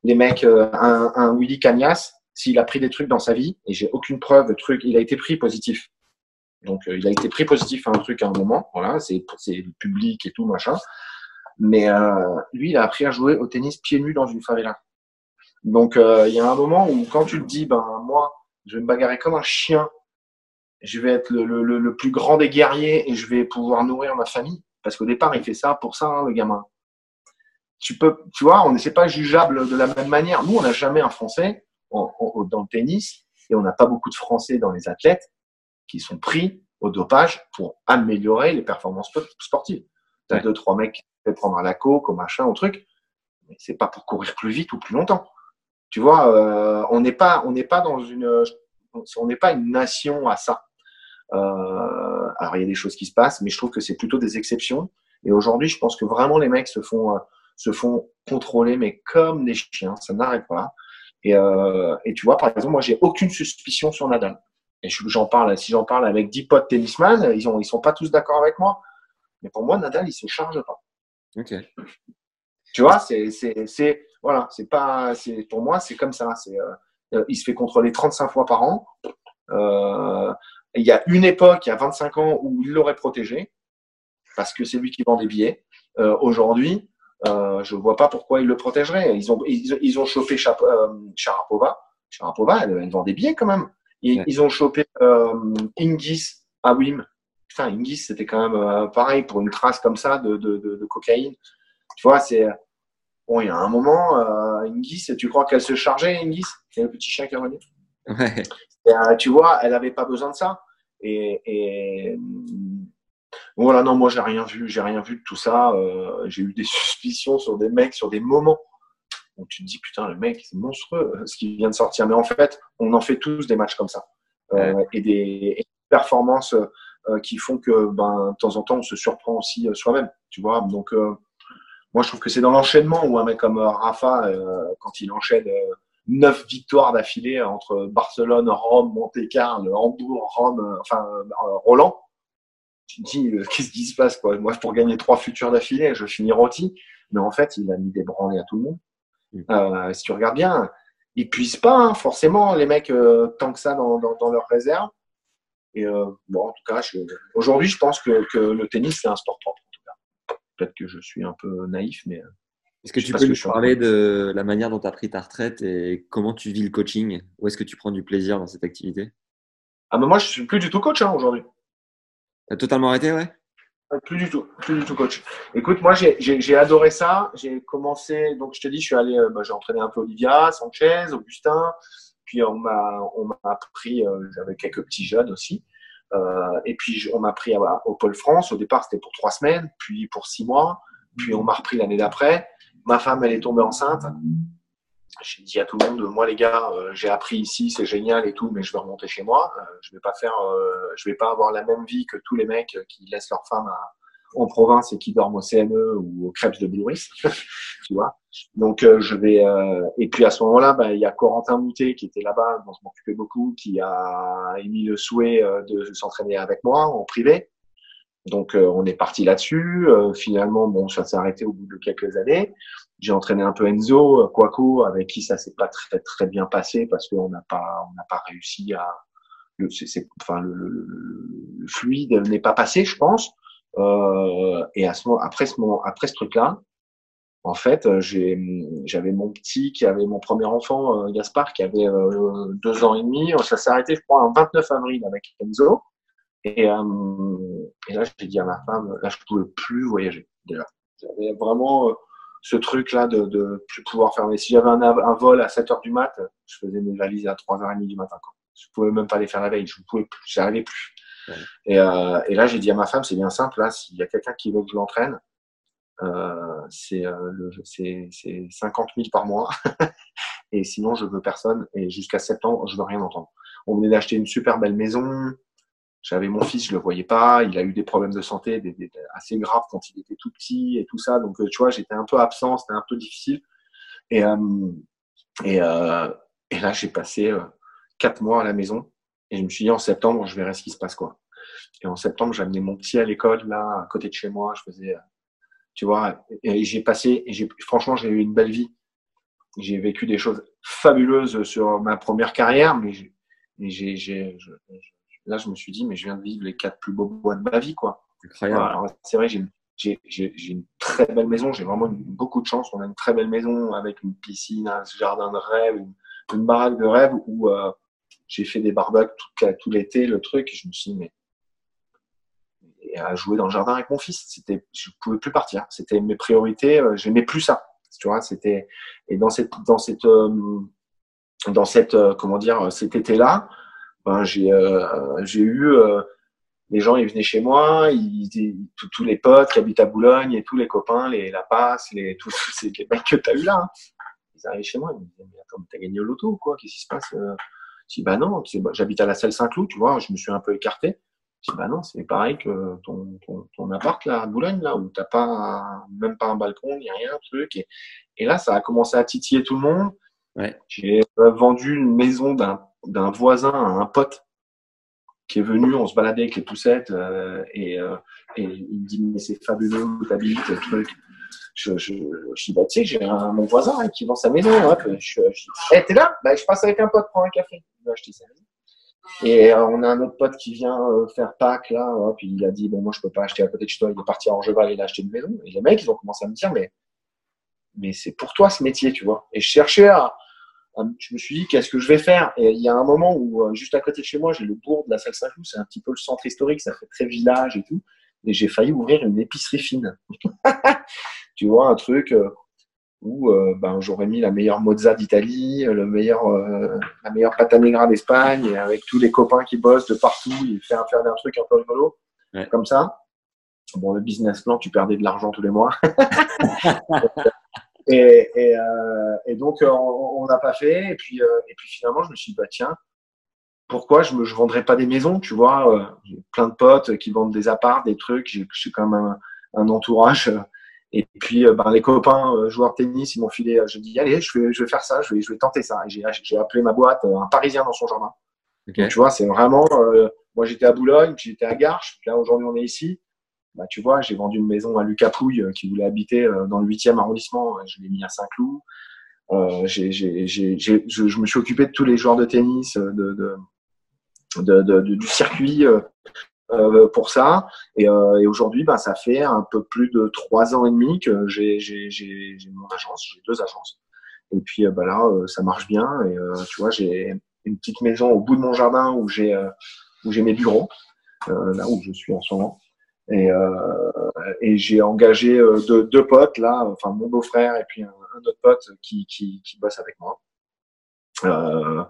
les mecs, un, un Willy Cagnas, s'il a pris des trucs dans sa vie, et j'ai aucune preuve de truc, il a été pris positif. Donc, il a été pris positif à un truc à un moment. Voilà, c'est public et tout machin. Mais euh, lui, il a appris à jouer au tennis pieds nus dans une favela. Donc, euh, il y a un moment où quand tu te dis, ben moi, je vais me bagarrer comme un chien, je vais être le, le, le plus grand des guerriers et je vais pouvoir nourrir ma famille. Parce qu'au départ, il fait ça pour ça, hein, le gamin. Tu peux, tu vois, on n'est pas jugeable de la même manière. Nous, on n'a jamais un Français en, en, dans le tennis et on n'a pas beaucoup de Français dans les athlètes qui sont pris au dopage pour améliorer les performances sportives. T'as ouais. deux, trois mecs qui peuvent prendre à la coke, au machin, au truc, mais c'est pas pour courir plus vite ou plus longtemps. Tu vois, euh, on n'est pas, on n'est pas dans une, on n'est pas une nation à ça. Euh, alors il y a des choses qui se passent, mais je trouve que c'est plutôt des exceptions. Et aujourd'hui, je pense que vraiment les mecs se font, euh, se font contrôler, mais comme des chiens, ça n'arrête pas. Et, euh, et tu vois, par exemple, moi, j'ai aucune suspicion sur Nadal. Et j'en parle, si j'en parle avec dix potes tennisman, ils ont, ils sont pas tous d'accord avec moi. Mais pour moi, Nadal, il se charge pas. Ok. Tu vois, c'est, c'est, c'est, voilà, c'est pas, c'est, pour moi, c'est comme ça. C'est, euh, il se fait contrôler 35 fois par an. Euh, il y a une époque, il y a 25 ans, où il l'aurait protégé parce que c'est lui qui vend des billets. Euh, aujourd'hui, euh, je vois pas pourquoi il le protégerait. Ils ont, ils, ils ont chopé Chap, euh, Sharapova. Sharapova, elle, elle, vend des billets quand même. Ils, ouais. ils ont chopé euh, Ingis à Wim. Putain, Ingis, c'était quand même euh, pareil pour une trace comme ça de, de, de, de cocaïne. Tu vois, c'est bon. Il y a un moment, Ingis, tu crois qu'elle se chargeait, Ingis? C'est le petit chien qui est revenu. Ouais. Et, tu vois, elle avait pas besoin de ça. Et, et voilà, non, moi j'ai rien vu, j'ai rien vu de tout ça. Euh, j'ai eu des suspicions sur des mecs, sur des moments où tu te dis putain, le mec c'est monstrueux ce qui vient de sortir. Mais en fait, on en fait tous des matchs comme ça euh, ouais. et, des, et, des, performances euh, qui font que ben de temps en temps on se surprend aussi soi-même. Tu vois, donc moi je trouve que c'est dans l'enchaînement où un mec comme Rafa, quand il enchaîne neuf victoires d'affilée entre Barcelone, Rome, Monte-Carlo, Hambourg, Rome, enfin Roland tu te dis, euh, qu'est-ce qui se passe quoi? Moi, pour gagner trois futurs d'affilée, je finis rôti. Mais en fait, il a mis des branlées à tout le monde. Mmh. Euh, si tu regardes bien, ils puissent pas hein, forcément les mecs euh, tant que ça dans, dans, dans leur réserve. Et euh, bon, en tout cas, aujourd'hui, je pense que, que le tennis c'est un sport propre. En tout cas, peut-être que je suis un peu naïf, mais. Est-ce que tu peux nous parler de la manière dont tu as pris ta retraite et comment tu vis le coaching? Où est-ce que tu prends du plaisir dans cette activité? Ah, mais moi, je suis plus du tout coach hein, aujourd'hui. T'as totalement arrêté, ouais? Plus du tout, plus du tout, coach. Écoute, moi, j'ai adoré ça. J'ai commencé, donc je te dis, je suis allé, bah, j'ai entraîné un peu Olivia, Sanchez, Augustin. Puis on m'a, on m'a appris, euh, j'avais quelques petits jeunes aussi. Euh, et puis on m'a pris au Pôle France. Au départ, c'était pour trois semaines, puis pour six mois. Puis on m'a repris l'année d'après. Ma femme, elle est tombée enceinte. J'ai dit à tout le monde, moi les gars, euh, j'ai appris ici, c'est génial et tout, mais je vais remonter chez moi. Euh, je vais pas faire, euh, je vais pas avoir la même vie que tous les mecs qui laissent leur femme à, en province et qui dorment au CME ou au Crêpes de Blouris, tu vois. Donc je vais et puis à ce moment-là, bah, il y a Corentin Moutet qui était là-bas, dont je m'occupais beaucoup, qui a émis le souhait de s'entraîner avec moi en privé. Donc on est parti là-dessus. finalement, bon, ça s'est arrêté au bout de quelques années. J'ai entraîné un peu Enzo, Quaco, avec qui ça s'est pas très très bien passé parce qu'on n'a pas on n'a pas réussi à le, c'est, enfin le, le, le fluide n'est pas passé, je pense. Euh, et à ce moment, après ce moment, après ce truc-là, en fait, euh, j'ai, j'avais mon petit qui avait mon premier enfant, euh, Gaspard, qui avait euh, deux ans et demi. Ça s'est arrêté, je crois, un 29 avril avec Enzo. Et, euh, et là, j'ai dit à ma femme, là, je pouvais plus voyager. Déjà, j'avais vraiment ce truc-là de, de plus pouvoir faire. Mais si j'avais un, un, vol à 7 heures du mat, je faisais mes valises à 3h30 du matin. Quoi. Je pouvais même pas les faire la veille. Je pouvais plus. J'arrivais plus. Ouais. Et, euh, et, là, j'ai dit à ma femme, c'est bien simple. Là, s'il y a quelqu'un qui veut que je l'entraîne, euh, c'est euh, 50 000 par mois. et sinon, je veux personne. Et jusqu'à septembre, je veux rien entendre. On venait d'acheter une super belle maison. J'avais mon fils, je le voyais pas. Il a eu des problèmes de santé des, des, assez graves quand il était tout petit et tout ça. Donc, tu vois, j'étais un peu absent, c'était un peu difficile. Et, euh, et, euh, et là, j'ai passé euh, quatre mois à la maison. Et je me suis dit, en septembre, je verrai ce qui se passe, quoi. Et en septembre, j'ai amené mon petit à l'école, là, à côté de chez moi. Je faisais, tu vois, et j'ai passé, et j'ai, franchement, j'ai eu une belle vie. J'ai vécu des choses fabuleuses sur ma première carrière, mais j'ai, j'ai, j'ai, là, je me suis dit, mais je viens de vivre les quatre plus beaux mois de ma vie, quoi. C'est vrai, j'ai, une très belle maison. J'ai vraiment beaucoup de chance. On a une très belle maison avec une piscine, un jardin de rêve, une, une baraque de rêve où euh, j'ai fait des barbecues tout, tout l'été, le truc. Et je me suis dit, mais et à jouer dans le jardin avec mon fils. C'était, je pouvais plus partir. C'était mes priorités. Euh, j'aimais plus ça. Tu vois, c'était et dans cette dans cette euh, dans cette euh, comment dire cet été-là, ben j'ai euh, j'ai eu euh, les gens ils venaient chez moi, ils, ils tous, tous les potes qui habitent à Boulogne et tous les copains, les la passe, les tous ces les mecs que tu as eu là. Hein. Ils arrivaient chez moi, ils me disaient mais attends, t'as gagné au loto ou quoi? Qu'est-ce qui se passe Je dis bah non, j'habite à la Selle Saint-Cloud, tu vois, je me suis un peu écarté. Je dis, bah non, c'est pareil que ton, ton, ton, appart là, à Boulogne, là, où t'as pas, même pas un balcon, ni rien, truc. Et, et, là, ça a commencé à titiller tout le monde. Ouais. J'ai vendu une maison d'un voisin à un pote qui est venu, on se baladait avec les poussettes, euh, et, euh, et il me dit, mais c'est fabuleux où t'habites, truc. Je, je, je dis, bah, tu sais, j'ai mon voisin hein, qui vend sa maison. Hop. Je, je, dis, hey, t'es là? Bah, Je passe avec un pote prendre un café. Il va acheter sa maison. Et euh, on a un autre pote qui vient faire Pâques, là, puis il a dit, bon, moi, je peux pas acheter à côté de chez toi, il est parti à Orgeval, il a acheté une maison. Et les mecs, ils ont commencé à me dire, mais, mais c'est pour toi ce métier, tu vois. Et je cherchais à je me suis dit, qu'est-ce que je vais faire? Et il y a un moment où, euh, juste à côté de chez moi, j'ai le bourg de la Salle Saint-Cloud, c'est un petit peu le centre historique, ça fait très village et tout. Et j'ai failli ouvrir une épicerie fine. tu vois, un truc, euh, où euh, ben, j'aurais mis la meilleure mozza d'Italie, le meilleur, euh, la meilleure pâte à negra d'Espagne, et avec tous les copains qui bossent de partout, fait un, faire un truc un peu rigolo, ouais. comme ça. Bon, le business plan, tu perdais de l'argent tous les mois. et, et, euh, et, donc, on n'a pas fait. Et puis, et puis finalement, je me suis dit, bah, tiens, pourquoi je ne je vendrais pas des maisons, tu vois J'ai plein de potes qui vendent des apparts, des trucs. J'ai quand même un, un entourage et puis, euh, ben, les copains euh, joueurs de tennis, ils m'ont filé. Je dis, allez, je vais, je vais faire ça, je vais, je vais tenter ça. Et j'ai appelé ma boîte euh, un Parisien dans son jardin. Okay. Donc, tu vois, c'est vraiment. Euh, moi, j'étais à Boulogne, puis j'étais à Garches. Là, aujourd'hui, on est ici. Bah, tu vois, j'ai vendu une maison à Lucas Pouille qui voulait habiter dans le 8e arrondissement. Je l'ai mis à Saint-Cloud. Euh, je, me suis occupé de tous les joueurs de tennis, de, du circuit euh, pour ça. Et, euh, aujourd'hui, ben, ça fait un peu plus de trois ans et demi que j'ai, mon agence, j'ai deux agences. Et puis ben là, ça marche bien. Et tu vois, j'ai une petite maison au bout de mon jardin où j'ai où j'ai mes bureaux, là où je suis en ce moment. Et, et j'ai engagé deux, deux potes là, enfin mon beau-frère et puis un, un autre pote qui, qui, qui bosse avec moi. Euh,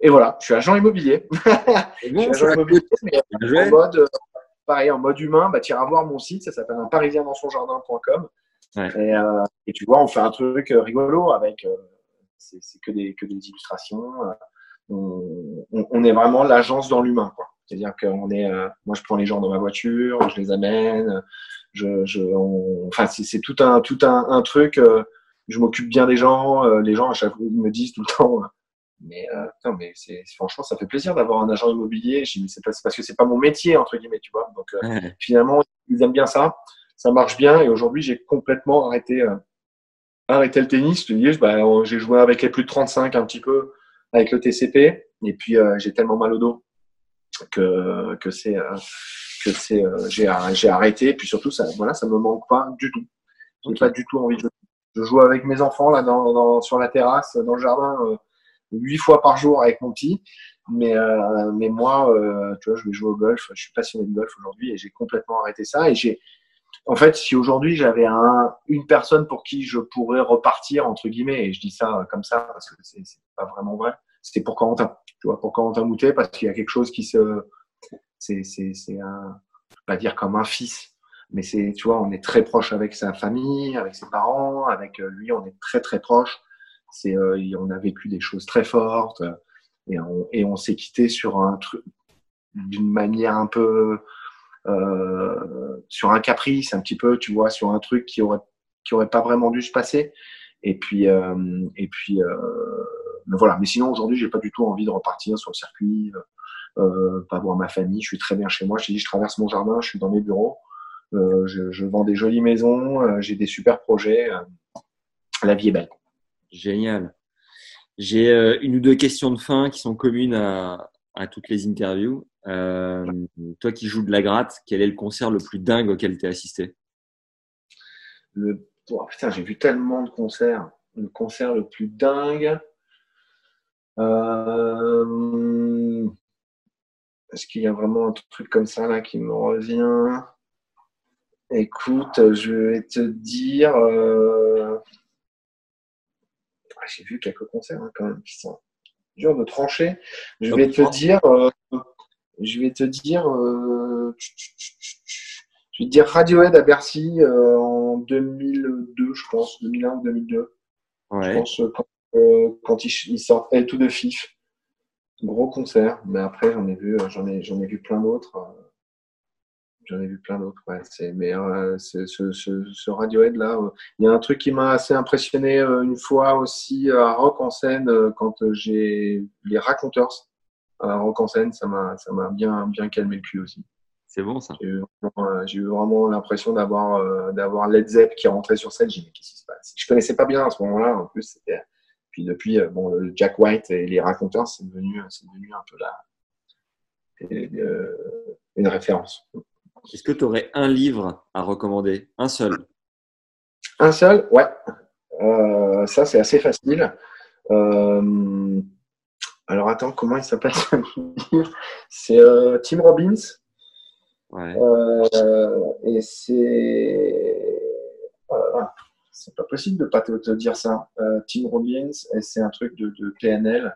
et voilà, je suis agent immobilier. Je suis agent immobilier, mais en mode, euh, pareil, en mode humain, bah, tu iras voir mon site, ça s'appelle un parisien dans son jardin.com. Ouais. Et, euh, et, tu vois, on fait un truc rigolo avec, euh, c'est que des, que des illustrations. On, on, on, est vraiment l'agence dans l'humain, quoi. C'est-à-dire qu'on est, euh, moi, je prends les gens dans ma voiture, je les amène, je, je, on, enfin, c'est tout un, tout un, un truc. Euh, je m'occupe bien des gens. Euh, les gens à chaque fois me disent tout le temps, mais euh, non, mais c'est franchement ça fait plaisir d'avoir un agent immobilier. Je dis c'est parce que c'est pas mon métier entre guillemets, tu vois. Donc euh, finalement ils aiment bien ça, ça marche bien. Et aujourd'hui j'ai complètement arrêté. Euh, arrêté le tennis, je dis, bah, j'ai joué avec les plus de 35 un petit peu, avec le TCP. Et puis, euh, j'ai tellement mal au dos que, que c'est, euh, que c'est, euh, j'ai, j'ai arrêté. Puis surtout, ça, voilà, ça me manque pas du tout. J'ai pas du tout envie de jouer. Je joue avec mes enfants là dans, dans sur la terrasse, dans le jardin, huit fois par jour avec mon petit. Mais, mais moi, tu vois, je vais jouer au golf. Je suis passionné de golf aujourd'hui et j'ai complètement arrêté ça. Et j'ai, en fait, si aujourd'hui j'avais un, une personne pour qui je pourrais repartir, entre guillemets, et je dis ça comme ça parce que c'est pas vraiment vrai, c'était pour Corentin. Tu vois, pour Corentin Moutet, parce qu'il y a quelque chose qui se. C'est un. Je pas dire comme un fils, mais c'est, tu vois, on est très proche avec sa famille, avec ses parents, avec euh, lui, on est très très proche. C'est, euh, on a vécu des choses très fortes et on, et on s'est quitté sur un truc d'une manière un peu euh, sur un caprice, un petit peu, tu vois, sur un truc qui aurait qui aurait pas vraiment dû se passer. Et puis euh, et puis euh, voilà. Mais sinon aujourd'hui, j'ai pas du tout envie de repartir sur le circuit, pas voir ma famille. Je suis très bien chez moi. Je dis, je traverse mon jardin, je suis dans mes bureaux. Je, je, vends des jolies maisons, j'ai des super projets. la vie est belle. Génial. J'ai une ou deux questions de fin qui sont communes à, à toutes les interviews. Euh, toi qui joues de la gratte, quel est le concert le plus dingue auquel tu as assisté? Le... Oh, putain, j'ai vu tellement de concerts. Le concert le plus dingue. Euh... Est-ce qu'il y a vraiment un truc comme ça là qui me revient? Écoute, je vais te dire. Euh... Ah, j'ai vu quelques concerts hein, quand même qui sont durs de trancher. Je vais te dire. Euh, je vais te dire, euh, je vais te dire Radiohead à Bercy en 2002, je pense, 2001 ou 2002. Je pense quand, quand ils, sortent tout de Fif. Gros concert, mais après j'en ai vu, j'en ai, j'en ai vu plein d'autres. J'en ai vu plein d'autres, ouais. C'est, mais ce, ce, ce, Radiohead là, il y a un truc qui m'a assez impressionné une fois aussi à Rock en scène quand j'ai les Raconteurs à Rock en scène, ça m'a, ça m'a bien, bien calmé le cul aussi. C'est bon ça. J'ai eu vraiment, l'impression d'avoir, euh, d'avoir Led Zepp qui rentrait sur scène. J'ai dit, mais qu'est-ce qui se passe? Je connaissais pas bien à ce moment-là. En plus, c'était. Puis depuis, euh, bon, le Jack White et les raconteurs, c'est devenu, c'est devenu un peu la, euh, une référence. Est-ce que tu aurais un livre à recommander? Un seul? Un seul? Ouais. ça, c'est assez facile. Euh, alors attends, comment il s'appelle ce livre? C'est euh, Tim Robbins. Ouais. Euh, et c'est. C'est pas possible de pas te, dire ça. Euh, Tim Robbins, et c'est un truc de, de PNL.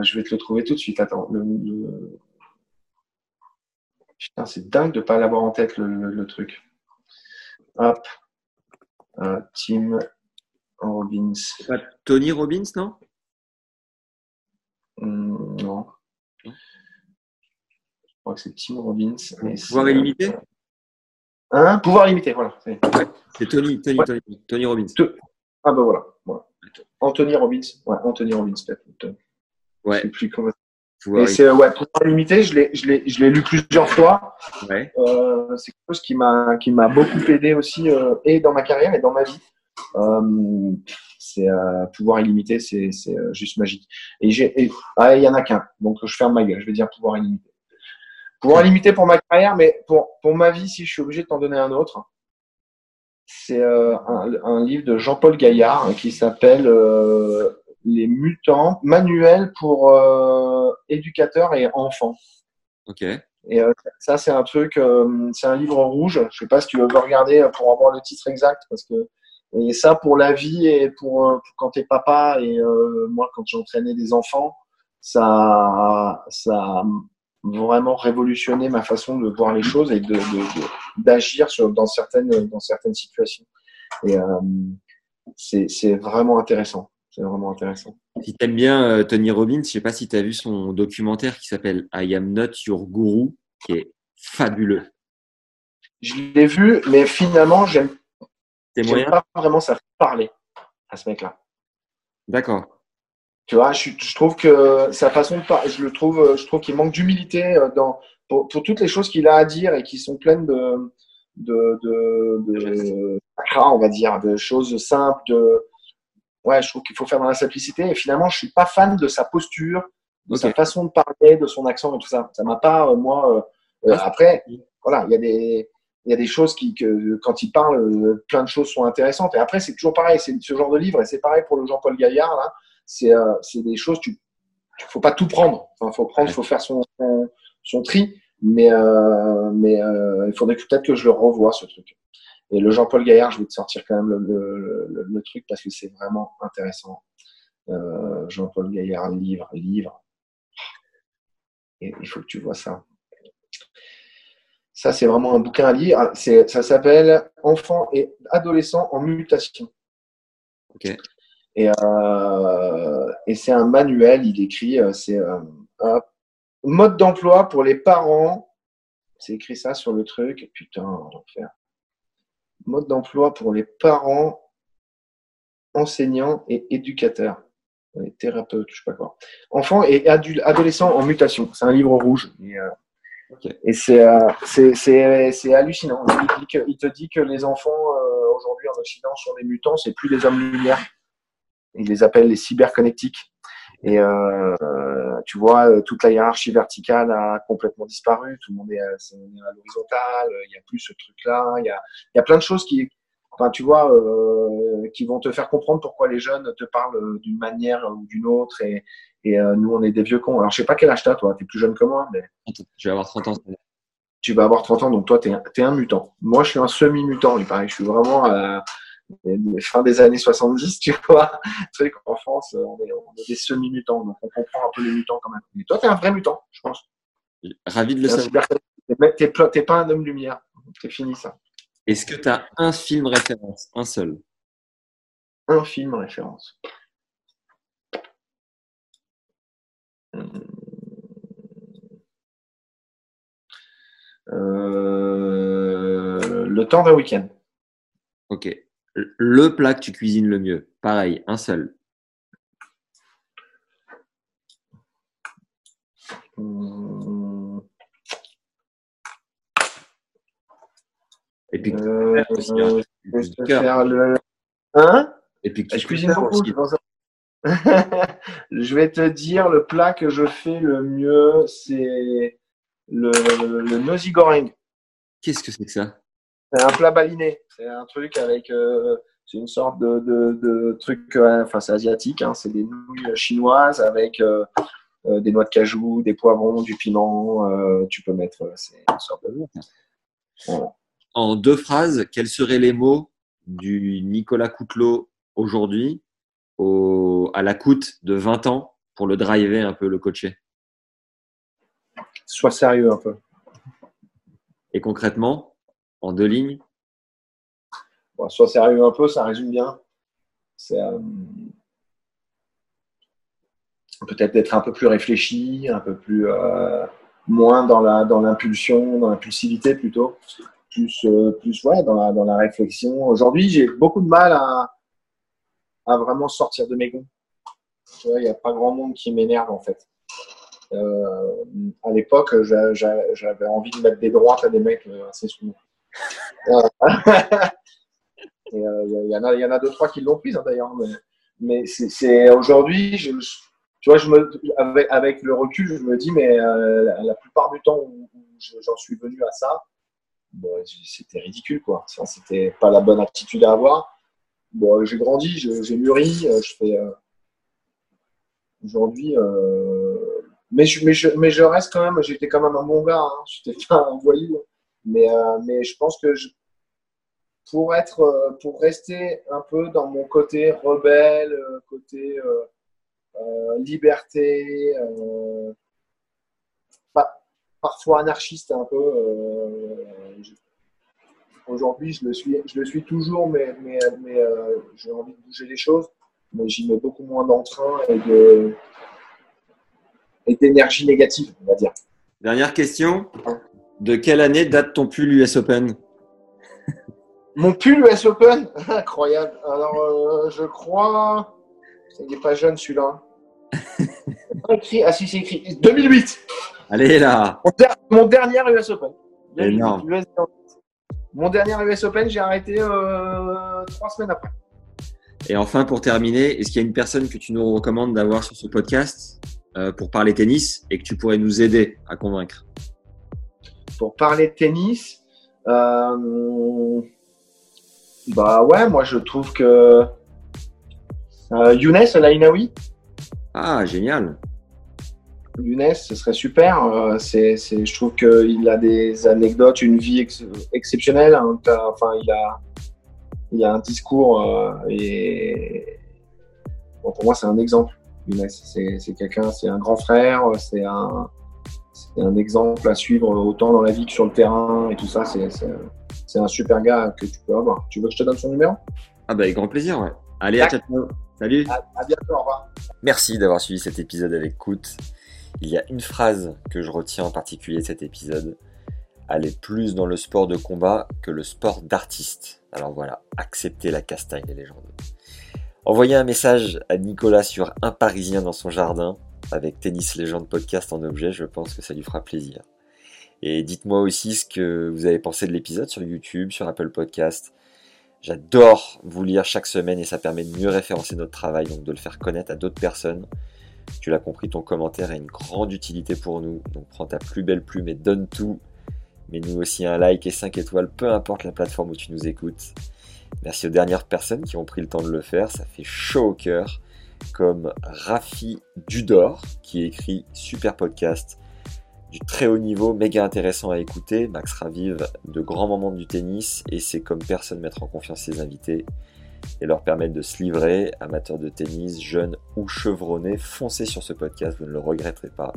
je vais te le trouver tout de suite. Attends. Le, Putain, c'est dingue de pas l'avoir en tête le, truc. Hop. Tim Robbins. Tony Robbins, non? Hmm, non. Je crois que c'est Tim Robbins. Pouvoir illimité? Hein? Pouvoir limité, voilà. C'est Tony, Tony, Tony, Tony, Robbins. Ah ben voilà. Anthony Robbins. Ouais, Anthony Robbins, peut-être. Ouais. Je sais plus comment. Et c'est ouais, pouvoir limité, je l'ai, je l'ai, je l'ai lu plusieurs fois. Ouais. Euh, c'est quelque chose qui m'a, qui m'a beaucoup aidé aussi, euh, et dans ma carrière et dans ma vie. Euh, c'est euh, pouvoir illimité, c'est euh, juste magique. Et j'ai, ah, il y en a qu'un, donc je ferme ma gueule. Je vais dire pouvoir illimité. Pouvoir illimité pour ma carrière, mais pour, pour ma vie, si je suis obligé de t'en donner un autre, c'est euh, un, livre de Jean-Paul Gaillard hein, qui s'appelle Les mutants, manuel pour éducateurs et enfants. Ok. Et ça, c'est un truc, c'est un livre rouge. Je sais pas si tu veux regarder pour avoir le titre exact, parce que et ça, pour la vie et pour, euh, quand tu es papa, et euh, moi, quand j'entraînais des enfants, ça, ça vraiment révolutionné ma façon de voir les choses et d'agir de, de, dans, certaines, dans certaines situations. Et euh, c'est vraiment intéressant. C'est vraiment intéressant. Si tu aimes bien Tony Robbins, je sais pas si tu as vu son documentaire qui s'appelle I Am Not Your Guru, qui est fabuleux. Je l'ai vu, mais finalement, j'aime J'aime pas vraiment ça parler à ce mec-là. D'accord. Tu vois, je, trouve que sa façon de parler, je le trouve, je trouve qu'il manque d'humilité euh, dans pour, toutes les choses qu'il a à dire et qui sont pleines de de, de, sacra, on va dire, de choses simples, de ouais, je trouve qu'il faut faire dans la simplicité. Et finalement, je suis pas fan de sa posture, de sa façon de parler, de son accent et tout ça. Ça m'a pas, euh, moi. euh, euh, Ah, après, voilà, il y a des il y a des choses qui, que, quand il parle, euh, plein de choses sont intéressantes. Et après, c'est toujours pareil. C'est ce genre de livre, et c'est pareil pour le Jean-Paul Gaillard là. C'est euh, c'est des choses. Tu, tu faut pas tout prendre. Enfin, faut prendre, faut faire son son, son tri. Mais euh, mais euh, il faudrait peut-être que je le revoie ce truc. Et le Jean-Paul Gaillard, je vais te sortir quand même le, le, le- le truc parce que c'est vraiment intéressant. Euh, Jean-Paul Gaillard, livre, livre. Et il faut que tu vois ça. Ça, c'est vraiment un bouquin à lire. C'est- Ça s'appelle Enfants et adolescents en mutation. Ok. Et, euh, et c'est un manuel, il écrit, euh, c'est euh, un mode d'emploi pour les parents. C'est écrit ça sur le truc. Putain, l'enfer. Mode d'emploi pour les parents, enseignants et éducateurs. Ouais, thérapeutes, je sais pas quoi. Enfants et adolescents en mutation. C'est un livre rouge. Et, euh, et c'est euh, c'est- c'est- c'est hallucinant. Il, te dit que les enfants aujourd'hui en Occident sont des mutants, c'est plus des hommes lumière. Il les appelle les cyberconnectiques. Et euh, tu vois, euh, toute la hiérarchie verticale a complètement disparu. Tout le monde est, à- est à l'horizontale. Il n'y a plus ce truc-là. Il y a, il y a plein de choses qui, enfin, tu vois, euh, qui vont te faire comprendre pourquoi les jeunes te parlent d'une manière ou d'une autre. Et, et euh, nous, on est des vieux cons. Alors, je sais pas quel âge t'as, toi. T'es plus jeune que moi, mais Je vais avoir 30 ans. tu vas avoir 30 ans, donc toi, tu es, un mutant. Moi, je suis un semi-mutant, il paraît. Je suis vraiment fin des années 70, tu vois. Truc, en France, on est, on est des semi-mutants, donc on comprend un peu les mutants quand même. Mais toi, tu es un vrai mutant, je pense. Ravi de le T'es savoir. t'es- T'es t'es pas un homme lumière. C'est fini, ça. Est-ce que tu as un film référence Un seul? Un film référence. Euh, le temps d'un week-end. Ok. Le plat que tu cuisines le mieux Pareil, un seul. Et puis, euh, aussi, je vais te cœur. faire le. Hein? Et puis que tu Je cuisine préfères beaucoup. aussi. c'est pour ça. je vais te dire, le plat que je fais le mieux, c'est le, le goreng. Qu'est-ce que c'est que ça? C'est un plat baliné. C'est un truc avec. euh, c'est une sorte de, de, de truc. euh, enfin, c'est asiatique. hein, c'est des nouilles chinoises avec euh, des noix de cajou, des poivrons, du piment. euh, tu peux mettre. C'est une sorte de. Voilà. En deux phrases, quels seraient les mots du Nicolas Coutelot aujourd'hui au, à la coûte de 20 ans pour le driver un peu, le coacher? Sois sérieux un peu. Et concrètement, en deux lignes, Bon, sois sérieux un peu, ça résume bien. C'est euh, peut-être d'être un peu plus réfléchi, un peu plus euh, moins dans la dans l'impulsion, dans l'impulsivité plutôt, plus euh, plus ouais, dans la dans la réflexion. Aujourd'hui, j'ai beaucoup de mal à à vraiment sortir de mes gonds. Il n'y a pas grand monde qui m'énerve en fait. À l'époque, j'a- j'a- j'avais envie de mettre des droites à des mecs assez souvent. Et, euh, Il y, en a, il y en a deux, trois qui l'ont prise hein, d'ailleurs. Mais, c'est- aujourd'hui, tu vois, je me, avec, le recul, je me dis, mais euh, la, plupart du temps où, où je- j'en suis venu à ça, c'était ridicule, quoi. C'était pas la bonne attitude à avoir. Bon, j'ai grandi, j'ai mûri, euh, je fais. euh, aujourd'hui. euh, mais je reste quand même, j'étais quand même un bon gars, hein, j'étais pas un voyou. Mais, euh, mais je pense que je, pour être, euh, pour rester un peu dans mon côté rebelle, euh, côté euh, liberté, pas- parfois anarchiste un peu. je- Aujourd'hui, je le suis, je le suis toujours, mais, mais, mais euh, j'ai envie de bouger les choses. Mais j'y mets beaucoup moins d'entrain et de et d'énergie négative, on va dire. Dernière question. De quelle année date ton pull US Open Mon pull US Open, incroyable. Alors, euh, je crois, il n'est pas jeune celui-là. C'est pas écrit. Ah si, c'est écrit 2008. Allez là Mon, der- mon dernier US Open. Énorme. 2008, Mon dernier US Open, j'ai arrêté euh, trois semaines après. Et enfin, pour terminer, est-ce qu'il y a une personne que tu nous recommandes d'avoir sur ce podcast euh, pour parler tennis et que tu pourrais nous aider à convaincre? Pour parler tennis, euh, bah ouais, moi je trouve que euh, Younes Alainaoui. Ah, génial. Younes, ce serait super. Euh, c'est, je trouve qu'il a des anecdotes, une vie ex- exceptionnelle. hein. Enfin, il a, il a un discours euh, et bon, pour moi, c'est un exemple. Younes, c'est, c'est quelqu'un, c'est un grand frère, c'est un, c'est un exemple à suivre autant dans la vie que sur le terrain et tout ça. C'est, un super gars que tu peux avoir. Tu veux que je te donne son numéro? Ah bah avec grand plaisir, ouais. Allez, à bientôt. Salut. à, à bientôt, au revoir. Merci d'avoir suivi cet épisode avec écoute. Il y a une phrase que je retiens en particulier de cet épisode. Est plus dans le sport de combat que le sport d'artiste. Alors voilà, acceptez la castagne, les légendes. Envoyez un message à Nicolas sur Un Parisien dans son jardin avec Tennis Légende Podcast en objet, je pense que ça lui fera plaisir. Et dites-moi aussi ce que vous avez pensé de l'épisode sur YouTube, sur Apple Podcast. J'adore vous lire chaque semaine et ça permet de mieux référencer notre travail, donc de le faire connaître à d'autres personnes. Tu l'as compris, ton commentaire a une grande utilité pour nous. Donc prends ta plus belle plume et donne tout. Mets-nous aussi un like et 5 étoiles, peu importe la plateforme où tu nous écoutes. Merci aux dernières personnes qui ont pris le temps de le faire, ça fait chaud au cœur. Comme Rafi Dudor, qui écrit Super Podcast, du très haut niveau, méga intéressant à écouter. Max ravive de grands moments du tennis et c'est comme personne mettre en confiance ses invités et leur permettre de se livrer. Amateurs de tennis, jeunes ou chevronnés, foncez sur ce podcast, vous ne le regretterez pas.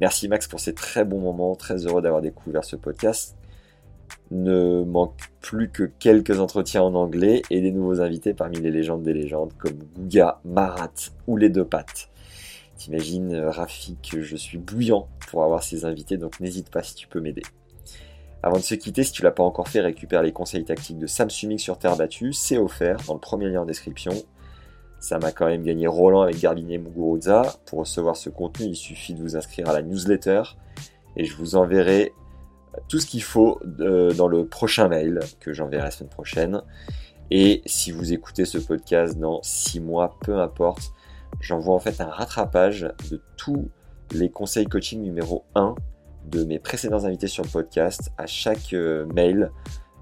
Merci Max pour ces très bons moments, très heureux d'avoir découvert ce podcast. Ne manque plus que quelques entretiens en anglais et des nouveaux invités parmi les légendes des légendes comme Gouga, Marat ou les deux pattes. T'imagines, euh, Rafi, que je suis bouillant pour avoir ces invités, donc n'hésite pas si tu peux m'aider. Avant de se quitter, si tu l'as pas encore fait, récupère les conseils tactiques de Sam sur terre battue, c'est offert dans le premier lien en description. Ça m'a quand même gagné Roland avec Garbinier Muguruza. Pour recevoir ce contenu, il suffit de vous inscrire à la newsletter et je vous enverrai tout ce qu'il faut euh, dans le prochain mail que j'enverrai la semaine prochaine. Et si vous écoutez ce podcast dans 6 mois, peu importe, j'envoie en fait un rattrapage de tous les conseils coaching numéro 1 de mes précédents invités sur le podcast à chaque euh, mail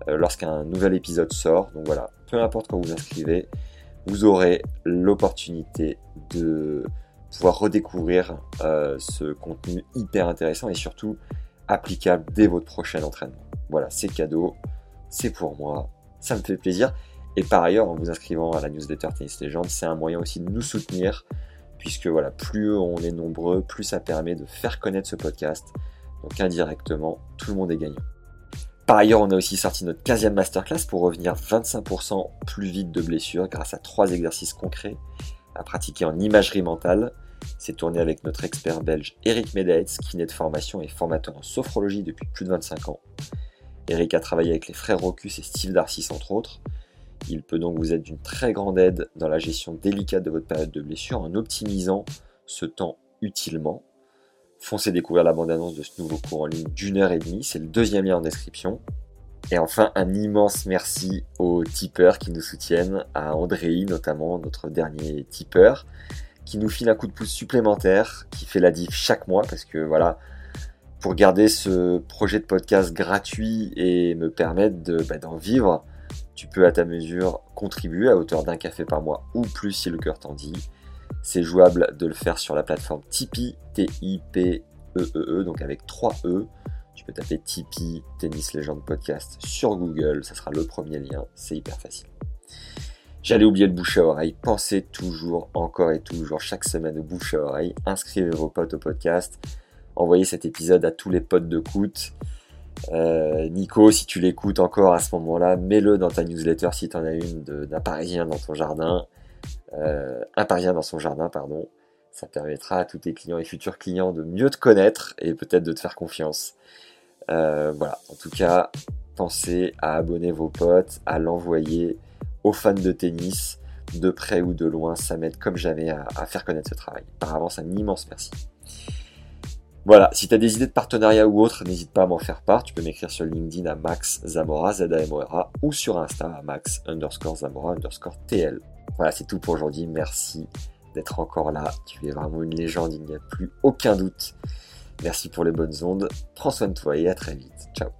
euh, lorsqu'un nouvel épisode sort. Donc voilà, peu importe quand vous inscrivez, vous aurez l'opportunité de pouvoir redécouvrir ce contenu hyper intéressant et surtout applicable dès votre prochain entraînement. Voilà, c'est cadeau, c'est pour moi, ça me fait plaisir. Et par ailleurs, en vous inscrivant à la newsletter Tennis Legend, c'est un moyen aussi de nous soutenir, puisque voilà, plus on est nombreux, plus ça permet de faire connaître ce podcast. Donc indirectement, tout le monde est gagnant. Par ailleurs, on a aussi sorti notre 15e masterclass pour revenir 25% plus vite de blessures grâce à trois exercices concrets à pratiquer en imagerie mentale. C'est tourné avec notre expert belge Eric Medaetz, kiné de formation et formateur en sophrologie depuis plus de 25 ans. Eric a travaillé avec les frères Rocus et Steve Darcis entre autres. Il peut donc vous être d'une très grande aide dans la gestion délicate de votre période de blessure en optimisant ce temps utilement. Foncez découvrir la bande-annonce de ce nouveau cours en ligne d'une heure et demie, c'est le deuxième lien en description. Et enfin, un immense merci aux tipeurs qui nous soutiennent, à Andrei notamment, notre dernier tipeur, qui nous file un coup de pouce supplémentaire, qui fait la diff chaque mois, parce que voilà, pour garder ce projet de podcast gratuit et me permettre de, bah, d'en vivre, tu peux à ta mesure contribuer à hauteur d'un café par mois ou plus si le cœur t'en dit. C'est jouable de le faire sur la plateforme Tipeee, T-I-P-E-E-E, donc avec 3 E. Tu peux taper Tipeee Tennis Legend Podcast sur Google, ça sera le premier lien, c'est hyper facile. J'allais oublier le bouche à oreille, pensez toujours, encore et toujours, chaque semaine au bouche à oreille, inscrivez vos potes au podcast, envoyez cet épisode à tous les potes de coûte. Euh, Nico, si tu l'écoutes encore à ce moment-là, mets-le dans ta newsletter si tu en as une d'un Parisien dans ton jardin. Euh, un Parisien dans son jardin, pardon. Ça permettra à tous tes clients et futurs clients de mieux te connaître et peut-être de te faire confiance. Euh, voilà, en tout cas, pensez à abonner vos potes, à l'envoyer aux fans de tennis, de près ou de loin. Ça m'aide comme jamais à, faire connaître ce travail. Par avance, un immense merci. Voilà, si tu as des idées de partenariat ou autre, n'hésite pas à m'en faire part. Tu peux m'écrire sur LinkedIn à Max Zamora, z a m o r -A, ou sur Insta à Max underscore Zamora underscore TL. Voilà, c'est tout pour aujourd'hui. Merci d'être encore là. Tu es vraiment une légende, il n'y a plus aucun doute. Merci pour les bonnes ondes. Prends soin de toi et à très vite. Ciao.